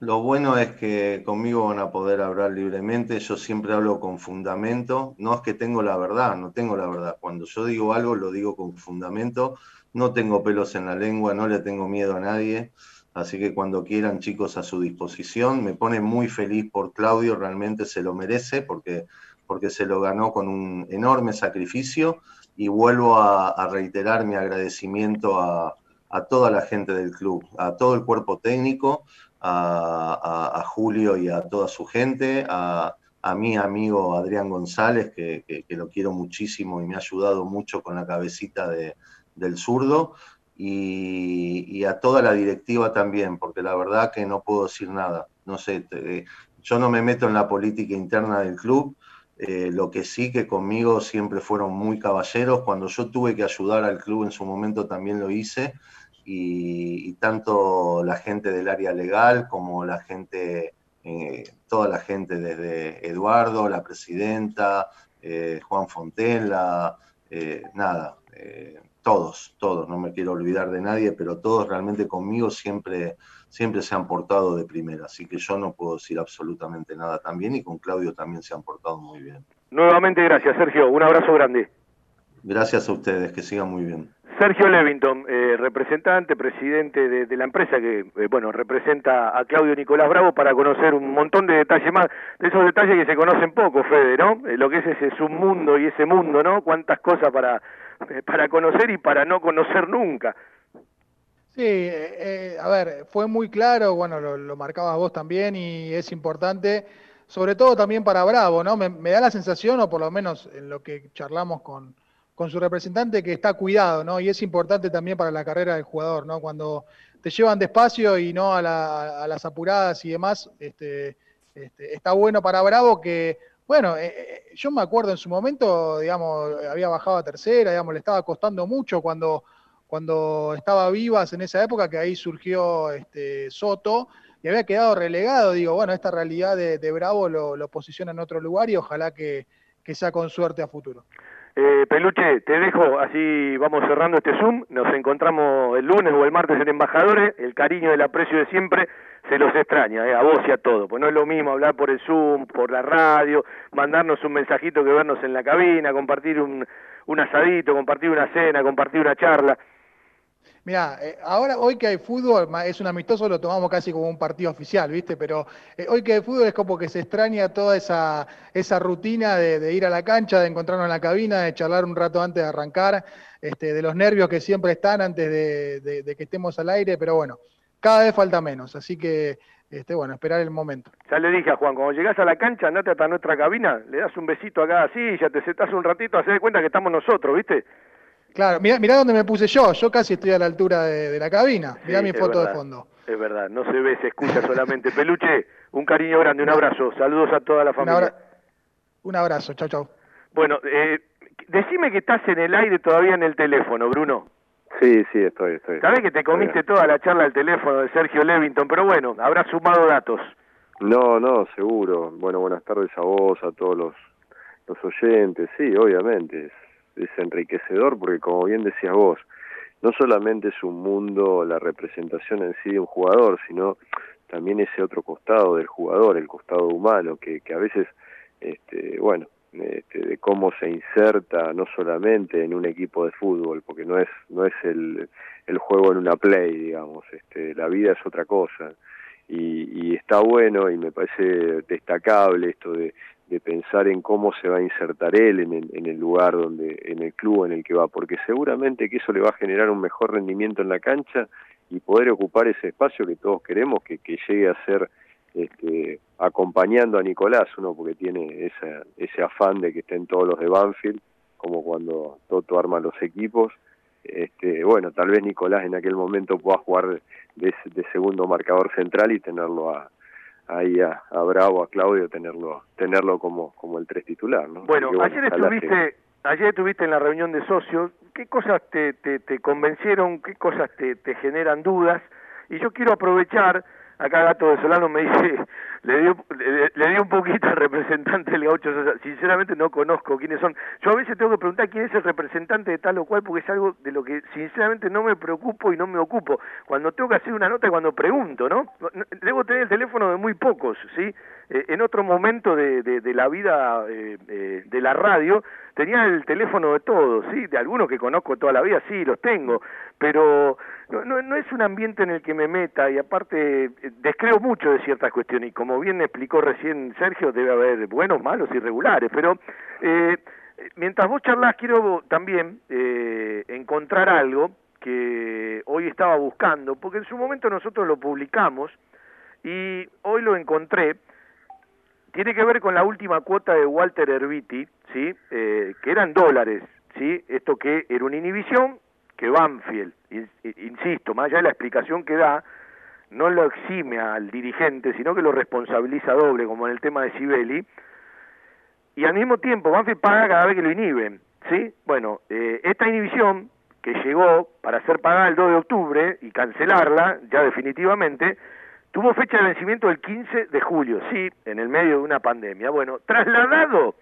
Lo bueno es que conmigo van a poder hablar libremente, yo siempre hablo con fundamento, no es que tengo la verdad, no tengo la verdad, cuando yo digo algo lo digo con fundamento, no tengo pelos en la lengua, no le tengo miedo a nadie, así que cuando quieran chicos a su disposición, me pone muy feliz por Claudio, realmente se lo merece porque porque se lo ganó con un enorme sacrificio. Y vuelvo a, reiterar mi agradecimiento a, toda la gente del club, a todo el cuerpo técnico, a, Julio y a toda su gente, a, mi amigo Adrián González, que, que, que, lo quiero muchísimo y me ha ayudado mucho con la cabecita de, del zurdo, y, a toda la directiva también, porque la verdad que no puedo decir nada. No sé, te, yo no me meto en la política interna del club, eh, lo que sí que conmigo siempre fueron muy caballeros. Cuando yo tuve que ayudar al club en su momento también lo hice. Y, tanto la gente del área legal como la gente, eh, toda la gente desde Eduardo, la presidenta, eh, Juan Fontela, eh, nada, eh, todos, todos, no me quiero olvidar de nadie, pero todos realmente conmigo siempre, siempre se han portado de primera, así que yo no puedo decir absolutamente nada también y con Claudio también se han portado muy bien. Nuevamente gracias, Sergio, un abrazo grande. Gracias a ustedes, que sigan muy bien. Sergio Levington, eh, representante, presidente de, de, la empresa que, eh, bueno, representa a Claudio Nicolás Bravo para conocer un montón de detalles más, de esos detalles que se conocen poco, Fede, ¿no? Eh, lo que es ese submundo y ese mundo, ¿no? Cuántas cosas para, para conocer y para no conocer nunca. Sí, a ver, fue muy claro, bueno, lo, lo marcabas vos también y es importante, sobre todo también para Bravo, ¿no? Me, me da la sensación, o por lo menos en lo que charlamos con con su representante que está cuidado, ¿no? Y es importante también para la carrera del jugador, ¿no? Cuando te llevan despacio y no a, la, a las apuradas y demás, este, este, está bueno para Bravo que, bueno, eh, yo me acuerdo en su momento, digamos, había bajado a tercera, digamos, le estaba costando mucho cuando, cuando estaba Vivas en esa época, que ahí surgió este, Soto, y había quedado relegado, digo, bueno, esta realidad de, Bravo lo, lo, posiciona en otro lugar y ojalá que, que sea con suerte a futuro. Eh, Peluche, te dejo, así vamos cerrando este Zoom, nos encontramos el lunes o el martes en Embajadores, el cariño, el aprecio de siempre se los extraña, eh, a vos y a todos, pues no es lo mismo hablar por el Zoom, por la radio, mandarnos un mensajito que vernos en la cabina, compartir un, un asadito, compartir una cena, compartir una charla. Mira, eh, ahora hoy que hay fútbol, es un amistoso, lo tomamos casi como un partido oficial, ¿viste? Pero eh, hoy que hay fútbol es como que se extraña toda esa, esa rutina de, de, ir a la cancha, de encontrarnos en la cabina, de charlar un rato antes de arrancar, este, de los nervios que siempre están antes de, que estemos al aire, pero bueno, cada vez falta menos, así que, este, bueno, esperar el momento. Ya le dije a Juan, cuando llegás a la cancha, andate hasta nuestra cabina, le das un besito acá así, ya te sentás un ratito, haces de cuenta que estamos nosotros, ¿viste? Claro, mirá, mirá dónde me puse yo, yo casi estoy a la altura de, de la cabina, mirá sí, mi foto verdad, de fondo. Es verdad, no se ve, se escucha solamente. Peluche, un cariño grande, un abrazo, saludos a toda la familia. Un, abra un abrazo, chau, chau. Bueno, eh, decime que estás en el aire todavía en el teléfono, Bruno. Sí, sí, estoy, estoy. Sabés que te comiste toda la charla al teléfono de Sergio Levington, pero bueno, habrás sumado datos. No, no, seguro. Bueno, buenas tardes a vos, a todos los, los oyentes. Sí, obviamente, es enriquecedor porque como bien decías vos, no solamente es un mundo la representación en sí de un jugador, sino también ese otro costado del jugador, el costado humano, que, que a veces, este, bueno, este, de cómo se inserta no solamente en un equipo de fútbol, porque no es, no es el, el juego en una play, digamos, este, la vida es otra cosa. Y, y está bueno y me parece destacable esto de, de pensar en cómo se va a insertar él en el, en el lugar donde, en el club en el que va, porque seguramente que eso le va a generar un mejor rendimiento en la cancha y poder ocupar ese espacio que todos queremos que, que llegue a ser este, acompañando a Nicolás, uno porque tiene esa, ese afán de que estén todos los de Banfield, como cuando Toto arma los equipos, este, bueno, tal vez Nicolás en aquel momento pueda jugar de, de segundo marcador central y tenerlo a, ahí a, a, Bravo, a Claudio, tenerlo tenerlo como, como el tres titular. ¿no? Bueno, bueno ayer estuviste, ayer estuviste en la reunión de socios, ¿qué cosas te, te, te convencieron, qué cosas te, te generan dudas? Y yo quiero aprovechar acá Gato de Solano me dice, le dio, le, le dio un poquito al representante del gaucho, sinceramente no conozco quiénes son. Yo a veces tengo que preguntar quién es el representante de tal o cual, porque es algo de lo que sinceramente no me preocupo y no me ocupo. Cuando tengo que hacer una nota y cuando pregunto, ¿no? Debo tener el teléfono de muy pocos, ¿sí? Eh, en otro momento de, de, la vida eh, eh, de la radio, tenía el teléfono de todos, ¿sí? De algunos que conozco toda la vida, sí, los tengo, pero no, no, no es un ambiente en el que me meta y aparte descreo mucho de ciertas cuestiones y como como bien explicó recién Sergio, debe haber buenos, malos y regulares, pero eh, mientras vos charlas quiero también eh, encontrar algo que hoy estaba buscando, porque en su momento nosotros lo publicamos y hoy lo encontré, tiene que ver con la última cuota de Walter Herbiti, ¿sí? Eh, que eran dólares, ¿sí? esto que era una inhibición que Banfield, in- insisto, más allá de la explicación que da, no lo exime al dirigente, sino que lo responsabiliza doble, como en el tema de Sibeli, y al mismo tiempo Banfield paga cada vez que lo inhiben, ¿sí? Bueno, eh, esta inhibición que llegó para ser pagada el 2 de octubre y cancelarla ya definitivamente, tuvo fecha de vencimiento el 15 de julio, sí, en el medio de una pandemia. Bueno, trasladado,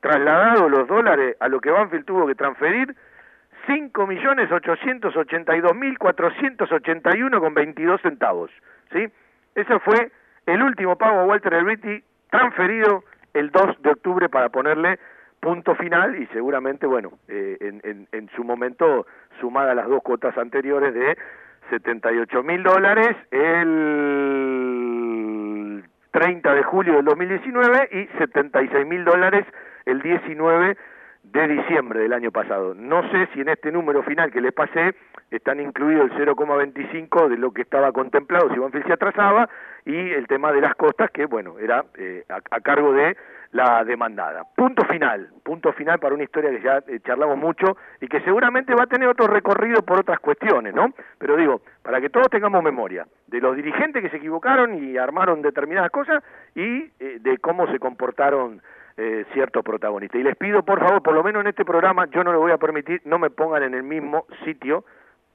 trasladado los dólares a lo que Banfield tuvo que transferir, 5.882.481 con 22 centavos, ¿sí? Ese fue el último pago a Walter Elviti transferido el 2 de octubre para ponerle punto final y seguramente, bueno, eh, en, en, en su momento, sumada las dos cuotas anteriores de 78 mil dólares el 30 de julio del 2019 y 76 mil dólares el 19 de diciembre del año pasado. No sé si en este número final que les pasé están incluidos el 0,25 de lo que estaba contemplado si Banfield se atrasaba y el tema de las costas que, bueno, era eh, a, a cargo de la demandada. Punto final, punto final para una historia que ya eh, charlamos mucho y que seguramente va a tener otro recorrido por otras cuestiones, ¿no? Pero digo, para que todos tengamos memoria de los dirigentes que se equivocaron y armaron determinadas cosas y eh, de cómo se comportaron eh, ciertos protagonistas. Y les pido, por favor, por lo menos en este programa, yo no le voy a permitir, no me pongan en el mismo sitio,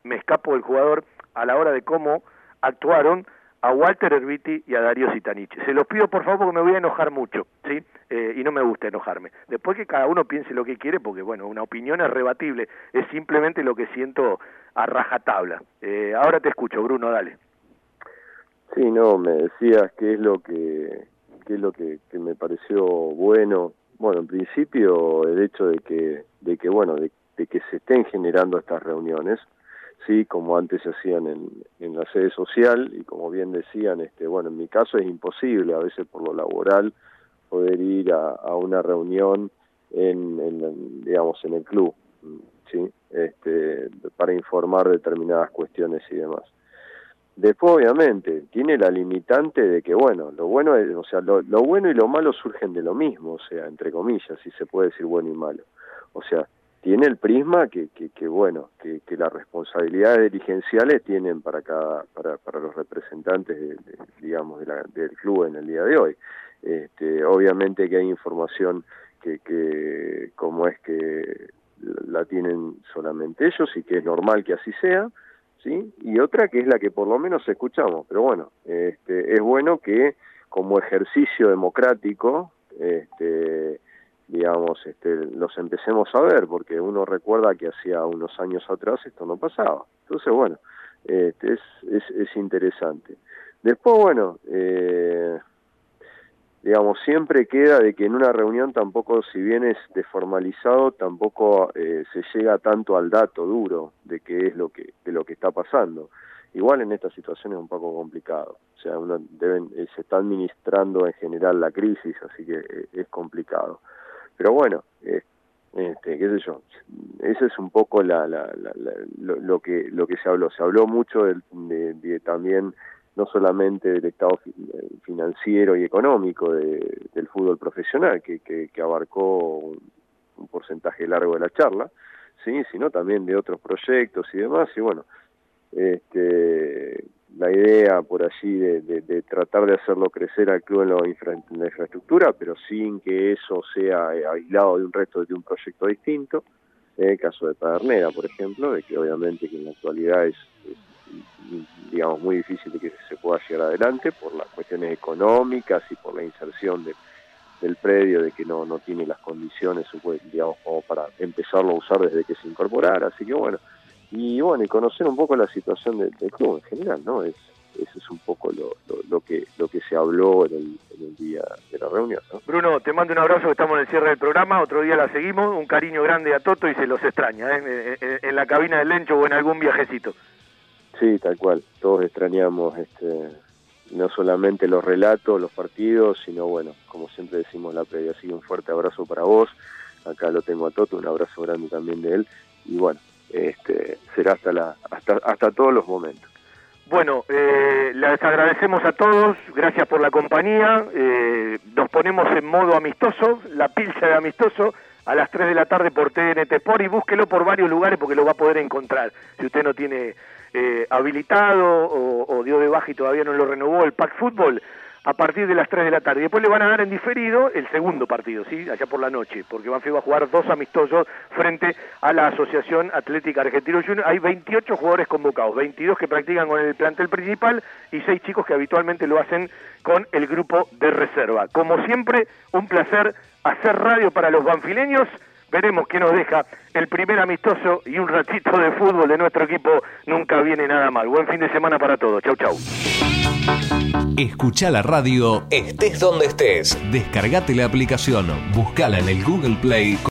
me escapo del jugador a la hora de cómo actuaron a Walter Herbiti y a Darío Sitanich. Se los pido por favor porque me voy a enojar mucho, ¿sí? Eh, y no me gusta enojarme. Después que cada uno piense lo que quiere, porque bueno, una opinión es rebatible, es simplemente lo que siento a rajatabla. Eh, ahora te escucho, Bruno, dale. Sí, no, me decías qué es lo que qué es lo que, que me pareció bueno. Bueno, en principio el hecho de que de que bueno, de, de que se estén generando estas reuniones, sí, como antes se hacían en, en la sede social y como bien decían, este, bueno, en mi caso es imposible a veces por lo laboral poder ir a, a una reunión en, en, digamos en el club, sí, este, para informar determinadas cuestiones y demás. Después, obviamente, tiene la limitante de que, bueno, lo bueno es, o sea, lo, bueno y lo malo surgen de lo mismo, o sea, entre comillas, si se puede decir bueno y malo. O sea, tiene el prisma que, que, que bueno, que, que las responsabilidades dirigenciales tienen para cada, para, para los representantes, de, digamos, del club en el día de hoy. Este, obviamente que hay información que, que, como es que la tienen solamente ellos y que es normal que así sea, ¿sí? Y otra que es la que por lo menos escuchamos, pero bueno, este, es bueno que como ejercicio democrático, este, digamos, este, los empecemos a ver, porque uno recuerda que hacía unos años atrás esto no pasaba. Entonces, bueno, este, es, es, es interesante. Después, bueno, eh, digamos, siempre queda de que en una reunión tampoco, si bien es desformalizado, tampoco eh, se llega tanto al dato duro de qué es lo que, de lo que está pasando. Igual en esta situación es un poco complicado, o sea, uno deben, eh, se está administrando en general la crisis, así que eh, es complicado. Pero bueno, eh, este, qué sé yo, ese es un poco la, la, la, lo, lo, que lo que se habló. Se habló mucho de, de también no solamente del estado financiero y económico de, del fútbol profesional, que, que, abarcó un, porcentaje largo de la charla, sí, sino también de otros proyectos y demás. Y bueno, este, la idea por allí de, de, tratar de hacerlo crecer al club en, lo infra, la infraestructura, pero sin que eso sea aislado de un resto de un proyecto distinto. En el caso de Pedernera, por ejemplo, de que obviamente que en la actualidad es digamos muy difícil de que se pueda llegar adelante por las cuestiones económicas y por la inserción de, del predio de que no no tiene las condiciones digamos como para empezarlo a usar desde que se incorporara así que bueno y bueno y conocer un poco la situación del, club en general no es eso es un poco lo, lo, que lo que se habló en el, día de la reunión. ¿no? Bruno, te mando un abrazo, estamos en el cierre del programa, otro día la seguimos, un cariño grande a Toto y se los extraña, ¿eh? en, en, la cabina del Lencho o en algún viajecito. Sí, tal cual, todos extrañamos este no solamente los relatos, los partidos, sino bueno, como siempre decimos la previa. Así un fuerte abrazo para vos. Acá lo tengo a Toto, un abrazo grande también de él. Y bueno, este, será hasta, la, hasta, hasta todos los momentos. Bueno, eh, les agradecemos a todos, gracias por la compañía. Eh, nos ponemos en modo amistoso, la pilcha de amistoso, a las 3 de la tarde por TNT Sport y búsquelo por varios lugares porque lo va a poder encontrar. Si usted no tiene eh, habilitado o, o dio de baja y todavía no lo renovó el Pack Fútbol, a partir de las 3 de la tarde. Después le van a dar en diferido el segundo partido, ¿sí? Allá por la noche, porque Banfield va a jugar dos amistosos frente a la Asociación Atlética Argentino Junior. Hay 28 jugadores convocados, 22 que practican con el plantel principal y 6 chicos que habitualmente lo hacen con el grupo de reserva. Como siempre, un placer hacer radio para los banfileños. Veremos qué nos deja el primer amistoso y un ratito de fútbol de nuestro equipo. Nunca viene nada mal. Buen fin de semana para todos. Chau, chau. Escucha la radio estés donde estés. Descargate la aplicación, buscala en el Google Play